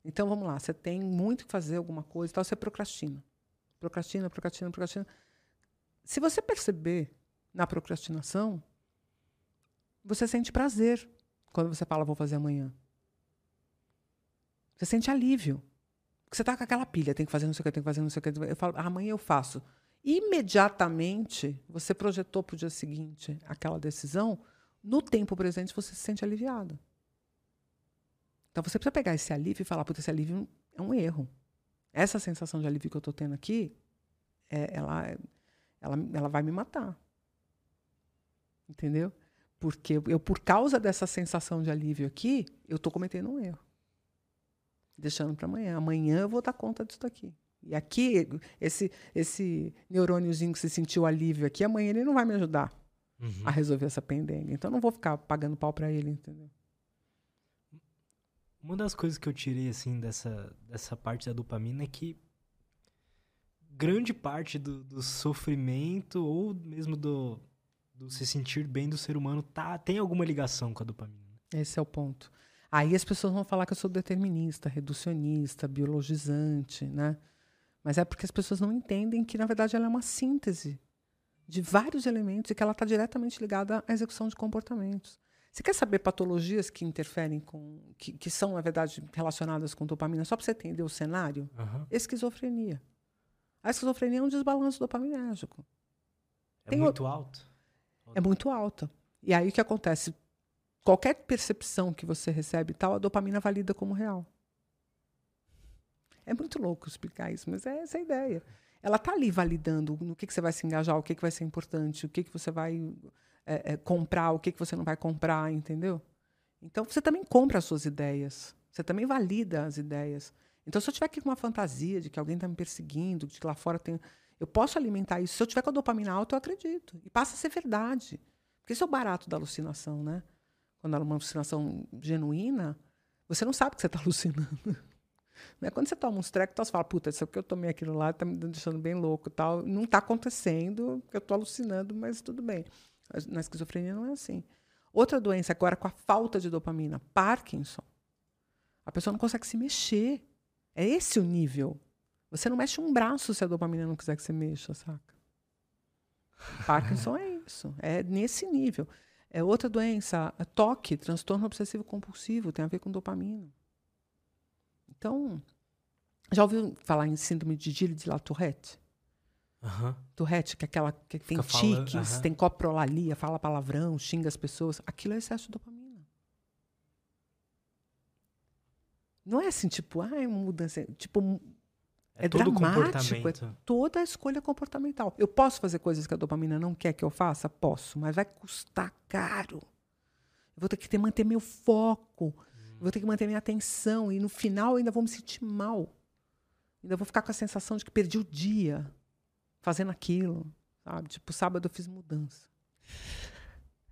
B: Então vamos lá, você tem muito que fazer alguma coisa, tal, você procrastina. Procrastina, procrastina, procrastina. Se você perceber na procrastinação, você sente prazer quando você fala vou fazer amanhã. Você sente alívio. Porque você tá com aquela pilha, tem que fazer não sei o que, tem que fazer não sei o que. Eu falo, ah, amanhã eu faço. Imediatamente, você projetou para o dia seguinte aquela decisão, no tempo presente você se sente aliviado. Então você precisa pegar esse alívio e falar, puta, esse alívio é um erro. Essa sensação de alívio que eu estou tendo aqui, é, ela, ela, ela vai me matar. Entendeu? Porque eu, por causa dessa sensação de alívio aqui, eu estou cometendo um erro. Deixando para amanhã. Amanhã eu vou dar conta disso daqui. E aqui, esse, esse neurôniozinho que se sentiu alívio aqui, amanhã ele não vai me ajudar
A: Uhum.
B: a resolver essa pendenga. Então eu não vou ficar pagando pau para ele, entendeu?
A: Uma das coisas que eu tirei, assim, dessa, dessa parte da dopamina é que grande parte do, do sofrimento ou mesmo do, do se sentir bem do ser humano tá, tem alguma ligação com a dopamina.
B: Esse é o ponto. Aí as pessoas vão falar que eu sou determinista, reducionista, biologizante, né? Mas é porque as pessoas não entendem que, na verdade, ela é uma síntese de vários elementos e que ela está diretamente ligada à execução de comportamentos. Você quer saber patologias que interferem com. que, que são, na verdade, relacionadas com dopamina, só para você entender o cenário?
A: Uhum.
B: Esquizofrenia. A esquizofrenia é um desbalanço dopaminérgico.
A: É
B: Tem
A: muito alto?
B: É muito alta. E aí o que acontece? Qualquer percepção que você recebe tal, a dopamina valida como real. É muito louco explicar isso, mas é essa a ideia. Ela está ali validando no que, que você vai se engajar, o que, que vai ser importante, o que, que você vai é, é, comprar, o que, que você não vai comprar, entendeu? Então você também compra as suas ideias. Você também valida as ideias. Então, se eu tiver aqui com uma fantasia de que alguém está me perseguindo, de que lá fora tem. Eu posso alimentar isso. Se eu tiver com a dopamina alta, eu acredito. E passa a ser verdade. Porque esse é o barato da alucinação, né? Quando é uma alucinação genuína, você não sabe que você está alucinando. Não é quando você toma uns trecos, você fala, puta, isso que eu tomei aquilo lá está me deixando bem louco tal. Não está acontecendo, eu estou alucinando, mas tudo bem. Na esquizofrenia não é assim. Outra doença, agora com a falta de dopamina, Parkinson. A pessoa não consegue se mexer. É esse o nível. Você não mexe um braço se a dopamina não quiser que você mexa, saca? Parkinson é isso. É nesse nível. É outra doença, toque, transtorno obsessivo compulsivo, tem a ver com dopamina. Então, já ouviu falar em síndrome de Gilles de la Tourette?
A: Uhum.
B: Tourette, que é aquela que tem
A: falando,
B: tiques,
A: uhum.
B: tem coprolalia, fala palavrão, xinga as pessoas. Aquilo é excesso de dopamina. Não é assim, tipo, ah, é uma mudança. Tipo,
A: É,
B: é
A: todo
B: dramático, é toda a escolha comportamental. Eu posso fazer coisas que a dopamina não quer que eu faça? Posso, mas vai custar caro. Eu vou ter que ter, manter meu foco, vou ter que manter minha atenção, e no final ainda vou me sentir mal. Ainda vou ficar com a sensação de que perdi o dia fazendo aquilo. Sabe? Tipo, sábado eu fiz mudança.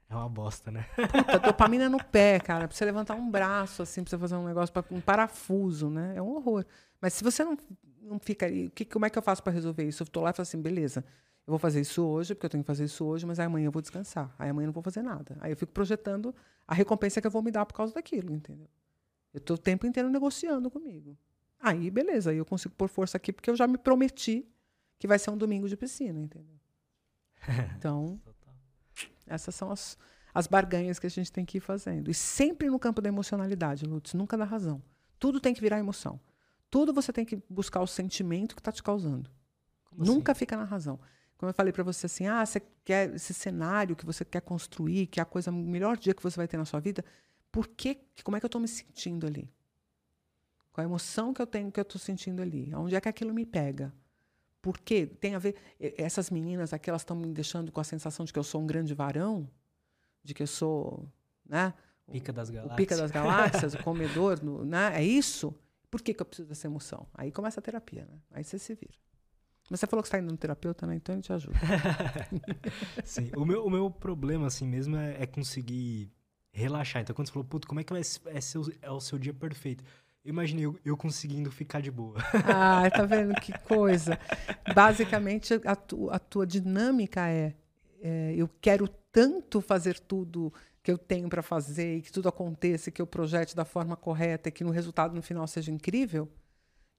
A: É uma bosta, né?
B: Puta, dopamina no pé, cara. Pra você levantar um braço, assim, pra você fazer um negócio, pra, um parafuso, né? É um horror. Mas se você não, não fica aí, que, como é que eu faço pra resolver isso? Eu tô lá e falo assim, beleza, eu vou fazer isso hoje, porque eu tenho que fazer isso hoje, mas aí amanhã eu vou descansar. Aí amanhã eu não vou fazer nada. Aí eu fico projetando a recompensa que eu vou me dar por causa daquilo, entendeu? Eu tô o tempo inteiro negociando comigo. Aí, beleza, aí eu consigo pôr força aqui, porque eu já me prometi que vai ser um domingo de piscina, entendeu? Então, essas são as, as barganhas que a gente tem que ir fazendo. E sempre no campo da emocionalidade, Lutz, nunca da razão. Tudo tem que virar emoção. Tudo você tem que buscar o sentimento que está te causando.
A: Como
B: nunca
A: assim?
B: fica na razão. Como eu falei para você assim, ah, você quer esse cenário que você quer construir, que é a coisa, o melhor dia que você vai ter na sua vida, por que, como é que eu estou me sentindo ali? Qual a emoção que eu tenho que eu estou sentindo ali? Onde é que aquilo me pega? Por quê? Tem a ver. Essas meninas aqui, elas estão me deixando com a sensação de que eu sou um grande varão, de que eu sou, né?
A: Pica das galáxias.
B: O pica das galáxias, o comedor, né? É isso? Por que, que eu preciso dessa emoção? Aí começa a terapia, né? Aí você se vira. Mas você falou que está indo no terapeuta, né? Então ele te ajuda.
A: Sim. O meu, o meu problema, assim mesmo, é, é conseguir relaxar. Então, quando você falou, puto, como é que vai, é, seu, é o seu dia perfeito? Imaginei eu, eu, conseguindo ficar de boa.
B: Ah, tá vendo que coisa. Basicamente, a, tu, a tua dinâmica é, é, eu quero tanto fazer tudo que eu tenho para fazer e que tudo aconteça, que eu projete da forma correta e que no resultado no final seja incrível,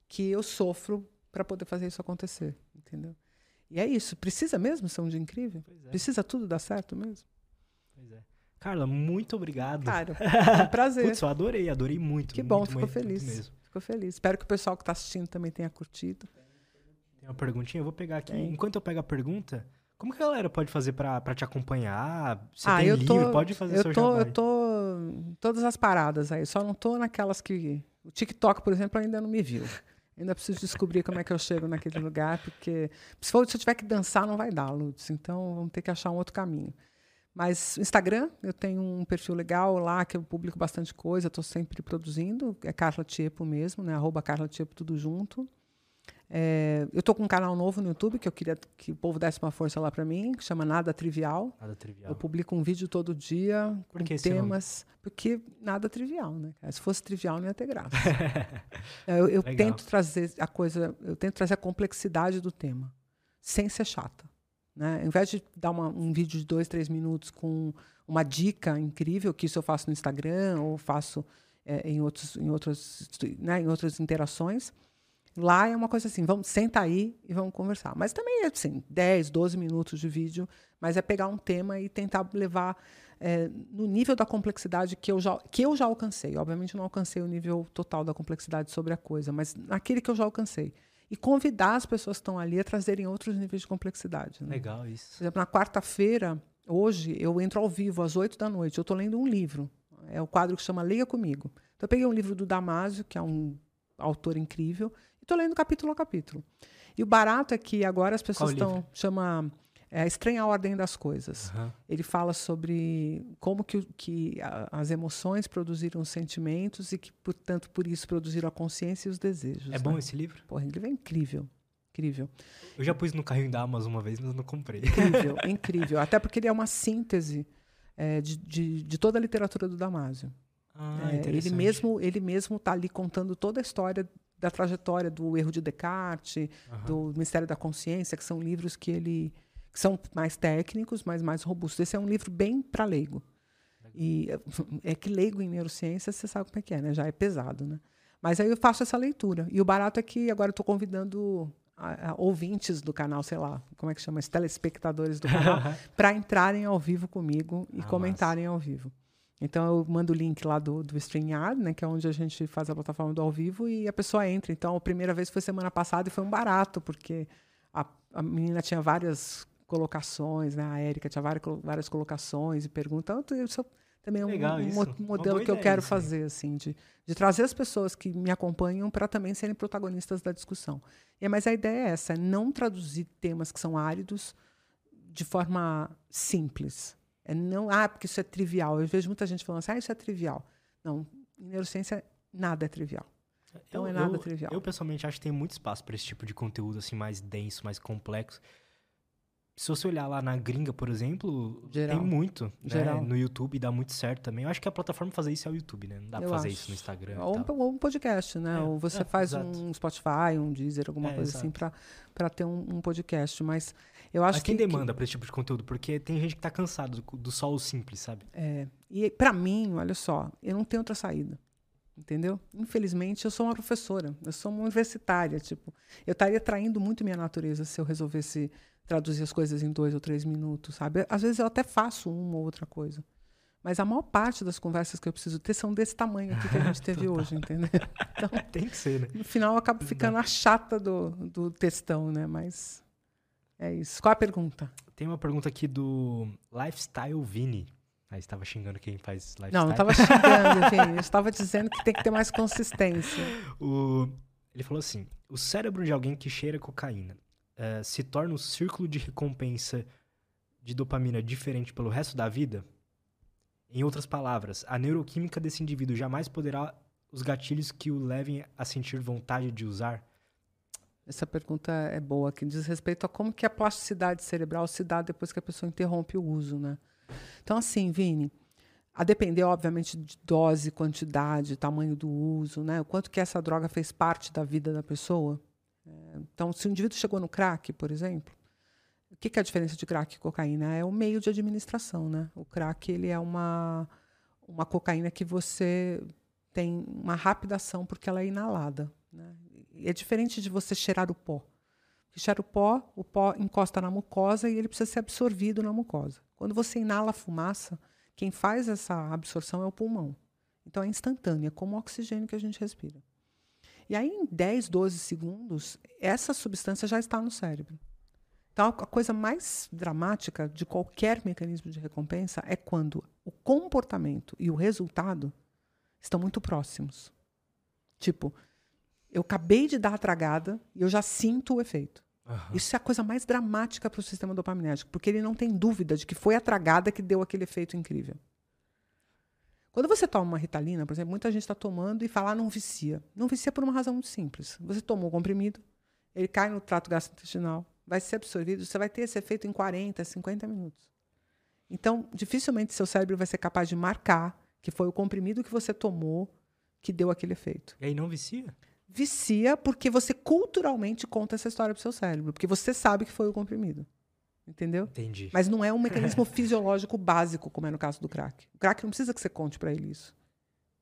B: que eu sofro para poder fazer isso acontecer, entendeu? E é isso. Precisa mesmo ser um dia incrível? É. Precisa tudo dar certo mesmo?
A: Pois é. Carla, muito obrigado.
B: Cara, é um prazer.
A: Putz, eu adorei, adorei muito.
B: Que bom, ficou feliz. Mesmo. Ficou feliz. Espero que o pessoal que está assistindo também tenha curtido.
A: Tem uma perguntinha, eu vou pegar aqui. Tem. Enquanto eu pego a pergunta, como que a galera pode fazer para te acompanhar? Você ah, tem eu livro, tô, pode fazer
B: eu
A: seu
B: tô, Eu tô todas as paradas aí, só não tô naquelas que... O TikTok, por exemplo, ainda não me viu. Ainda preciso descobrir como é que eu chego naquele lugar, porque se, for, se eu tiver que dançar, não vai dar, Lutz. Então, vamos ter que achar um outro caminho. Mas Instagram, eu tenho um perfil legal lá que eu publico bastante coisa, estou sempre produzindo. É Carla Tiepo mesmo, né? Arroba Carla Tiepo, tudo junto. É, eu estou com um canal novo no YouTube que eu queria que o povo desse uma força lá para mim, que chama Nada Trivial.
A: Nada Trivial.
B: Eu publico um vídeo todo dia
A: Por com
B: temas. Porque nada trivial, né? Se fosse trivial, não ia ter graça. eu, eu tento trazer a coisa, eu tento trazer a complexidade do tema, sem ser chata. Né? Ao invés de dar uma, um vídeo de dois, três minutos com uma dica incrível, que isso eu faço no Instagram ou faço é, em, outros, em, outros, né, em outras interações Lá é uma coisa assim, vamos sentar aí e vamos conversar. Mas também é assim, 10, 12 minutos de vídeo, mas é pegar um tema e tentar levar é, no nível da complexidade que eu, já, que eu já alcancei. Obviamente não alcancei o nível total da complexidade sobre a coisa, mas naquele que eu já alcancei. E convidar as pessoas que estão ali a trazerem outros níveis de complexidade. Né?
A: Legal isso.
B: Por exemplo, na quarta-feira, hoje, eu entro ao vivo às 8 da noite. Eu estou lendo um livro. É o quadro que chama Leia Comigo. Então, eu peguei um livro do Damásio, que é um autor incrível, Estou lendo capítulo a capítulo. E o barato é que agora as pessoas estão. chama é, a estranha ordem das coisas. Uhum. Ele fala sobre como que, que a, as emoções produziram os sentimentos e que, portanto, por isso produziram a consciência e os desejos.
A: É
B: né?
A: bom esse livro?
B: Porra, livro é incrível. Incrível.
A: Eu já pus no carrinho da Amazon uma vez, mas não comprei.
B: Incrível, incrível. Até porque ele é uma síntese é, de, de, de, toda a literatura do Damásio.
A: Ah, é,
B: ele mesmo ele mesmo está ali contando toda a história da trajetória do erro de Descartes, uhum. do Mistério da Consciência, que são livros que ele que são mais técnicos, mas mais robustos. Esse é um livro bem para leigo. E é que leigo em neurociência, você sabe como é que é, né? Já é pesado, né? Mas aí eu faço essa leitura. E o barato é que agora eu estou convidando a, a, ouvintes do canal, sei lá, como é que chama? Os telespectadores do canal, para entrarem ao vivo comigo e ah, comentarem massa. ao vivo. Então eu mando o link lá do, do StreamYard, né, que é onde a gente faz a plataforma do ao vivo, e a pessoa entra. Então a primeira vez foi semana passada e foi um barato, porque a, a menina tinha várias colocações, né? A Érica tinha várias, várias colocações e perguntas. Então, isso também é um,
A: Legal,
B: um modelo que eu quero isso, fazer, assim, de, de trazer as pessoas que me acompanham para também serem protagonistas da discussão. E, mas a ideia é essa, é não traduzir temas que são áridos de forma simples. É não, ah, porque isso é trivial. Eu vejo muita gente falando assim, ah, isso é trivial. Não, em neurociência nada é trivial. Então eu, é nada
A: eu,
B: trivial.
A: Eu pessoalmente acho que tem muito espaço para esse tipo de conteúdo assim mais denso, mais complexo. Se você olhar lá na gringa, por exemplo, Geral. tem muito. Né? No YouTube dá muito certo também. Eu acho que a plataforma fazer isso é o YouTube, né? Não dá pra fazer acho. isso no Instagram.
B: Ou, um, ou um podcast, né? É, ou você é, faz exato. um Spotify, um Deezer, alguma é, coisa assim exato. assim para ter um, um, podcast. Mas eu acho Mas
A: quem
B: que,
A: demanda para esse tipo de conteúdo? Porque tem gente que tá cansado do, do solo simples, sabe?
B: É. E para mim, olha só, eu não tenho outra saída. Entendeu? Infelizmente, eu sou uma professora, eu sou uma universitária. Tipo, eu estaria traindo muito minha natureza se eu resolvesse traduzir as coisas em dois ou três minutos, sabe? Às vezes eu até faço uma ou outra coisa. Mas a maior parte das conversas que eu preciso ter são desse tamanho aqui que a gente teve hoje, entendeu?
A: Então, tem que ser, né?
B: No final eu acabo ficando a chata do, do textão, né? Mas É isso. Qual a pergunta?
A: Tem uma pergunta aqui do Lifestyle Vini. Aí estava xingando quem faz lifestyle.
B: Não, não estava xingando, Vini. Eu estava dizendo que tem que ter mais consistência.
A: O... Ele falou assim: o cérebro de alguém que cheira cocaína uh, se torna um círculo de recompensa de dopamina diferente pelo resto da vida? Em outras palavras, a neuroquímica desse indivíduo jamais poderá os gatilhos que o levem a sentir vontade de usar?
B: Essa pergunta é boa, que diz respeito a como que a plasticidade cerebral se dá depois que a pessoa interrompe o uso, né? Então, assim, Vini, a depender, obviamente, de dose, quantidade, tamanho do uso, né? O quanto que essa droga fez parte da vida da pessoa. Então, se o indivíduo chegou no crack, por exemplo, o que, é a diferença de crack e cocaína? É o meio de administração, né? O crack, ele é uma, uma cocaína que você tem uma rápida ação porque ela é inalada. Né? É diferente de você cheirar o pó. Porque cheira o pó, o pó encosta na mucosa e ele precisa ser absorvido na mucosa. Quando você inala a fumaça, quem faz essa absorção é o pulmão. Então é instantânea, é como o oxigênio que a gente respira. E aí, em 10, 12 segundos, essa substância já está no cérebro. Então, a coisa mais dramática de qualquer mecanismo de recompensa é quando o comportamento e o resultado estão muito próximos. Tipo, eu acabei de dar a tragada e eu já sinto o efeito. Uhum. Isso é a coisa mais dramática para o sistema dopaminérgico, porque ele não tem dúvida de que foi a tragada que deu aquele efeito incrível. Quando você toma uma ritalina, por exemplo, muita gente está tomando e fala, ah, não vicia. Não vicia por uma razão muito simples. Você tomou o comprimido, ele cai no trato gastrointestinal, vai ser absorvido, você vai ter esse efeito em 40, 50 minutos. Então, dificilmente seu cérebro vai ser capaz de marcar que foi o comprimido que você tomou que deu aquele efeito.
A: E aí não vicia?
B: Vicia porque você culturalmente conta essa história pro seu cérebro, porque você sabe que foi o comprimido. Entendeu?
A: Entendi.
B: Mas não é um mecanismo fisiológico básico, como é no caso do crack. O crack não precisa que você conte para ele isso.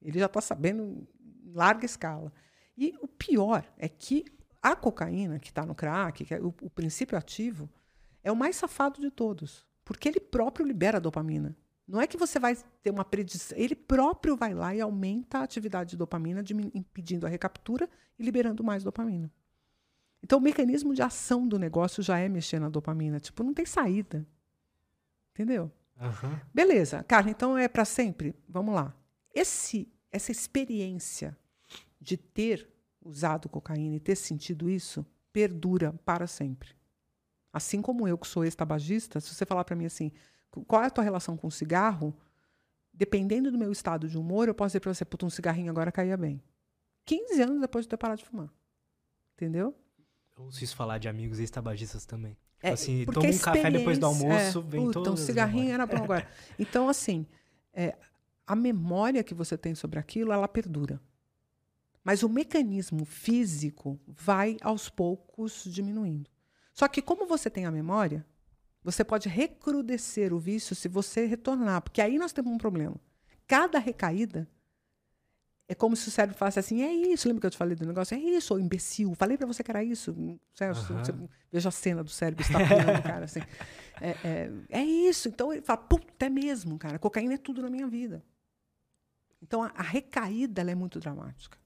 B: Ele já está sabendo em larga escala. E o pior é que a cocaína, que está no crack, que é o, o princípio ativo, é o mais safado de todos. Porque ele próprio libera dopamina. Não é que você vai ter uma predição. Ele próprio vai lá e aumenta a atividade de dopamina, impedindo a recaptura e liberando mais dopamina. Então, o mecanismo de ação do negócio já é mexer na dopamina. Tipo, não tem saída. Entendeu?
A: Uhum.
B: Beleza. Carla, então é para sempre? Vamos lá. Esse, essa experiência de ter usado cocaína e ter sentido isso perdura para sempre. Assim como eu, que sou ex-tabagista, se você falar para mim assim, qual é a tua relação com o cigarro, dependendo do meu estado de humor, eu posso dizer para você, puta, um cigarrinho agora caía bem. 15 anos depois de ter parado de fumar. Entendeu?
A: Eu ouço isso falar de amigos ex-tabagistas também.
B: É,
A: assim, toma um café depois do almoço, é, vem puta,
B: todos. Um cigarrinho era bom agora. Então, assim, é, a memória que você tem sobre aquilo, ela perdura. Mas o mecanismo físico vai aos poucos diminuindo. Só que como você tem a memória, você pode recrudescer o vício se você retornar, porque aí nós temos um problema. Cada recaída é como se o cérebro falasse assim: é isso, lembra que eu te falei do negócio? É isso, ô imbecil, falei para você que era isso. Uhum. Você, veja a cena do cérebro estapeando, cara, assim. É, é, é, isso. Então ele fala: puta, é mesmo, cara, cocaína é tudo na minha vida. Então a, a recaída é muito dramática.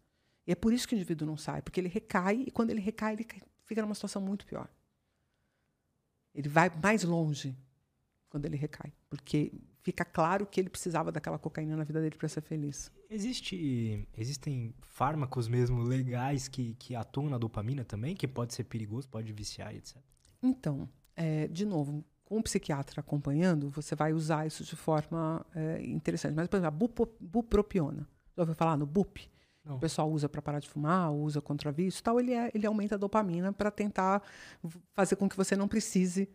B: E é por isso que o indivíduo não sai, porque ele recai, e quando ele recai, ele fica numa situação muito pior. Ele vai mais longe quando ele recai, porque fica claro que ele precisava daquela cocaína na vida dele para ser feliz.
A: Existe, existem fármacos mesmo legais que, que atuam na dopamina também, que pode ser perigoso, pode viciar, etc.
B: Então, é, de novo, com o psiquiatra acompanhando, você vai usar isso de forma é, interessante. Mas, por exemplo, a bupo, bupropiona. Já ouviu falar no BUP? Não. O pessoal usa para parar de fumar, usa contra vício, tal. Ele, é, ele aumenta a dopamina para tentar fazer com que você não precise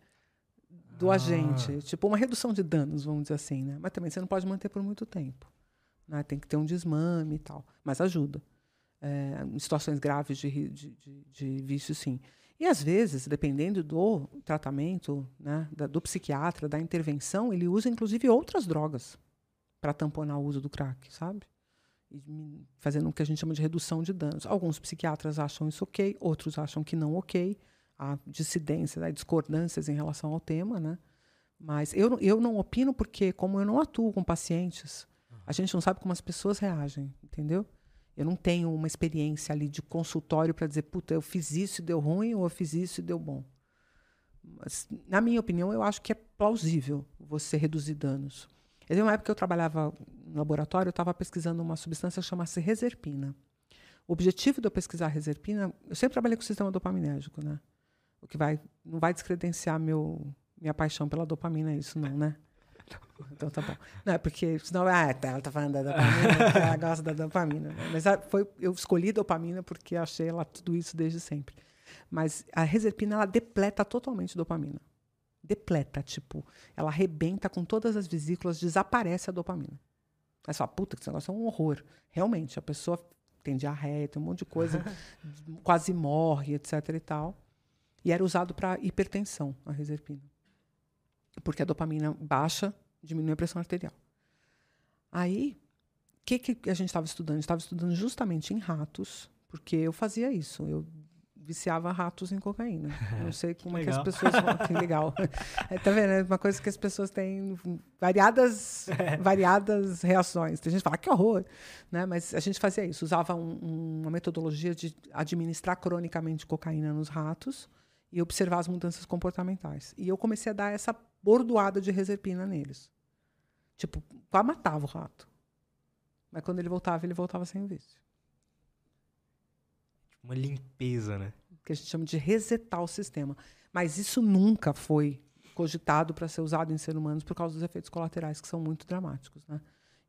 B: do ah. agente. Tipo, uma redução de danos, vamos dizer assim, né? Mas também você não pode manter por muito tempo. Né? Tem que ter um desmame e tal. Mas ajuda. É, em situações graves de, de, de, de, vício, sim. E às vezes, dependendo do tratamento, né, da, do psiquiatra, da intervenção, ele usa inclusive outras drogas para tamponar o uso do crack, sabe? fazendo o que a gente chama de redução de danos. Alguns psiquiatras acham isso ok, outros acham que não ok. Há dissidências, há discordâncias em relação ao tema, né? Mas eu, eu não opino porque, como eu não atuo com pacientes, a gente não sabe como as pessoas reagem, entendeu? Eu não tenho uma experiência ali de consultório para dizer, puta, eu fiz isso e deu ruim, ou eu fiz isso e deu bom. Mas, na minha opinião, eu acho que é plausível você reduzir danos. Em uma época que eu trabalhava no laboratório, eu estava pesquisando uma substância que chama-se reserpina. O objetivo de eu pesquisar reserpina, eu sempre trabalhei com o sistema dopaminérgico, né? O que vai, não vai descredenciar meu, minha paixão pela dopamina, isso não, né? Então tá bom. Não, é porque senão, ah, tá, ela tá falando da dopamina, ela gosta da dopamina. Né? Mas a, foi, eu escolhi dopamina porque achei ela tudo isso desde sempre. Mas a reserpina, ela depleta totalmente dopamina. Depleta, tipo, ela arrebenta com todas as vesículas, desaparece a dopamina. Aí você fala, puta, que esse negócio é um horror. Realmente, a pessoa tem diarreia, tem um monte de coisa, quase morre, etc e tal. E era usado para hipertensão, a reserpina. Porque a dopamina baixa, diminui a pressão arterial. Aí, o que, que a gente estava estudando? Estava estudando justamente em ratos, porque eu fazia isso. Eu viciava ratos em cocaína. Não sei como é que as pessoas falam. Que legal. É, tá vendo? É uma coisa que as pessoas têm variadas, variadas reações. Tem gente que fala, que horror. Né? Mas a gente fazia isso. Usava um, uma metodologia de administrar cronicamente cocaína nos ratos e observar as mudanças comportamentais. E eu comecei a dar essa bordoada de reserpina neles. Tipo, quase matava o rato. Mas quando ele voltava, ele voltava sem vício
A: uma limpeza, né?
B: Que a gente chama de resetar o sistema. Mas isso nunca foi cogitado para ser usado em seres humanos por causa dos efeitos colaterais, que são muito dramáticos, né?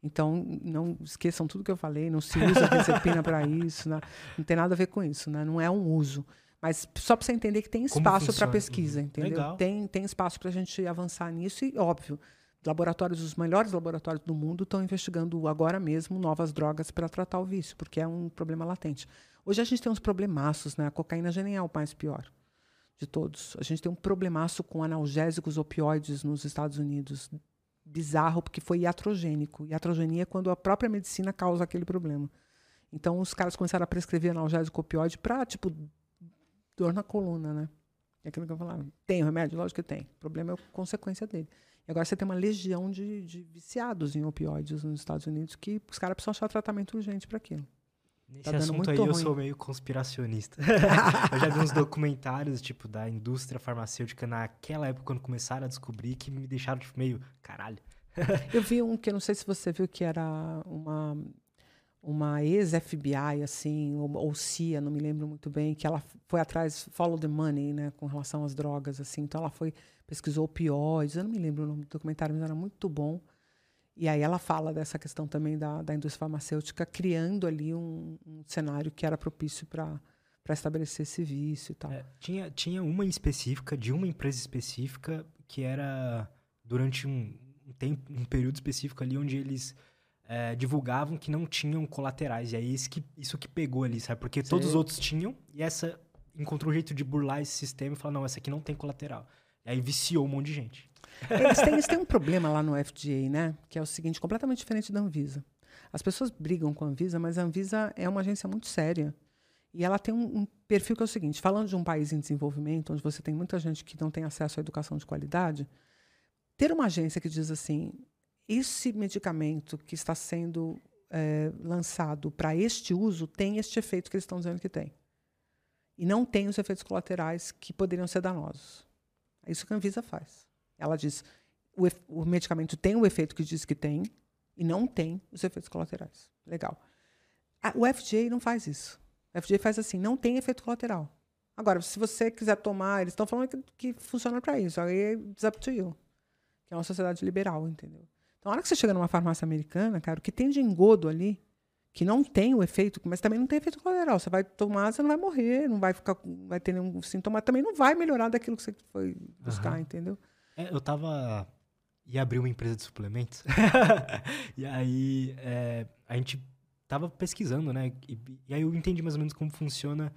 B: Então, não esqueçam tudo que eu falei, não se usa reserpina para isso, né? não tem nada a ver com isso, né? não é um uso. Mas só para você entender que tem espaço para pesquisa, entendeu? Legal. Tem, tem espaço para a gente avançar nisso e, óbvio, laboratórios, os melhores laboratórios do mundo estão investigando agora mesmo novas drogas para tratar o vício, porque é um problema latente. Hoje a gente tem uns problemaços, né? A cocaína já nem é o mais pior de todos. A gente tem um problemaço com analgésicos opioides nos Estados Unidos. Bizarro, porque foi iatrogênico. Iatrogenia é quando a própria medicina causa aquele problema. Então os caras começaram a prescrever analgésico opioide para, tipo, dor na coluna, né? É aquilo que eu falava. Tem remédio? Lógico que tem. O problema é a consequência dele. E agora você tem uma legião de, de viciados em opioides nos Estados Unidos que os caras precisam achar tratamento urgente para aquilo.
A: Nesse tá assunto aí ruim. eu sou meio conspiracionista. eu já vi uns documentários, tipo, da indústria farmacêutica naquela época, quando começaram a descobrir, que me deixaram, tipo, meio, caralho.
B: eu vi um que eu não sei se você viu, que era uma, uma ex-FBI, assim, ou, ou CIA, não me lembro muito bem, que ela foi atrás, follow the money, né, com relação às drogas, assim. Então ela foi, pesquisou opioides, eu não me lembro o nome do documentário, mas era muito bom. E aí ela fala dessa questão também da, da indústria farmacêutica, criando ali um, um cenário que era propício para para estabelecer esse vício e tal. É,
A: tinha, tinha uma específica, de uma empresa específica, que era durante um, um tempo, um período específico ali, onde eles é, divulgavam que não tinham colaterais. E aí isso que, isso que pegou ali, sabe? Porque Sim. todos os outros tinham, e essa encontrou um jeito de burlar esse sistema e falou, não, essa aqui não tem colateral. E aí viciou um monte de gente.
B: Eles têm, eles têm um problema lá no FDA, né? Que é o seguinte, completamente diferente da Anvisa. As pessoas brigam com a Anvisa, mas a Anvisa é uma agência muito séria. E ela tem um, um, perfil que é o seguinte: falando de um país em desenvolvimento, onde você tem muita gente que não tem acesso à educação de qualidade, ter uma agência que diz assim: esse medicamento que está sendo é, lançado para este uso tem este efeito que eles estão dizendo que tem. E não tem os efeitos colaterais que poderiam ser danosos. É isso que a Anvisa faz. Ela diz: o, o medicamento tem o efeito que diz que tem e não tem os efeitos colaterais. Legal. A, o FDA não faz isso. O FDA faz assim: não tem efeito colateral. Agora, se você quiser tomar, eles estão falando que, que funciona para isso. Aí é up to you. Que é uma sociedade liberal, entendeu? Então, na hora que você chega numa farmácia americana, cara, o que tem de engodo ali, que não tem o efeito, mas também não tem efeito colateral. Você vai tomar, você não vai morrer, não vai ficar, vai ter nenhum sintoma, também não vai melhorar daquilo que você foi buscar, uhum. entendeu?
A: É, eu tava. ia abrir uma empresa de suplementos. e aí é, a gente tava pesquisando, né? E, e, aí eu entendi mais ou menos como funciona.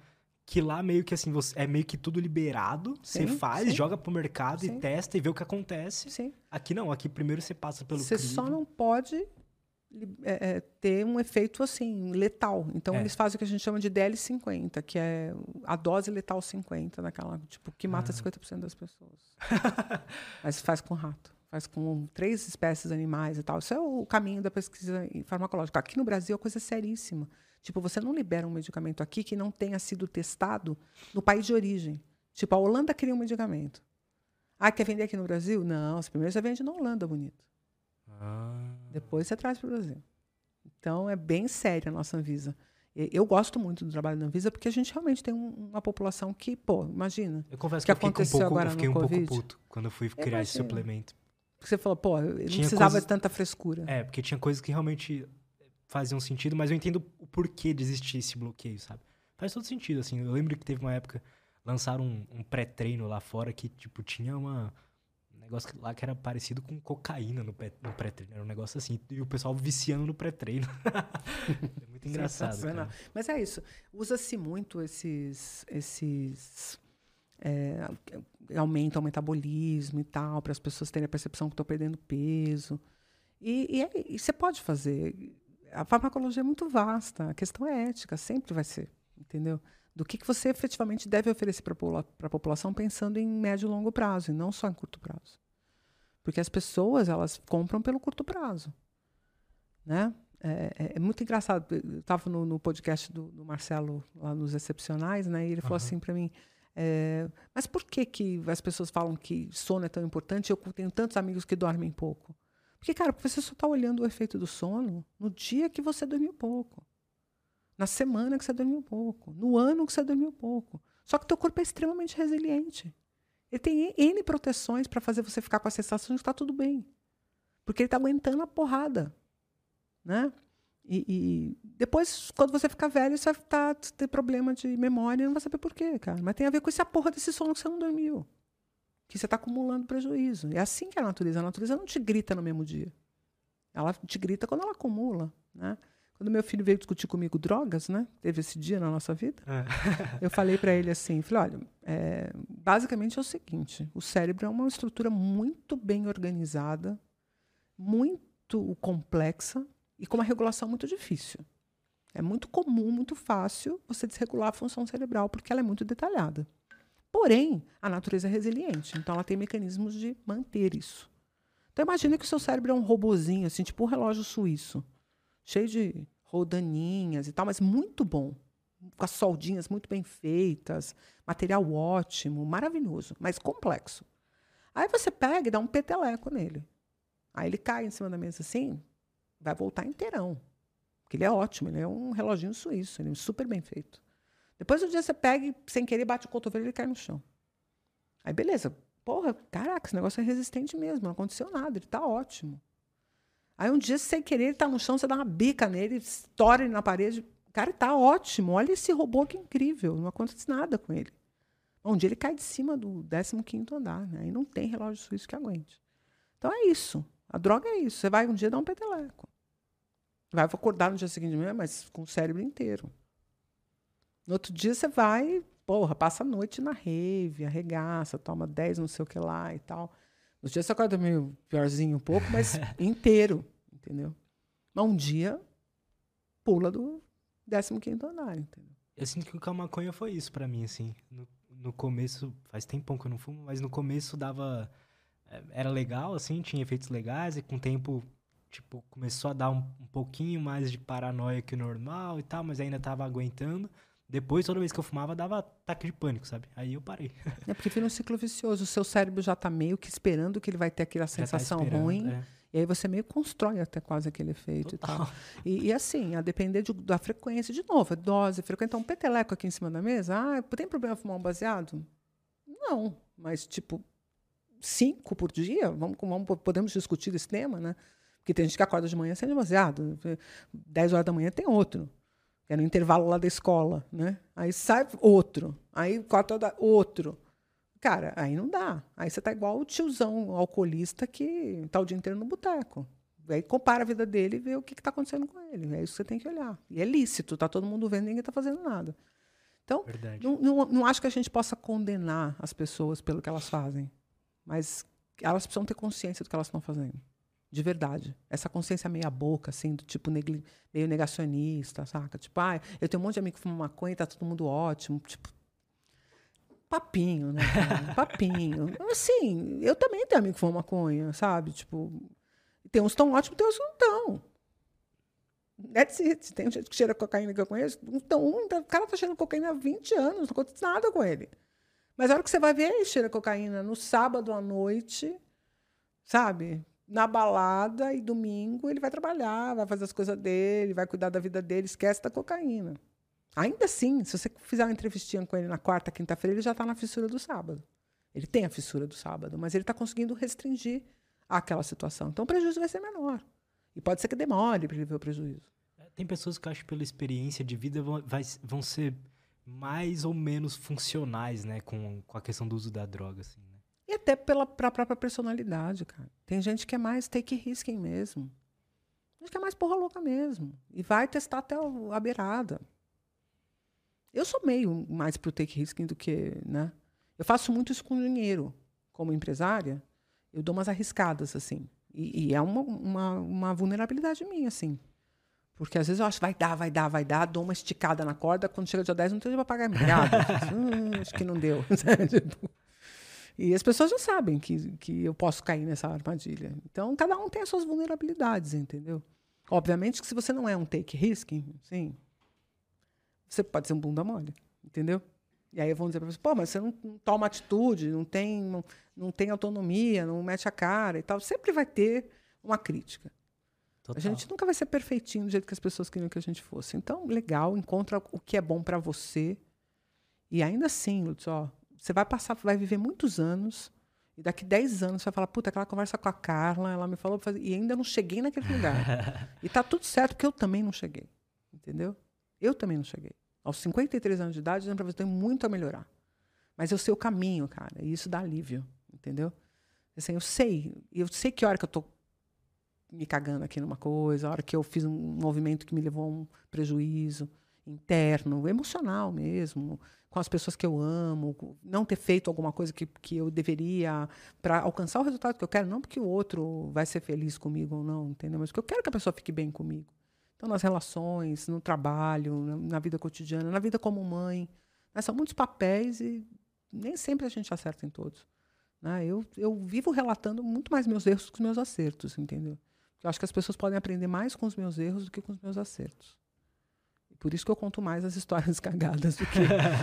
A: Que lá meio que assim, você, é meio que tudo liberado. Sim, você faz, sim. joga pro mercado sim. e testa e vê o que acontece.
B: Sim.
A: Aqui não, aqui primeiro você passa pelo
B: Você só não pode é, é, ter um efeito assim letal. Então é. eles fazem o que a gente chama de DL50, que é a dose letal 50 naquela, tipo, que mata ah. 50% das pessoas. Mas faz com rato, faz com três espécies animais e tal. Isso é o caminho da pesquisa farmacológica. Aqui no Brasil é coisa seríssima. Tipo, você não libera um medicamento aqui que não tenha sido testado no país de origem. Tipo, a Holanda cria um medicamento. Ah, quer vender aqui no Brasil? Não, primeiro você vende na Holanda, bonito.
A: Ah.
B: Depois você traz para o Brasil. Então é bem séria a nossa Anvisa. Eu gosto muito do trabalho da Anvisa porque a gente realmente tem uma população que, pô, imagina.
A: Eu confesso
B: que,
A: que eu fiquei, um pouco, agora eu fiquei um pouco puto quando eu fui criar esse suplemento.
B: Porque você falou, pô, eu não precisava coisas... de tanta frescura.
A: É, porque tinha coisas que realmente faziam sentido, mas eu entendo o porquê de existir esse bloqueio, sabe? Faz todo sentido, assim. Eu lembro que teve uma época, lançaram um, um pré-treino lá fora que, tipo, tinha uma negócio lá que era parecido com cocaína no, no pré-treino. Era um negócio assim. E o pessoal viciando no pré-treino. é muito engraçado.
B: Mas é isso. Usa-se muito esses. esses é, aumentam o metabolismo e tal, para as pessoas terem a percepção que estão perdendo peso. E, e, é, e, você pode fazer. A farmacologia é muito vasta, a questão é ética, sempre vai ser, entendeu? Do que, que você efetivamente deve oferecer para a população pensando em médio e longo prazo, e não só em curto prazo. Porque as pessoas, elas compram pelo curto prazo. Né? É, é, é muito engraçado. Eu estava no, no, podcast do, do, Marcelo, lá nos Excepcionais, né? e ele falou assim para mim, é, mas por que, que as pessoas falam que sono é tão importante? Eu tenho tantos amigos que dormem pouco. Porque, cara, você só está olhando o efeito do sono no dia que você dormiu pouco. Na semana que você dormiu pouco. No ano que você dormiu pouco. Só que teu corpo é extremamente resiliente. Ele tem N proteções para fazer você ficar com a sensação de que está tudo bem. Porque ele está aguentando a porrada. Né? E, e, depois, quando você ficar velho, você vai tá, ter problema de memória não vai saber por quê, cara. Mas tem a ver com essa porra desse sono que você não dormiu. Que você está acumulando prejuízo. É assim que é a natureza. A natureza não te grita no mesmo dia. Ela te grita quando ela acumula. Né? Quando meu filho veio discutir comigo drogas, né? Teve esse dia na nossa vida. É. eu falei para ele assim, falei, olha, é, basicamente é o seguinte: o cérebro é uma estrutura muito bem organizada, muito complexa e com uma regulação muito difícil. É muito comum, muito fácil você desregular a função cerebral porque ela é muito detalhada. Porém, a natureza é resiliente, então ela tem mecanismos de manter isso. Então imagine que o seu cérebro é um robozinho, assim, tipo um relógio suíço cheio de rodaninhas e tal, mas muito bom. Com as soldinhas muito bem feitas, material ótimo, maravilhoso, mas complexo. Aí você pega e dá um peteleco nele. Aí ele cai em cima da mesa assim, vai voltar inteirão. Porque ele é ótimo, ele é um reloginho suíço, ele é super bem feito. Depois um dia você pega e, sem querer, bate o cotovelo e ele cai no chão. Aí beleza. Porra, caraca, esse negócio é resistente mesmo, não aconteceu nada, ele está ótimo. Aí um dia, sem querer, ele tá no chão, você dá uma bica nele, estoura ele na parede. Cara, tá ótimo. Olha esse robô que incrível. Não acontece nada com ele. Um dia ele cai de cima do 15 andar. Né? Aí não tem relógio suíço que aguente. Então é isso. A droga é isso. Você vai um dia dar um peteleco. Vai acordar no dia seguinte, mas com o cérebro inteiro. No outro dia você vai, porra, passa a noite na rave, arregaça, toma 10 não sei o que lá e tal. No dia você acorda meio piorzinho um pouco, mas inteiro entendeu? Mas um dia pula do 15 andar, entendeu?
A: Eu sinto que a maconha foi isso para mim, assim. No, no começo, faz tempo que eu não fumo, mas no começo dava. É, era legal, assim, tinha efeitos legais, e com o tempo, tipo, começou a dar um, um pouquinho mais de paranoia que o normal e tal, mas ainda tava aguentando. Depois, toda vez que eu fumava, dava ataque de pânico, sabe? Aí eu parei.
B: É porque vira um ciclo vicioso. O seu cérebro já tá meio que esperando que ele vai ter aquela tá sensação tá ruim. É. E aí você meio constrói até quase aquele efeito Total. e tal. E, e, assim, a depender de, da frequência, de novo, a dose, frequência. Então, um peteleco aqui em cima da mesa, ah, tem problema fumar um baseado? Não, mas tipo, cinco por dia? Vamos, vamos, podemos discutir esse tema, né? Porque tem gente que acorda de manhã sem baseado. Dez horas da manhã tem outro. Que é no intervalo lá da escola, né? Aí sai outro. Aí quatro horas da... outro. Cara, aí não dá. Aí você tá igual o tiozão alcoolista que tá o dia inteiro no boteco. Aí compara a vida dele e vê o que, está acontecendo com ele. É isso que você tem que olhar. E é lícito, tá todo mundo vendo ninguém está fazendo nada. Então, não, não, não, acho que a gente possa condenar as pessoas pelo que elas fazem. Mas elas precisam ter consciência do que elas estão fazendo. De verdade. Essa consciência meia boca, assim, do tipo meio negacionista, saca? Tipo, ah, eu tenho um monte de amigo que fuma maconha e tá todo mundo ótimo. Tipo, papinho, né? papinho. Assim, eu também tenho amigo que fuma maconha, sabe? Tipo, tem uns tão ótimos, tem uns que não estão. That's it. Tem gente que cheira cocaína que eu conheço. Então, um, o cara tá cheirando cocaína há 20 anos, não acontece nada com ele. Mas a hora que você vai ver, ele cheira cocaína no sábado à noite, sabe? Na balada e domingo ele vai trabalhar, vai fazer as coisas dele, vai cuidar da vida dele, esquece da cocaína. Ainda assim, se você fizer uma entrevistinha com ele na quarta, quinta-feira, ele já está na fissura do sábado. Ele tem a fissura do sábado, mas ele está conseguindo restringir aquela situação. Então o prejuízo vai ser menor. E pode ser que demore para ele ver o prejuízo.
A: Tem pessoas que acham que pela experiência de vida vão, ser mais ou menos funcionais, né, com, com a questão do uso da droga, assim,
B: até pela pra própria personalidade, cara. Tem gente que é mais take risking mesmo. Tem gente que é mais porra louca mesmo. E vai testar até a beirada. Eu sou meio mais pro take risking do que, né? Eu faço muito isso com dinheiro. Como empresária, eu dou umas arriscadas, assim. E, e é uma, uma, uma, vulnerabilidade minha, assim. Porque às vezes eu acho, vai dar, vai dar, vai dar, dou uma esticada na corda, quando chega dia 10 não tenho para pagar a hum, acho que não deu. tipo, e as pessoas já sabem que, que eu posso cair nessa armadilha. Então, cada um tem as suas vulnerabilidades, entendeu? Obviamente que se você não é um take risking, sim, você pode ser um bunda mole, entendeu? E aí vão dizer para você, pô, mas você não, não, toma atitude, não tem, não, não tem autonomia, não mete a cara e tal. Sempre vai ter uma crítica. Total. A gente nunca vai ser perfeitinho do jeito que as pessoas queriam que a gente fosse. Então, legal, encontra o que é bom para você. E ainda assim, Lutz, ó, você vai passar, vai viver muitos anos, e daqui 10 anos você vai falar, puta, aquela conversa com a Carla, ela me falou e ainda não cheguei naquele lugar. e tá tudo certo, porque eu também não cheguei. Entendeu? Eu também não cheguei. Aos 53 anos de idade, eu tenho muito a melhorar. Mas eu sei o caminho, cara, e isso dá alívio, entendeu? Assim, eu sei, eu sei que hora que eu tô me cagando aqui numa coisa, a hora que eu fiz um movimento que me levou a um prejuízo interno, emocional mesmo, com as pessoas que eu amo, não ter feito alguma coisa que, que eu deveria para alcançar o resultado que eu quero, não porque o outro vai ser feliz comigo ou não, entendeu? Mas porque eu quero que a pessoa fique bem comigo. Então, nas relações, no trabalho, na, na vida cotidiana, na vida como mãe, né? são muitos papéis e nem sempre a gente acerta em todos. Né? Eu, eu vivo relatando muito mais meus erros que os meus acertos, entendeu? Eu acho que as pessoas podem aprender mais com os meus erros do que com os meus acertos. Por isso que eu conto mais as histórias cagadas do que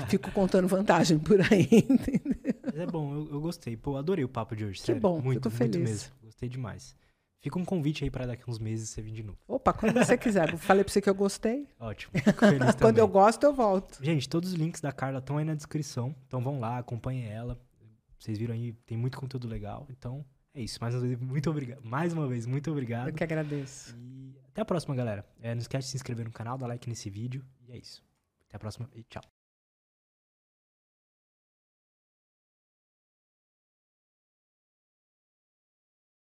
B: fico contando vantagem por aí, entendeu?
A: Mas é bom, eu, eu, gostei. Pô, adorei o papo de hoje.
B: Que
A: sério.
B: bom,
A: muito,
B: feliz.
A: Muito mesmo. Gostei demais. Fica um convite aí para daqui uns meses você vir de novo.
B: Opa, quando você quiser. Falei para você que eu gostei.
A: Ótimo. Fico feliz também.
B: quando eu gosto, eu volto.
A: Gente, todos os links da Carla estão aí na descrição. Então vão lá, acompanhem ela. Vocês viram aí, tem muito conteúdo legal. Então, é isso. Mais uma vez, muito obrigado. Mais uma vez, muito obrigado.
B: Eu que agradeço.
A: E até a próxima, galera. É, não esquece de se inscrever no canal, dar like nesse vídeo. E é isso. Até a próxima e tchau.